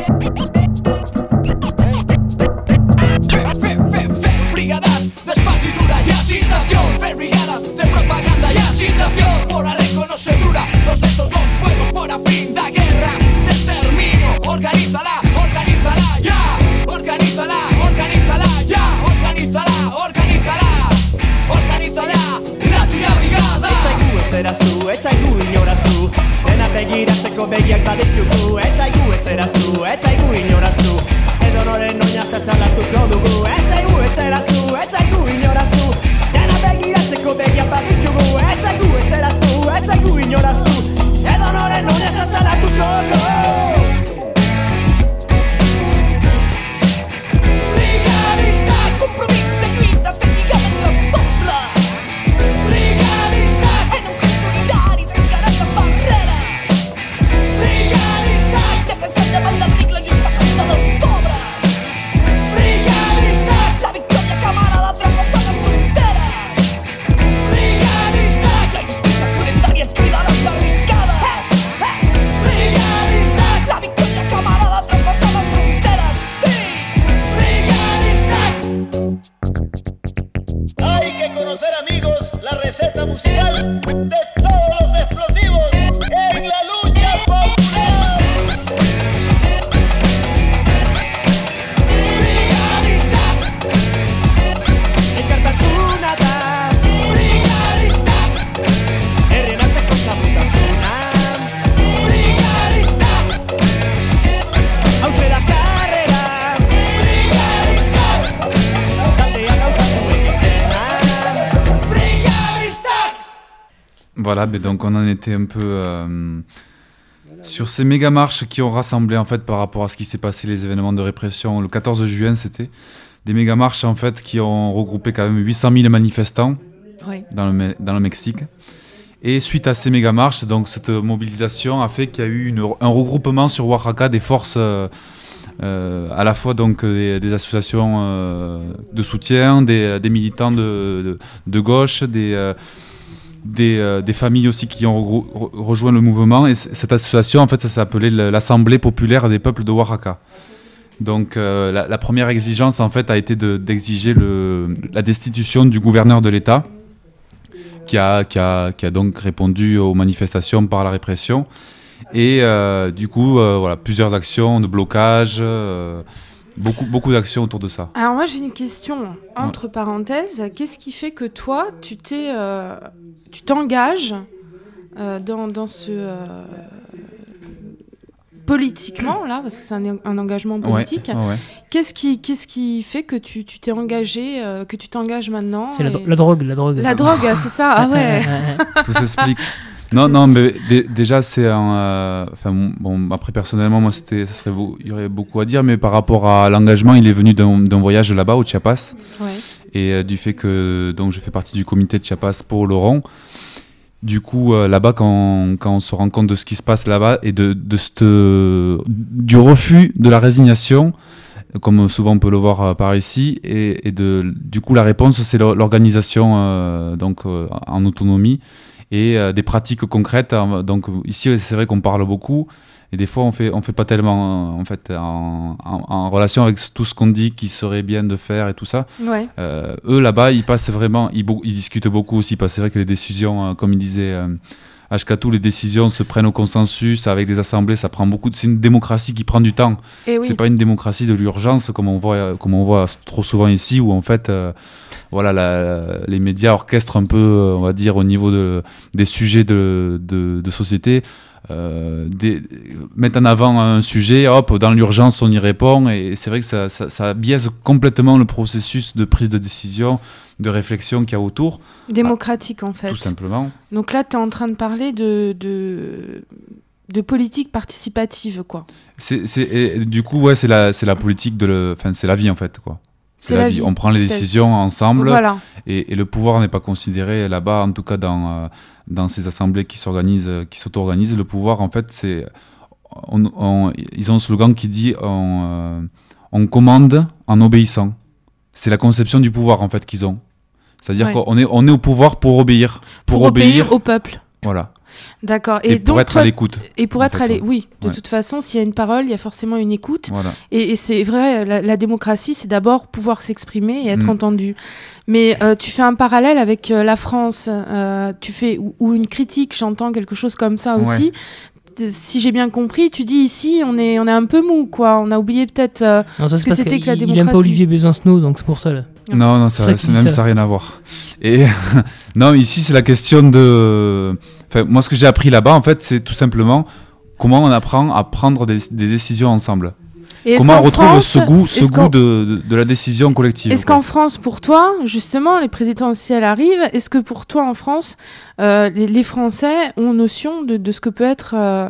Un peu euh, sur ces méga marches qui ont rassemblé en fait par rapport à ce qui s'est passé, les événements de répression le 14 juin, c'était des méga marches en fait qui ont regroupé quand même 800 000 manifestants dans, le, Me- dans le Mexique. Et suite à ces méga marches, donc cette mobilisation a fait qu'il y a eu une- un regroupement sur Oaxaca des forces euh, euh, à la fois donc des, des associations euh, de soutien, des, des militants de, de, de gauche, des, euh, des, euh, des familles aussi qui ont rejoint le mouvement. Et cette association, en fait, ça s'appelait l'Assemblée populaire des peuples de Oaxaca. Donc euh, la, première exigence, en fait, a été de- d'exiger le- la destitution du gouverneur de l'État, qui a, qui, a, qui a donc répondu aux manifestations par la répression. Et euh, du coup, voilà, plusieurs actions de blocage, beaucoup, beaucoup d'actions autour de ça. Alors moi j'ai une question entre parenthèses. Qu'est-ce qui fait que toi tu t'es, euh, tu t'engages euh, dans, dans ce euh, politiquement là parce que c'est un, un engagement politique. ouais, ouais. Qu'est-ce qui, qu'est-ce qui fait que tu, tu t'es engagé, euh, que tu t'engages maintenant C'est la, et- dro- la drogue, la drogue. La drogue, c'est ça. Ah ouais. Tout s'explique. Non, non, mais dé- déjà, c'est un. euh, Enfin, bon, après, personnellement, moi, c'était, ça serait beau- il y aurait beaucoup à dire, mais par rapport à l'engagement, il est venu d'un, voyage là-bas, au Chiapas. Ouais. Et euh, du fait que donc, je fais partie du comité de Chiapas pour Laurent. Du coup, euh, là-bas, quand, quand on se rend compte de ce qui se passe là-bas et de, de cette, du refus de la résignation, comme souvent on peut le voir par ici, et, et de, du coup, la réponse, c'est l'or- l'organisation donc, en autonomie et euh, des pratiques concrètes. hein. Donc ici, c'est vrai qu'on parle beaucoup. Et des fois, on fait, on fait pas tellement, euh, en fait, en, en- en relation avec tout ce qu'on dit qui serait bien de faire et tout ça. Ouais. Euh, eux, là-bas, ils passent vraiment, ils, discutent beaucoup aussi, parce que c'est vrai que les décisions, euh, comme il disait euh, Ashkatou, les décisions se prennent au consensus avec des assemblées, ça prend beaucoup de... C'est une démocratie qui prend du temps. Eh oui. C'est pas une démocratie de l'urgence, comme on voit, comme on voit trop souvent ici, où en fait, euh, voilà, la- les médias orchestrent un peu, euh, on va dire, au niveau de, des sujets de, de, de société, euh, des, mettent en avant un sujet, hop, dans l'urgence, on y répond, et c'est vrai que ça, ça, ça biaise complètement le processus de prise de décision, de réflexion qu'il y a autour. Démocratique en fait. Tout simplement. Donc là, tu es en train de parler de, de, de politique participative, quoi. C'est, du coup, ouais, c'est la, c'est la politique de enfin, c'est la vie en fait, quoi. C'est la vie. On prend les décisions ensemble. Voilà. Et, et le pouvoir n'est pas considéré là-bas, en tout cas dans, euh, dans ces assemblées qui s'organisent, euh, qui s'auto-organisent. Le pouvoir, en fait, c'est, on- on- ils ont un slogan qui dit, on, euh, on commande en obéissant. C'est la conception du pouvoir, en fait, qu'ils ont. C'est-à-dire Ouais. qu'on est, on est au pouvoir pour obéir. Pour, obéir au peuple. Voilà. D'accord. Et pour donc, être à l'écoute, Et pour être fait, à l'écoute, ouais. oui. De Ouais. toute façon, s'il y a une parole, il y a forcément une écoute. Voilà. Et, et c'est vrai, la, la démocratie, c'est d'abord pouvoir s'exprimer et être Mm. entendu. Mais euh, tu fais un parallèle avec euh, la France, euh, tu fais ou, ou une critique, j'entends quelque chose comme ça aussi. Si j'ai bien compris, tu dis ici, on est, on est un peu mou, quoi. On a oublié peut-être euh, ce que c'était que la démocratie. Il aime pas Olivier Besancenot, donc c'est pour ça. Là. Non, non, ça, ça même n'a rien à voir. Et non, ici c'est la question de. Enfin, moi, ce que j'ai appris là-bas, en fait, c'est tout simplement comment on apprend à prendre des, des décisions ensemble. Et Comment on retrouve France, ce goût, ce goût de, de, de la décision collective. Est-ce qu'en France, pour toi, justement, les présidentielles arrivent, est-ce que pour toi, en France, euh, les, les Français ont notion de, de ce que peut être euh,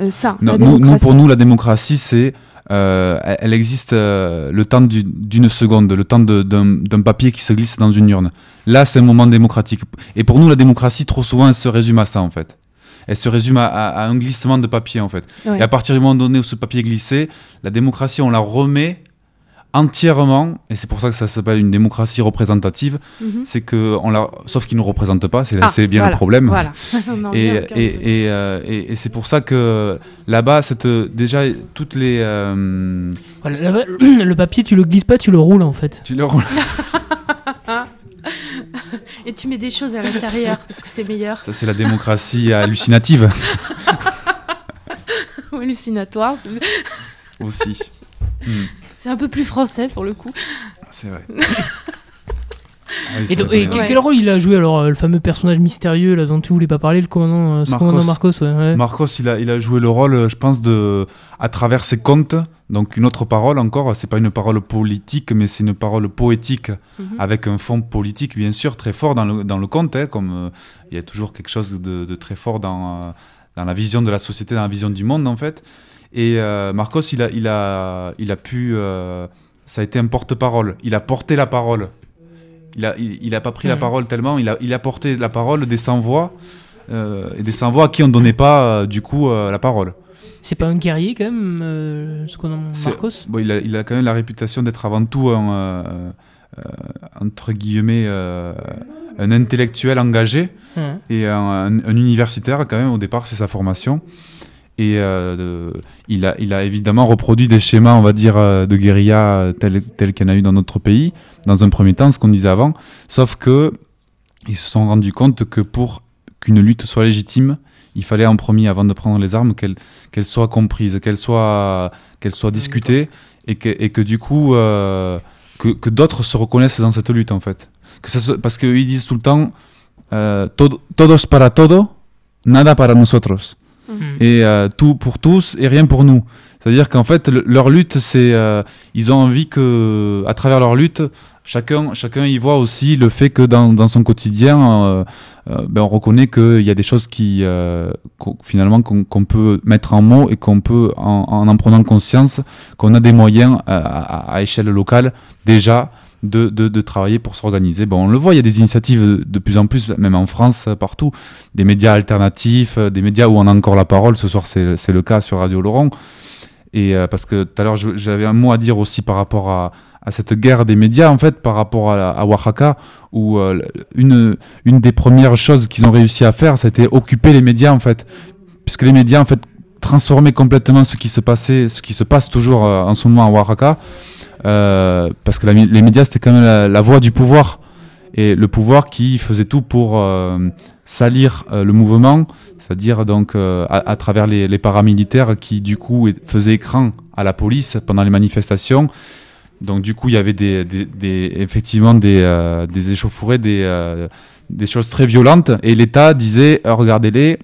euh, ça, Non, la nous, nous, démocratie? pour nous, la démocratie, c'est. Euh, elle existe euh, le temps du- d'une seconde, le temps d'un d'un papier qui se glisse dans une urne. Là, c'est un moment démocratique. Et pour nous, la démocratie, trop souvent, elle se résume à ça, en fait. Elle se résume à, à- à un glissement de papier, en fait. Ouais. Et à partir du moment donné où ce papier est glissé, la démocratie, on la remet entièrement, et c'est pour ça que ça s'appelle une démocratie représentative, Mhm. c'est que on la, sauf qu'ils ne représentent pas, c'est Ah, bien voilà, le problème. voilà. Et et, et, euh, et- et c'est pour ça que là-bas, déjà toutes les, euh, Voilà, le papier, tu le glisses pas, tu le roules en fait. tu le roules. Et tu mets des choses à l'intérieur parce que c'est meilleur. ça c'est la démocratie hallucinative Ou hallucinatoire. aussi. Hmm, C'est un peu plus français pour le coup. c'est vrai. Et, donc- et quel, quel rôle il a joué alors, euh, le fameux personnage mystérieux là dont tu voulais pas parler, le commandant, euh, ce commandant Marcos ouais, ouais. Marcos, il a, il a joué le rôle, je pense, de, à travers ses contes. Donc une autre parole encore, c'est pas une parole politique, mais c'est une parole poétique Mhm. avec un fond politique bien sûr très fort dans le, dans le conte, hein, comme euh, il y a toujours quelque chose de, de très fort dans, euh, dans la vision de la société, dans la vision du monde en fait. Et euh, Marcos, il a, il a, il a pu, euh, ça a été un porte-parole. Il a porté la parole. Il a, il, il a pas pris la Mhm. parole tellement, il a, il a porté la parole des sans-voix euh, et des sans-voix à qui on ne donnait pas du coup la parole. C'est pas un guerrier quand même, euh, ce qu'on Marcos? bon, il, a, il a quand même la réputation d'être avant tout un, euh, euh, entre guillemets, un intellectuel engagé et un, un- un universitaire quand même au départ, c'est sa formation. Et euh, il, a, il a évidemment reproduit des schémas, on va dire, euh, de guérilla euh, tels, qu'il y en a eu dans notre pays, dans un premier temps, ce qu'on disait avant. Sauf que ils se sont rendus compte que pour qu'une lutte soit légitime, il fallait en premier, avant de prendre les armes, qu'elle qu'elle soit comprise, qu'elle soit, qu'elle soit discutée, et que, et que du coup, euh, que, que d'autres se reconnaissent dans cette lutte, en fait. Que ça soit- parce qu'ils disent tout le temps, euh, todo- todos para todo, nada para nosotros. Mhm. Et euh, tout pour tous et rien pour nous. C'est-à-dire qu'en fait, le- leur lutte, c'est, euh, ils ont envie que, à travers leur lutte, chacun, chacun y voit aussi le fait que dans, dans son quotidien, euh, euh, ben, on reconnaît qu'il y a des choses qui, euh, finalement, qu'on peut mettre en mots et qu'on peut, en, en en prenant conscience, qu'on a des moyens à, à échelle locale déjà de, travailler pour s'organiser. Bon, on le voit, il y a des initiatives de plus en plus, même en France, partout, des médias alternatifs, euh, des médias où on a encore la parole. Ce soir, c'est le cas sur Radio Laurent. Et euh, parce que tout à l'heure, j'avais un mot à dire aussi par rapport à, cette guerre des médias, en fait, par rapport à, Oaxaca, où euh, une, une des premières choses qu'ils ont réussi à faire, c'était occuper les médias, en fait. Puisque les médias, en fait, transformaient complètement ce qui se passait, ce qui se passe toujours en ce moment à Oaxaca. Euh, parce que les médias, c'était quand même la, voix du pouvoir. Et le pouvoir qui faisait tout pour euh, salir euh, le mouvement, c'est-à-dire donc à, travers les, paramilitaires qui du coup faisaient écran à la police pendant les manifestations. Donc du coup, il y avait effectivement des, des échauffourées, des, choses très violentes. Et l'État disait, regardez-les,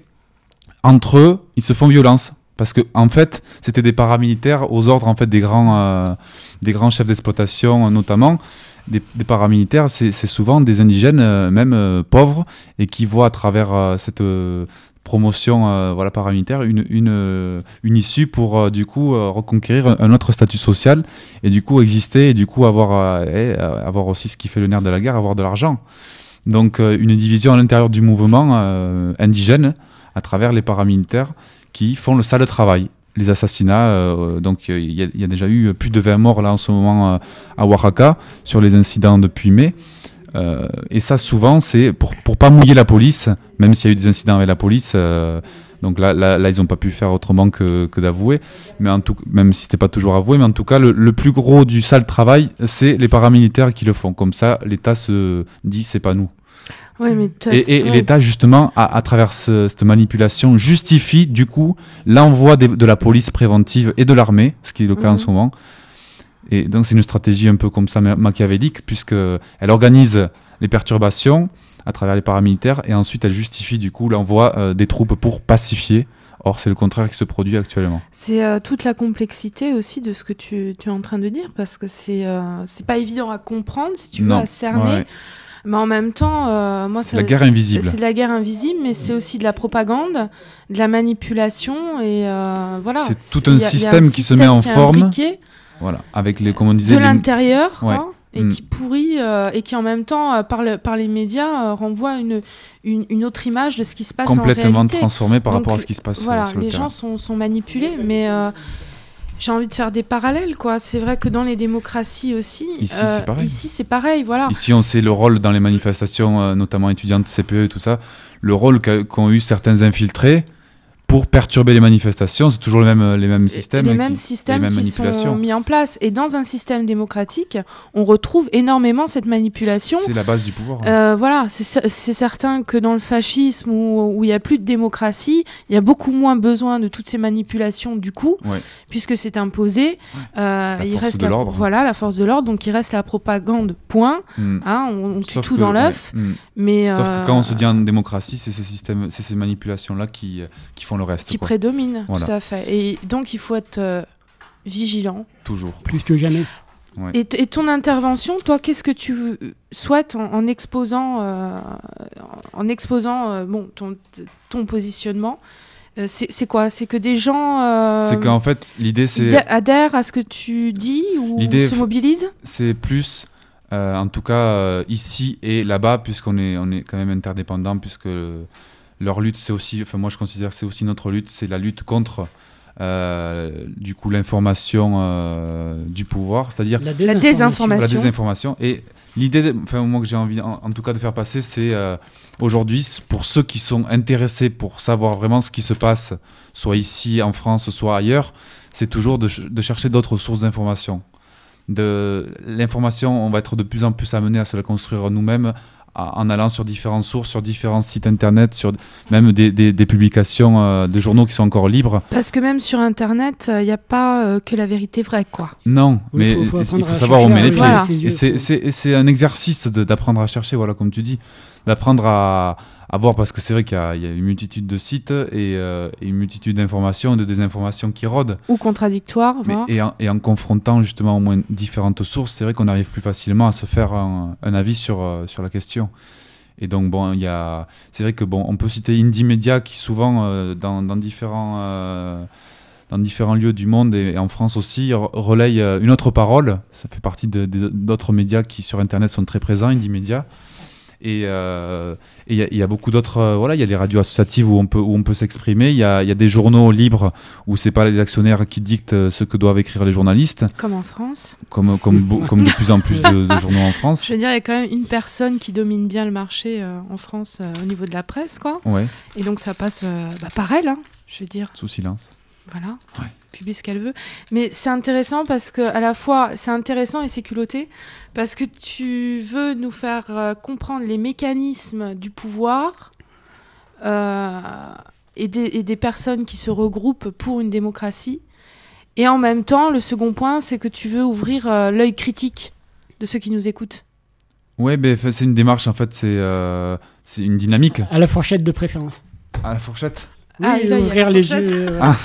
entre eux, ils se font violence. Parce que en fait, c'était des paramilitaires aux ordres en fait des grands, euh, des grands chefs d'exploitation euh, notamment. Des, paramilitaires, c'est souvent des indigènes, euh, même pauvres, et qui voient à travers cette promotion voilà, paramilitaire une, une, une issue pour du coup reconquérir un, autre statut social et du coup exister et du coup avoir, avoir aussi ce qui fait le nerf de la guerre, avoir de l'argent. Donc une division à l'intérieur du mouvement indigène à travers les paramilitaires qui font le sale travail. Les assassinats, euh, donc euh, il y, y a déjà eu plus de 20 morts là en ce moment euh, à Oaxaca sur les incidents depuis mai. Euh, et ça souvent c'est pour, pour pas mouiller la police, même s'il y a eu des incidents avec la police. euh, donc là, là, là, ils n'ont pas pu faire autrement que, que d'avouer, mais en tout, même si c'était pas toujours avoué, mais en tout cas, le, le plus gros du sale travail, c'est les paramilitaires qui le font. Comme ça, l'État se dit, c'est pas nous. Ouais, mais de toute Et, ouais. l'État, justement, à, à travers ce- cette manipulation, justifie du coup l'envoi de la police préventive et de l'armée, ce qui est le cas en Mhm. ce moment. Et donc c'est une stratégie un peu comme ça ma- machiavélique, puisque elle organise les perturbations à travers les paramilitaires, et ensuite elle justifie du coup l'envoi euh, des troupes pour pacifier. Or c'est le contraire qui se produit actuellement. C'est euh, toute la complexité aussi de ce que tu, tu es en train de dire, parce que c'est euh, c'est pas évident à comprendre, si tu veux, Non. à cerner. Ouais. Mais en même temps, euh, moi, C'est la guerre invisible. C'est de la guerre invisible, mais c'est aussi de la propagande, de la manipulation, et euh, voilà. c'est tout un y a- il y a système qui se met en forme. Voilà, avec les, comme on disait, de l'intérieur, Ouais. et Mm. qui pourrit, euh, et qui en même temps, euh, par, le- par les médias, renvoie une, une, une autre image de ce qui se passe en Complètement réalité. transformé par Donc, rapport à ce qui se passe, Voilà, sur le les terrain. gens sont, sont manipulés, mais j'ai envie de faire des parallèles, quoi. C'est vrai que dans les démocraties aussi, Ici, euh, c'est pareil. ici, c'est pareil, voilà. Ici, on sait le rôle dans les manifestations, euh, notamment étudiantes CPE et tout ça, le rôle qu'ont eu certains infiltrés pour perturber les manifestations. C'est toujours euh, les mêmes systèmes. les qui- mêmes les systèmes mêmes qui manipulations. sont mis en place. Et dans un système démocratique, on retrouve énormément cette manipulation. C'est la base du pouvoir. hein. Euh, voilà, c'est cer- c'est certain que dans le fascisme où il n'y a plus de démocratie, il y a beaucoup moins besoin de toutes ces manipulations du coup, Ouais. puisque c'est imposé. Euh, il force reste de la, voilà la force de l'ordre, donc il reste la propagande. Point. Mm. Hein, on, on tue Sauf tout que- dans ouais, l'œuf. mm. Mais Sauf euh, que quand on se dit en démocratie, c'est ces systèmes, c'est ces manipulations-là qui, euh, qui font le reste. qui quoi. prédomine, Voilà. tout à fait. Et donc il faut être euh, vigilant. Toujours. Plus que jamais. Ouais. Et, et ton intervention, toi, qu'est-ce que tu euh, souhaites en, en exposant, euh, en exposant euh, bon, ton, ton positionnement Euh, c'est quoi? C'est que des gens euh, C'est qu'en fait, l'idée, c'est- adhèrent à ce que tu dis ou se mobilisent? C'est plus, euh, en tout cas euh, ici et là-bas, puisqu'on est, on est quand même interdépendants, puisque euh, leur lutte, c'est aussi, enfin moi je considère que c'est aussi notre lutte, c'est la lutte contre euh, du coup l'information euh, du pouvoir, c'est-à-dire La La désinformation. La désinformation. Et l'idée, enfin moi que j'ai envie, en, en tout cas de faire passer, c'est euh, aujourd'hui pour ceux qui sont intéressés pour savoir vraiment ce qui se passe, soit ici en France, soit ailleurs, c'est toujours de, ch- de chercher d'autres sources d'information. De l'information, on va être de plus en plus amené à se la construire nous-mêmes en allant sur différentes sources, sur différents sites internet, sur même des, des- des publications euh, de journaux qui sont encore libres. Parce que même sur Internet, il n'y a pas euh, que la vérité vraie, quoi. Non, Oui, mais faut- faut il faut savoir où on met les pieds. yeux, Et c'est- un exercice d'apprendre à chercher, voilà, comme tu dis, d'apprendre à, à voir, parce que c'est vrai qu'il y, a il y a une multitude de sites et, euh, et une multitude d'informations, de désinformations qui rôdent. Ou contradictoire, Mais- et, en, et en confrontant justement au moins différentes sources, c'est vrai qu'on arrive plus facilement à se faire un, un avis sur, euh, sur la question. Et donc bon, il y a, c'est vrai que bon, on peut citer Indie Media qui souvent euh, dans, dans différents euh, dans différents lieux du monde et, et en France aussi re- relaye euh, une autre parole. Ça fait partie de- de- d'autres médias qui sur Internet sont très présents, Indie Media. Et euh, il y, a- il y a beaucoup d'autres. euh, voilà, il y a les radios associatives où on peut où on peut s'exprimer. Il y y a des journaux libres où c'est pas les actionnaires qui dictent euh, ce que doivent écrire les journalistes. Comme en France. Comme comme de plus en plus de, de journaux en France. Je veux dire, il y a quand même une personne qui domine bien le marché euh, en France au niveau de la presse, quoi. Ouais. Et donc ça passe bah, par elle, hein, je veux dire. Sous silence. Voilà. Publie ce qu'elle veut. Mais c'est intéressant parce que à la fois c'est intéressant et c'est culotté parce que tu veux nous faire euh, comprendre les mécanismes du pouvoir euh, et, des, et des personnes qui se regroupent pour une démocratie. Et en même temps, le second point, c'est que tu veux ouvrir euh, l'œil critique de ceux qui nous écoutent. Ouais, ben c'est une démarche en fait, c'est euh, c'est une dynamique. À la fourchette de préférence. À la fourchette. Oui, Ah, là, il y a ouvrir la les fourchette. yeux. euh, Ah.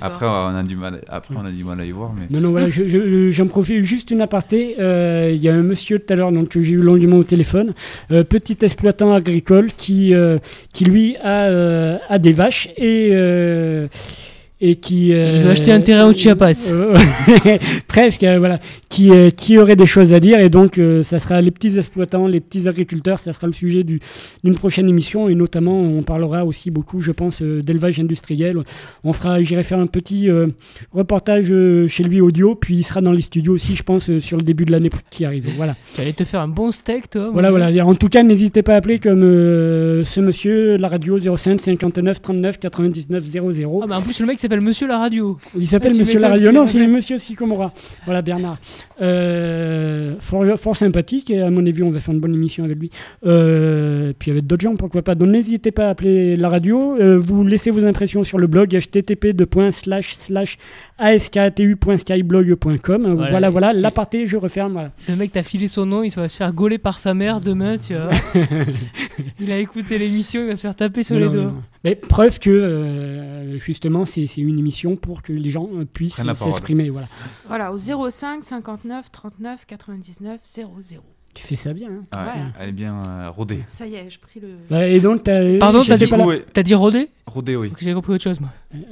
Après, on a du mal. Après, on a du mal à y voir, mais. Non, non, voilà, je- je- j'en profite juste une aparté. Euh, Il y a un monsieur tout à l'heure donc, que j'ai eu longuement au téléphone, euh, petit exploitant agricole qui, euh, qui lui a, euh, a des vaches et, euh, et qui. euh, Il veut acheter un terrain au Chiapas. euh, presque, euh, voilà. Qui, euh, qui aurait des choses à dire et donc ça sera les petits exploitants, les petits agriculteurs, ça sera le sujet du- d'une prochaine émission et notamment on parlera aussi beaucoup, je pense, d'élevage industriel. On fera, j'irai faire un petit reportage chez lui audio, puis il sera dans les studios aussi, je pense, sur le début de l'année qui arrive. Voilà. Tu allais te faire un bon steak, toi. Voilà, voilà. En tout cas, n'hésitez pas à appeler comme ce monsieur, la radio 05 59 39 99 00. Ah, bah en plus, le mec s'appelle Monsieur la radio. Il s'appelle Ah, Monsieur la radio. Non, c'est. Monsieur Sycomora. Voilà, Bernard. Euh, fort, fort sympathique et à mon avis, on va faire une bonne émission avec lui. Euh, puis avec d'autres gens, pourquoi pas. Donc n'hésitez pas à appeler la radio. Euh, vous laissez vos impressions sur le blog http askatu.skyblog.com. Voilà, Voilà. voilà, l'aparté, je referme. Voilà. Le mec t'a filé son nom, il va se faire gauler par sa mère demain, tu vois. il a écouté l'émission, il va se faire taper sur Non, les non, doigts. non. Mais preuve que euh, justement, c'est une émission pour que les gens euh, puissent s'exprimer. Voilà. Voilà, au 05 59 39 99 00. Tu fais ça bien. hein. Ah, Ouais. Elle est bien euh, rodée. Ça y est, j'ai pris le. Bah, et donc, t'as- Pardon, t'as dit, ouais. t'as dit rodé Rodée, oui. J'ai compris autre chose, moi.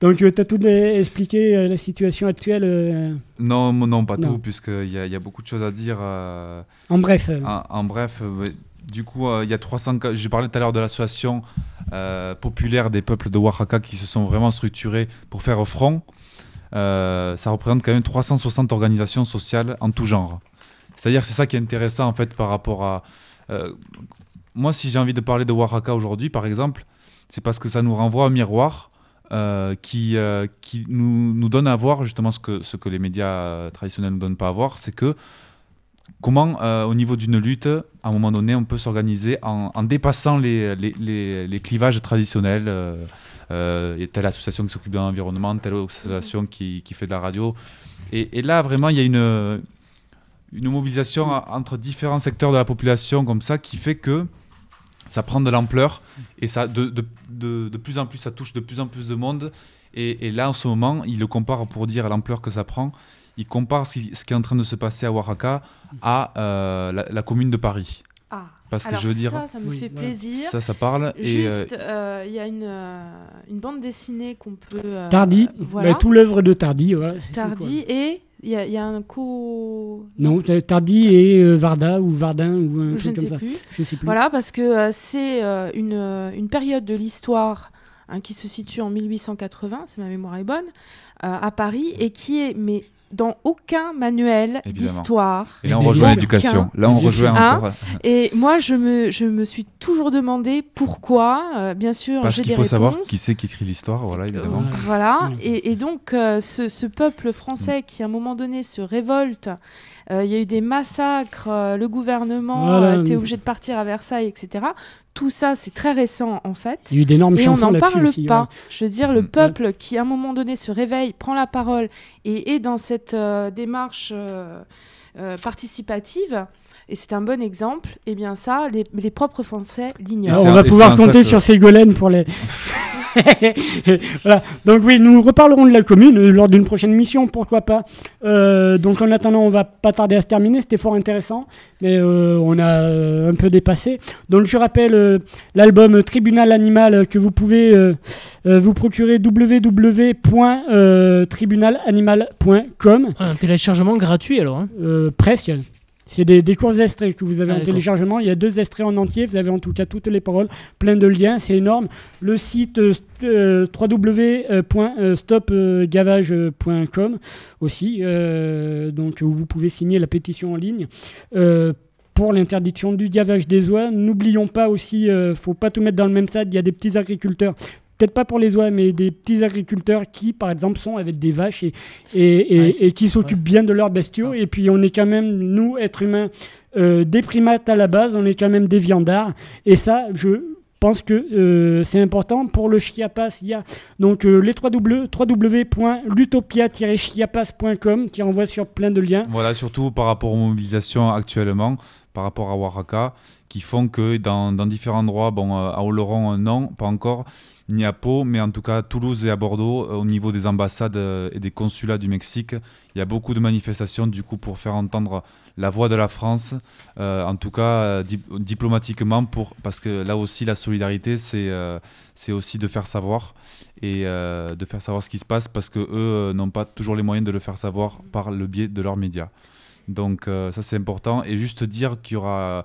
Donc, tu as tout euh, expliqué euh, la situation actuelle. euh, Non, non, pas Non. tout, puisqu'il y, y a beaucoup de choses à dire. euh, En bref. euh. En, en bref, euh, ouais, du coup, euh, il y a 300. ca- J'ai parlé tout à l'heure de l'association euh, populaire des peuples de Oaxaca qui se sont vraiment structurés pour faire front. Euh, ça représente quand même 360 organisations sociales en tout genre. C'est-à-dire, c'est ça qui est intéressant en fait par rapport à. moi, si j'ai envie de parler de Oaxaca aujourd'hui, par exemple, c'est parce que ça nous renvoie un miroir qui, qui nous, nous donne à voir justement ce que, ce que les médias traditionnels ne nous donnent pas à voir, c'est que comment, euh, au niveau d'une lutte, à un moment donné, on peut s'organiser en, dépassant les, les, les- clivages traditionnels. euh, euh, telle association qui s'occupe de l'environnement, telle association qui, qui fait de la radio. Et, et là, vraiment, il y a une, une mobilisation entre différents secteurs de la population comme ça qui fait que ça prend de l'ampleur et ça de, de, de, de plus en plus ça touche de plus en plus de monde et, et là en ce moment il le compare pour dire l'ampleur que ça prend il compare ce qui, ce qui est en train de se passer à Oaxaca à euh, la, la commune de Paris Ah. parce que Alors je veux dire ça, ça me fait plaisir. ça ça parle et euh, Juste, euh, il y a une, euh, une bande dessinée qu'on peut. euh, Tardy. Voilà. Bah, tout l'œuvre de Tardy. Voilà, tout, Tardy et il y, a- il y a un co. Non, Tardy et euh, Varda ou Vardin ou un Je truc ne comme sais ça. plus. Je sais plus. Voilà, parce que euh, c'est euh, une, une période de l'histoire hein, qui se situe en 1880, si ma mémoire est bonne, euh, à Paris, et qui est mais dans aucun manuel d'histoire. Et là, on rejoint l'éducation. Là, on rejoint Hein encore. Et moi, je me, je me suis toujours demandé pourquoi. euh, bien sûr, Parce j'ai qu'il des faut savoir réponses. qui c'est qui écrit l'histoire, voilà, évidemment. Voilà, et, et donc euh, ce, ce peuple français qui à un moment donné se révolte, euh, il y a eu des massacres, euh, le gouvernement Voilà. euh, était obligé de partir à Versailles, etc. Tout ça, c'est très récent en fait. Il y a eu d'énormes Et on n'en parle aussi, pas. ouais. Je veux dire, le peuple qui à un moment donné se réveille, prend la parole et est dans cette euh, démarche euh, euh, participative. Et c'est un bon exemple. Et bien ça, les, les propres Français l'ignorent. Alors, on va pouvoir compter sur Ségolène pour les. voilà. Donc oui, nous reparlerons de la commune lors d'une prochaine mission, pourquoi pas. Euh, donc en attendant, on va pas tarder à se terminer. C'était fort intéressant, mais euh, on a euh, un peu dépassé. Donc je rappelle euh, l'album Tribunal Animal que vous pouvez vous procurer www.tribunalanimal.com. Un téléchargement gratuit alors. hein. Presque. C'est des, des courts extraits que vous avez Ah, en téléchargement. Il y a deux extraits en entier. Vous avez en tout cas toutes les paroles, plein de liens. C'est énorme. Le site euh, euh, www.stopgavage.com aussi. euh, donc où vous pouvez signer la pétition en ligne. Euh, pour l'interdiction du gavage des oies, n'oublions pas aussi, euh, faut pas tout mettre dans le même sac. Il y a des petits agriculteurs peut-être pas pour les oies, mais des petits agriculteurs qui, par exemple, sont avec des vaches et, et, et- Ouais, c'est- et qui s'occupent bien de leurs bestiaux. Et puis, on est quand même, nous, êtres humains, euh, des primates à la base, on est quand même des viandards. Et ça, je pense que euh, c'est important. Pour le Chiapas, il y a donc euh, les www.lutopia-chiapas.com qui renvoie sur plein de liens. Voilà, surtout par rapport aux mobilisations actuellement, par rapport à Oaxaca, qui font que dans, dans différents endroits, bon, euh, à Oloron, non, pas encore, ni à Pau, mais en tout cas à Toulouse et à Bordeaux, euh, au niveau des ambassades euh, et des consulats du Mexique, il y a beaucoup de manifestations du coup pour faire entendre la voix de la France, euh, en tout cas dip- diplomatiquement, pour, parce que là aussi la solidarité, c'est aussi de faire savoir et de faire savoir ce qui se passe, parce que eux n'ont pas toujours les moyens de le faire savoir par le biais de leurs médias. Donc ça c'est important. Et juste dire qu'il y aura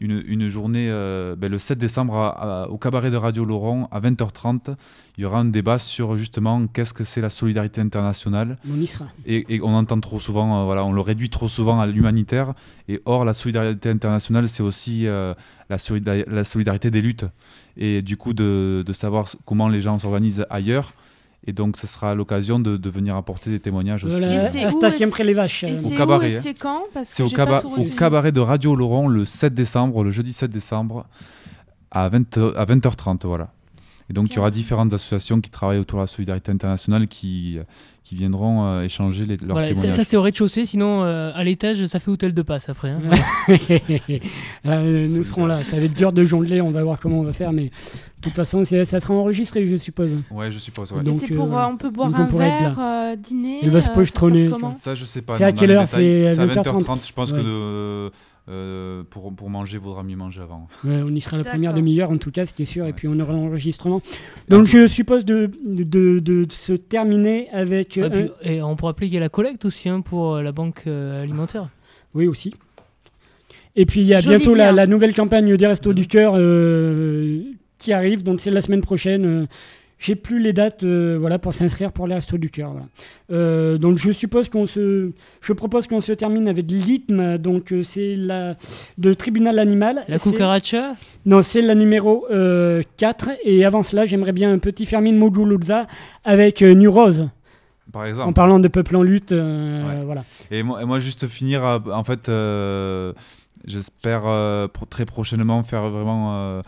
une, une journée euh, ben, le 7 décembre à- à- au cabaret de Radio Laurent à 20h30. Il y aura un débat sur justement qu'est-ce que c'est la solidarité internationale. On y sera. Et, et on entend trop souvent, euh, voilà, on le réduit trop souvent à l'humanitaire. Et or, la solidarité internationale, c'est aussi euh, la, solida- la solidarité des luttes. Et du coup, de, de savoir comment les gens s'organisent ailleurs. Et donc, ce sera l'occasion de, de venir apporter des témoignages aussi. Voilà, Station et près les vaches. et euh. c'est Au cabaret. et hein. c'est quand C'est au, caba- au cabaret de Radio Laurent le 7 décembre, le jeudi 7 décembre, à, 20, à 20h30. Voilà. Et donc, il y aura différentes associations qui travaillent autour de la solidarité internationale qui, qui viendront euh, échanger les, leurs Voilà, ça, témoignages. ça, c'est au rez-de-chaussée, sinon euh, à l'étage ça fait hôtel de passe après. hein. Euh, nous serons là. Ça va être dur de jongler. On va voir comment on va faire. Mais de toute façon, ça sera enregistré, je suppose. Ouais, je suppose. ouais. Donc, c'est pour, on peut boire donc un verre, euh, dîner. Il va se euh, pochetronner, ça je sais pas. C'est à quelle heure? C'est à 20h30. Je pense Ouais. que de, euh, pour, pour manger, il vaudra mieux manger avant. Ouais, on y sera la première demi-heure en tout cas, ce qui est sûr, et puis on aura l'enregistrement. Donc je suppose de, de, de se terminer avec. Ouais, puis- et on pourrait appeler qu'il y a la collecte aussi hein, pour euh, la banque euh, alimentaire. Oui, aussi. Et puis il y a Joli bientôt la, nouvelle campagne des Restos du Cœur euh, qui arrive, donc c'est la semaine prochaine. J'ai plus les dates euh, voilà, pour s'inscrire pour les Restos du Cœur. voilà. Euh, donc je suppose qu'on se. Je propose qu'on se termine avec l'ITM, donc euh, c'est la de Tribunal Animal. La cucaracha Non, c'est la numéro euh, 4. Et avant cela, j'aimerais bien un petit Fermin Moguluzza avec euh, New Rose. Par exemple. En parlant de peuple en lutte, euh, Ouais. voilà. Et moi, et moi, juste finir, en fait, euh, j'espère euh, pro- très prochainement faire vraiment euh,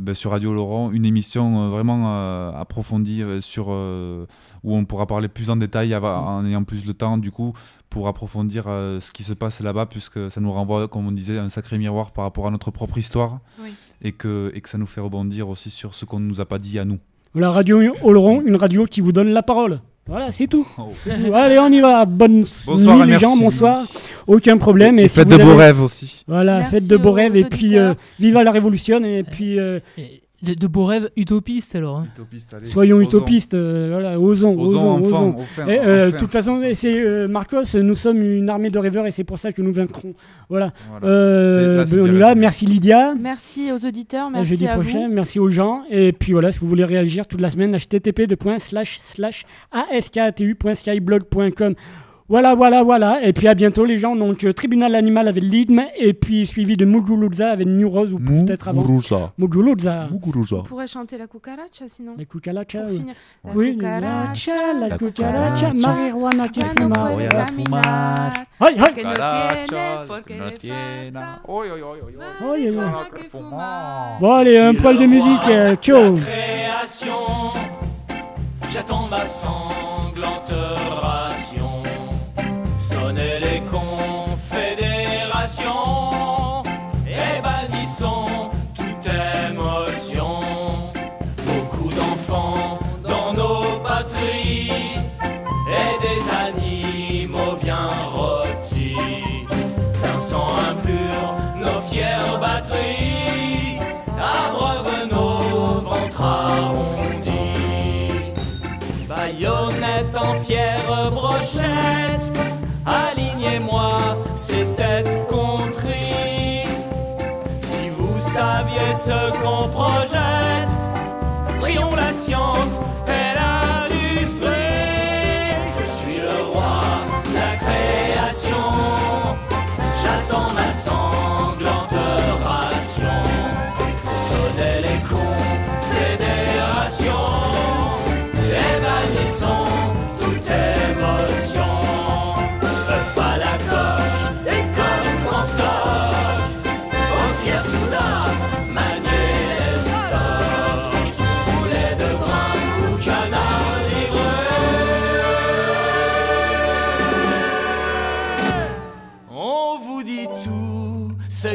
ben, sur Radio Laurent une émission euh, vraiment euh, approfondie euh, sur euh, où on pourra parler plus en détail ava- en ayant plus de temps du coup pour approfondir euh, ce qui se passe là-bas puisque ça nous renvoie comme on disait un sacré miroir par rapport à notre propre histoire Oui. et que et que ça nous fait rebondir aussi sur ce qu'on ne nous a pas dit à nous. Voilà, Radio Oloron, une radio qui vous donne la parole. Voilà, c'est tout. Oh. C'est tout. Allez, on y va. Bonne Bonsoir nuit, les merci. gens. Bonsoir. Aucun problème. Et si faites de beaux rêves aussi. Voilà, Merci faites de beaux aux rêves. Et puis, euh, viva la révolution. Et puis, euh, De, de beaux rêves utopistes alors. hein. Utopiste, allez. Soyons Osons. utopistes, euh, voilà, osons, Osons, osons, enfin, osons. enfin, Et, euh, enfin. De toute façon, c'est euh, Marcos, nous sommes une armée de rêveurs et c'est pour ça que nous vaincrons. Voilà. Euh, là, on y va. Merci Lydia. Merci aux auditeurs, À merci jeudi à prochain. vous. Merci aux gens. Et puis voilà, si vous voulez réagir toute la semaine, http askatu.skyblog.com. Voilà, voilà, voilà. Et puis à bientôt les gens. Donc euh, Tribunal Animal avec l'IDM et puis suivi de Muguruza avec New Rose ou peut-être avant. Muguruza. Muguruza. On pourrait chanter la cucaracha sinon. La cucaracha. Oui. La Oui, cucaracha, la la cucaracha, cucaracha, marihuana que fuma. Voy a caminar, Ay, ay. que no tiene, Oye, oye. marihuana que fumar. Bon allez, un poil de musique. euh, ciao. création, j'attends ma sanglante ration. Sonnez les confédérations alignez-moi ces têtes contries. Si vous saviez ce qu'on projette, prions la science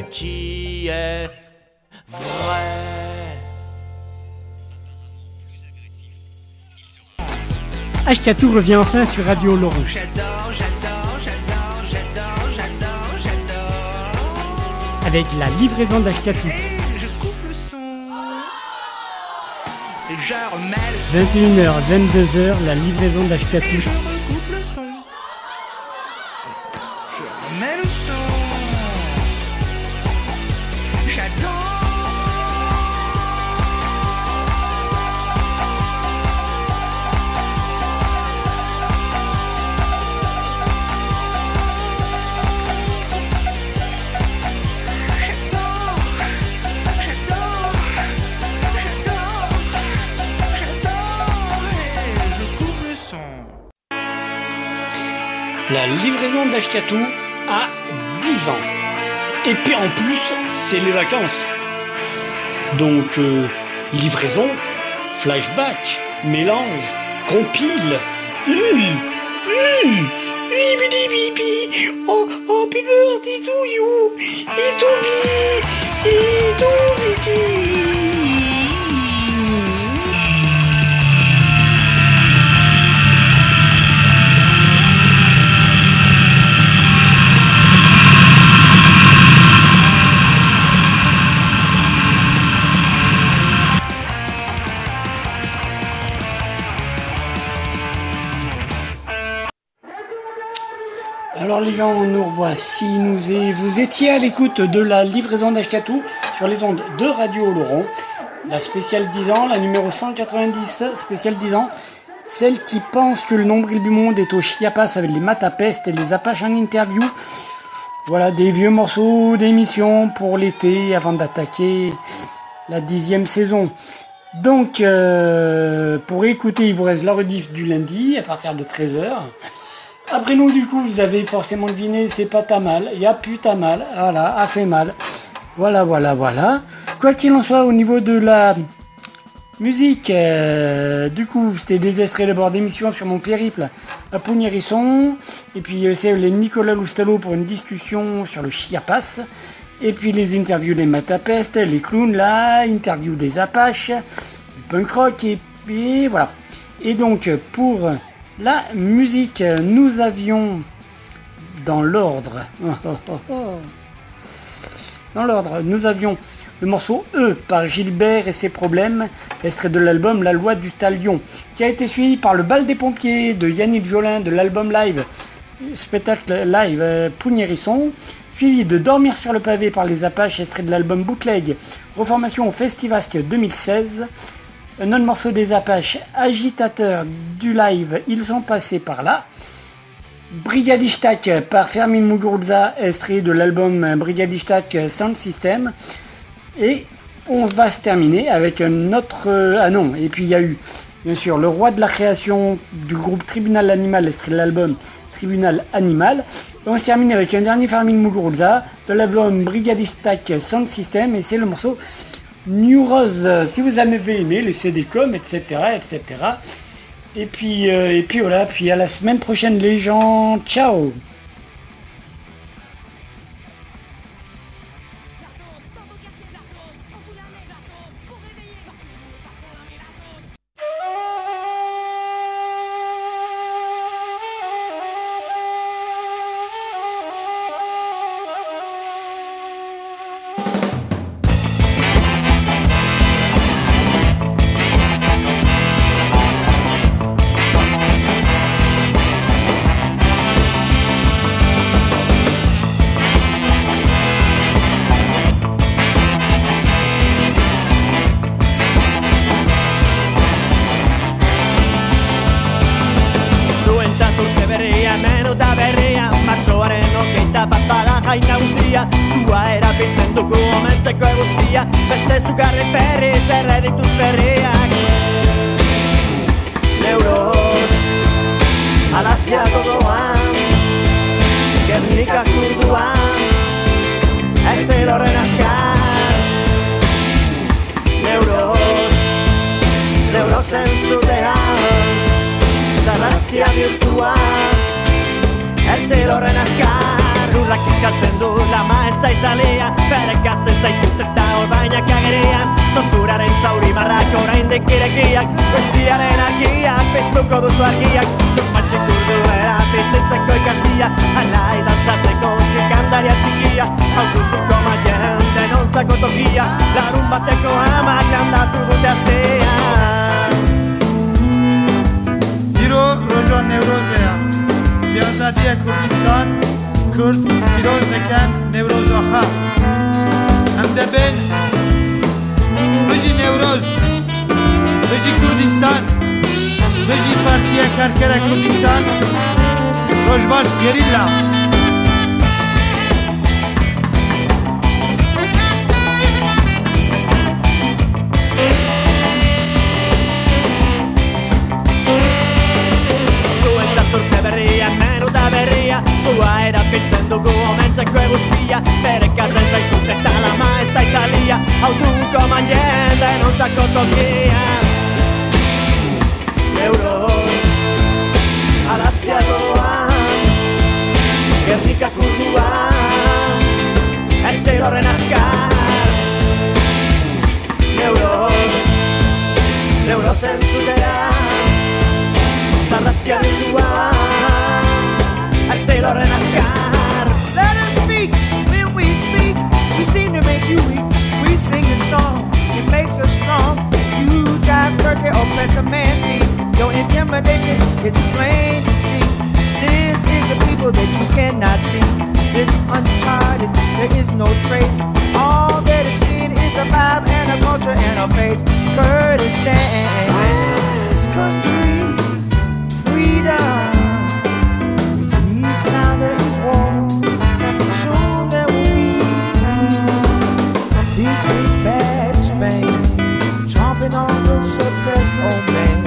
qui est vrai. Ashkatou revient enfin sur Radio Laurent. J'adore, j'adore, j'adore, j'adore, j'adore, j'adore. Avec la livraison d'Ashkatou. Je coupe le son. Et je remets le 21h, 22h, la livraison d'Ashkatou. Livraison d'Ashkatou a 10 ans. Et puis en plus, c'est les vacances. Donc, euh, livraison, flashback, mélange, compile. Oh, oh, you. Les gens, nous revoici, nous et vous étiez à l'écoute de la livraison d'Ashkatou sur les ondes de Radio Laurent, la spéciale 10 ans, la numéro 190, spéciale 10 ans, celle qui pense que le nombril du monde est au Chiapas avec les Matapestes et les Apaches en interview. Voilà des vieux morceaux d'émission pour l'été avant d'attaquer la dixième saison. Donc, euh, pour écouter, il vous reste la du lundi à partir de 13h. Après nous, du coup, vous avez forcément deviné, c'est pas ta mal. Y a plus ta mal. Voilà, a fait mal. Voilà, voilà, voilà. Quoi qu'il en soit, au niveau de la musique, euh, du coup, c'était des extraits de bord d'émission sur mon périple à Pognérisson. Et puis, euh, c'est les Nicolas Loustalo pour une discussion sur le Chiapas. Et puis, les interviews des Matapestes, les clowns là, interview des Apaches, punk rock, et puis voilà. Et donc, pour la musique, nous avions dans l'ordre, dans l'ordre, nous avions Le morceau E par Gilbert et ses problèmes, extrait de l'album La loi du talion, qui a été suivi par le bal des pompiers de Yannick Jolin de l'album live, spectacle live euh, suivi de Dormir sur le pavé par les Apaches, extrait de l'album Bootleg, reformation au Festivasque 2016. Un autre morceau des Apaches, agitateur du live, ils sont passés par là. Brigadistak par Fermin Muguruza, extrait de l'album Brigadistak Sound System. Et on va se terminer avec un autre. euh, ah non, et puis il y a eu, bien sûr, le roi de la création du groupe Tribunal Animal, extrait de l'album Tribunal Animal. Et on se termine avec un dernier Fermin Muguruza de l'album Brigadistak Sound System, et c'est le morceau New Rose. Si vous avez aimé, laissez des coms, etc., etc. Et puis, euh, et puis voilà, puis à la semaine prochaine les gens, ciao کرکرە کوردستان ڕۆژبار گەریلا. Sua era biltzen dugu omentzeko eguzkia. Berekatzen zaitut eta lama ez da itzalia Hautuko man jenden ontzako tokian Euros azkar Neuroz, neurozen zutean Zarrazkia Ez azkar Let us speak when we speak. We seem to make you weak. We sing a song, it makes us strong. You drive turkey or press a man. Your intimidation is plain to see. This is a people that you cannot see. This uncharted, there is no trace. All that is seen is a vibe and a culture and a face. Kurdistan, West country, freedom. Peace now there is war. Soon there will be peace. Big, big Spain. Chomping on the suppressed old man.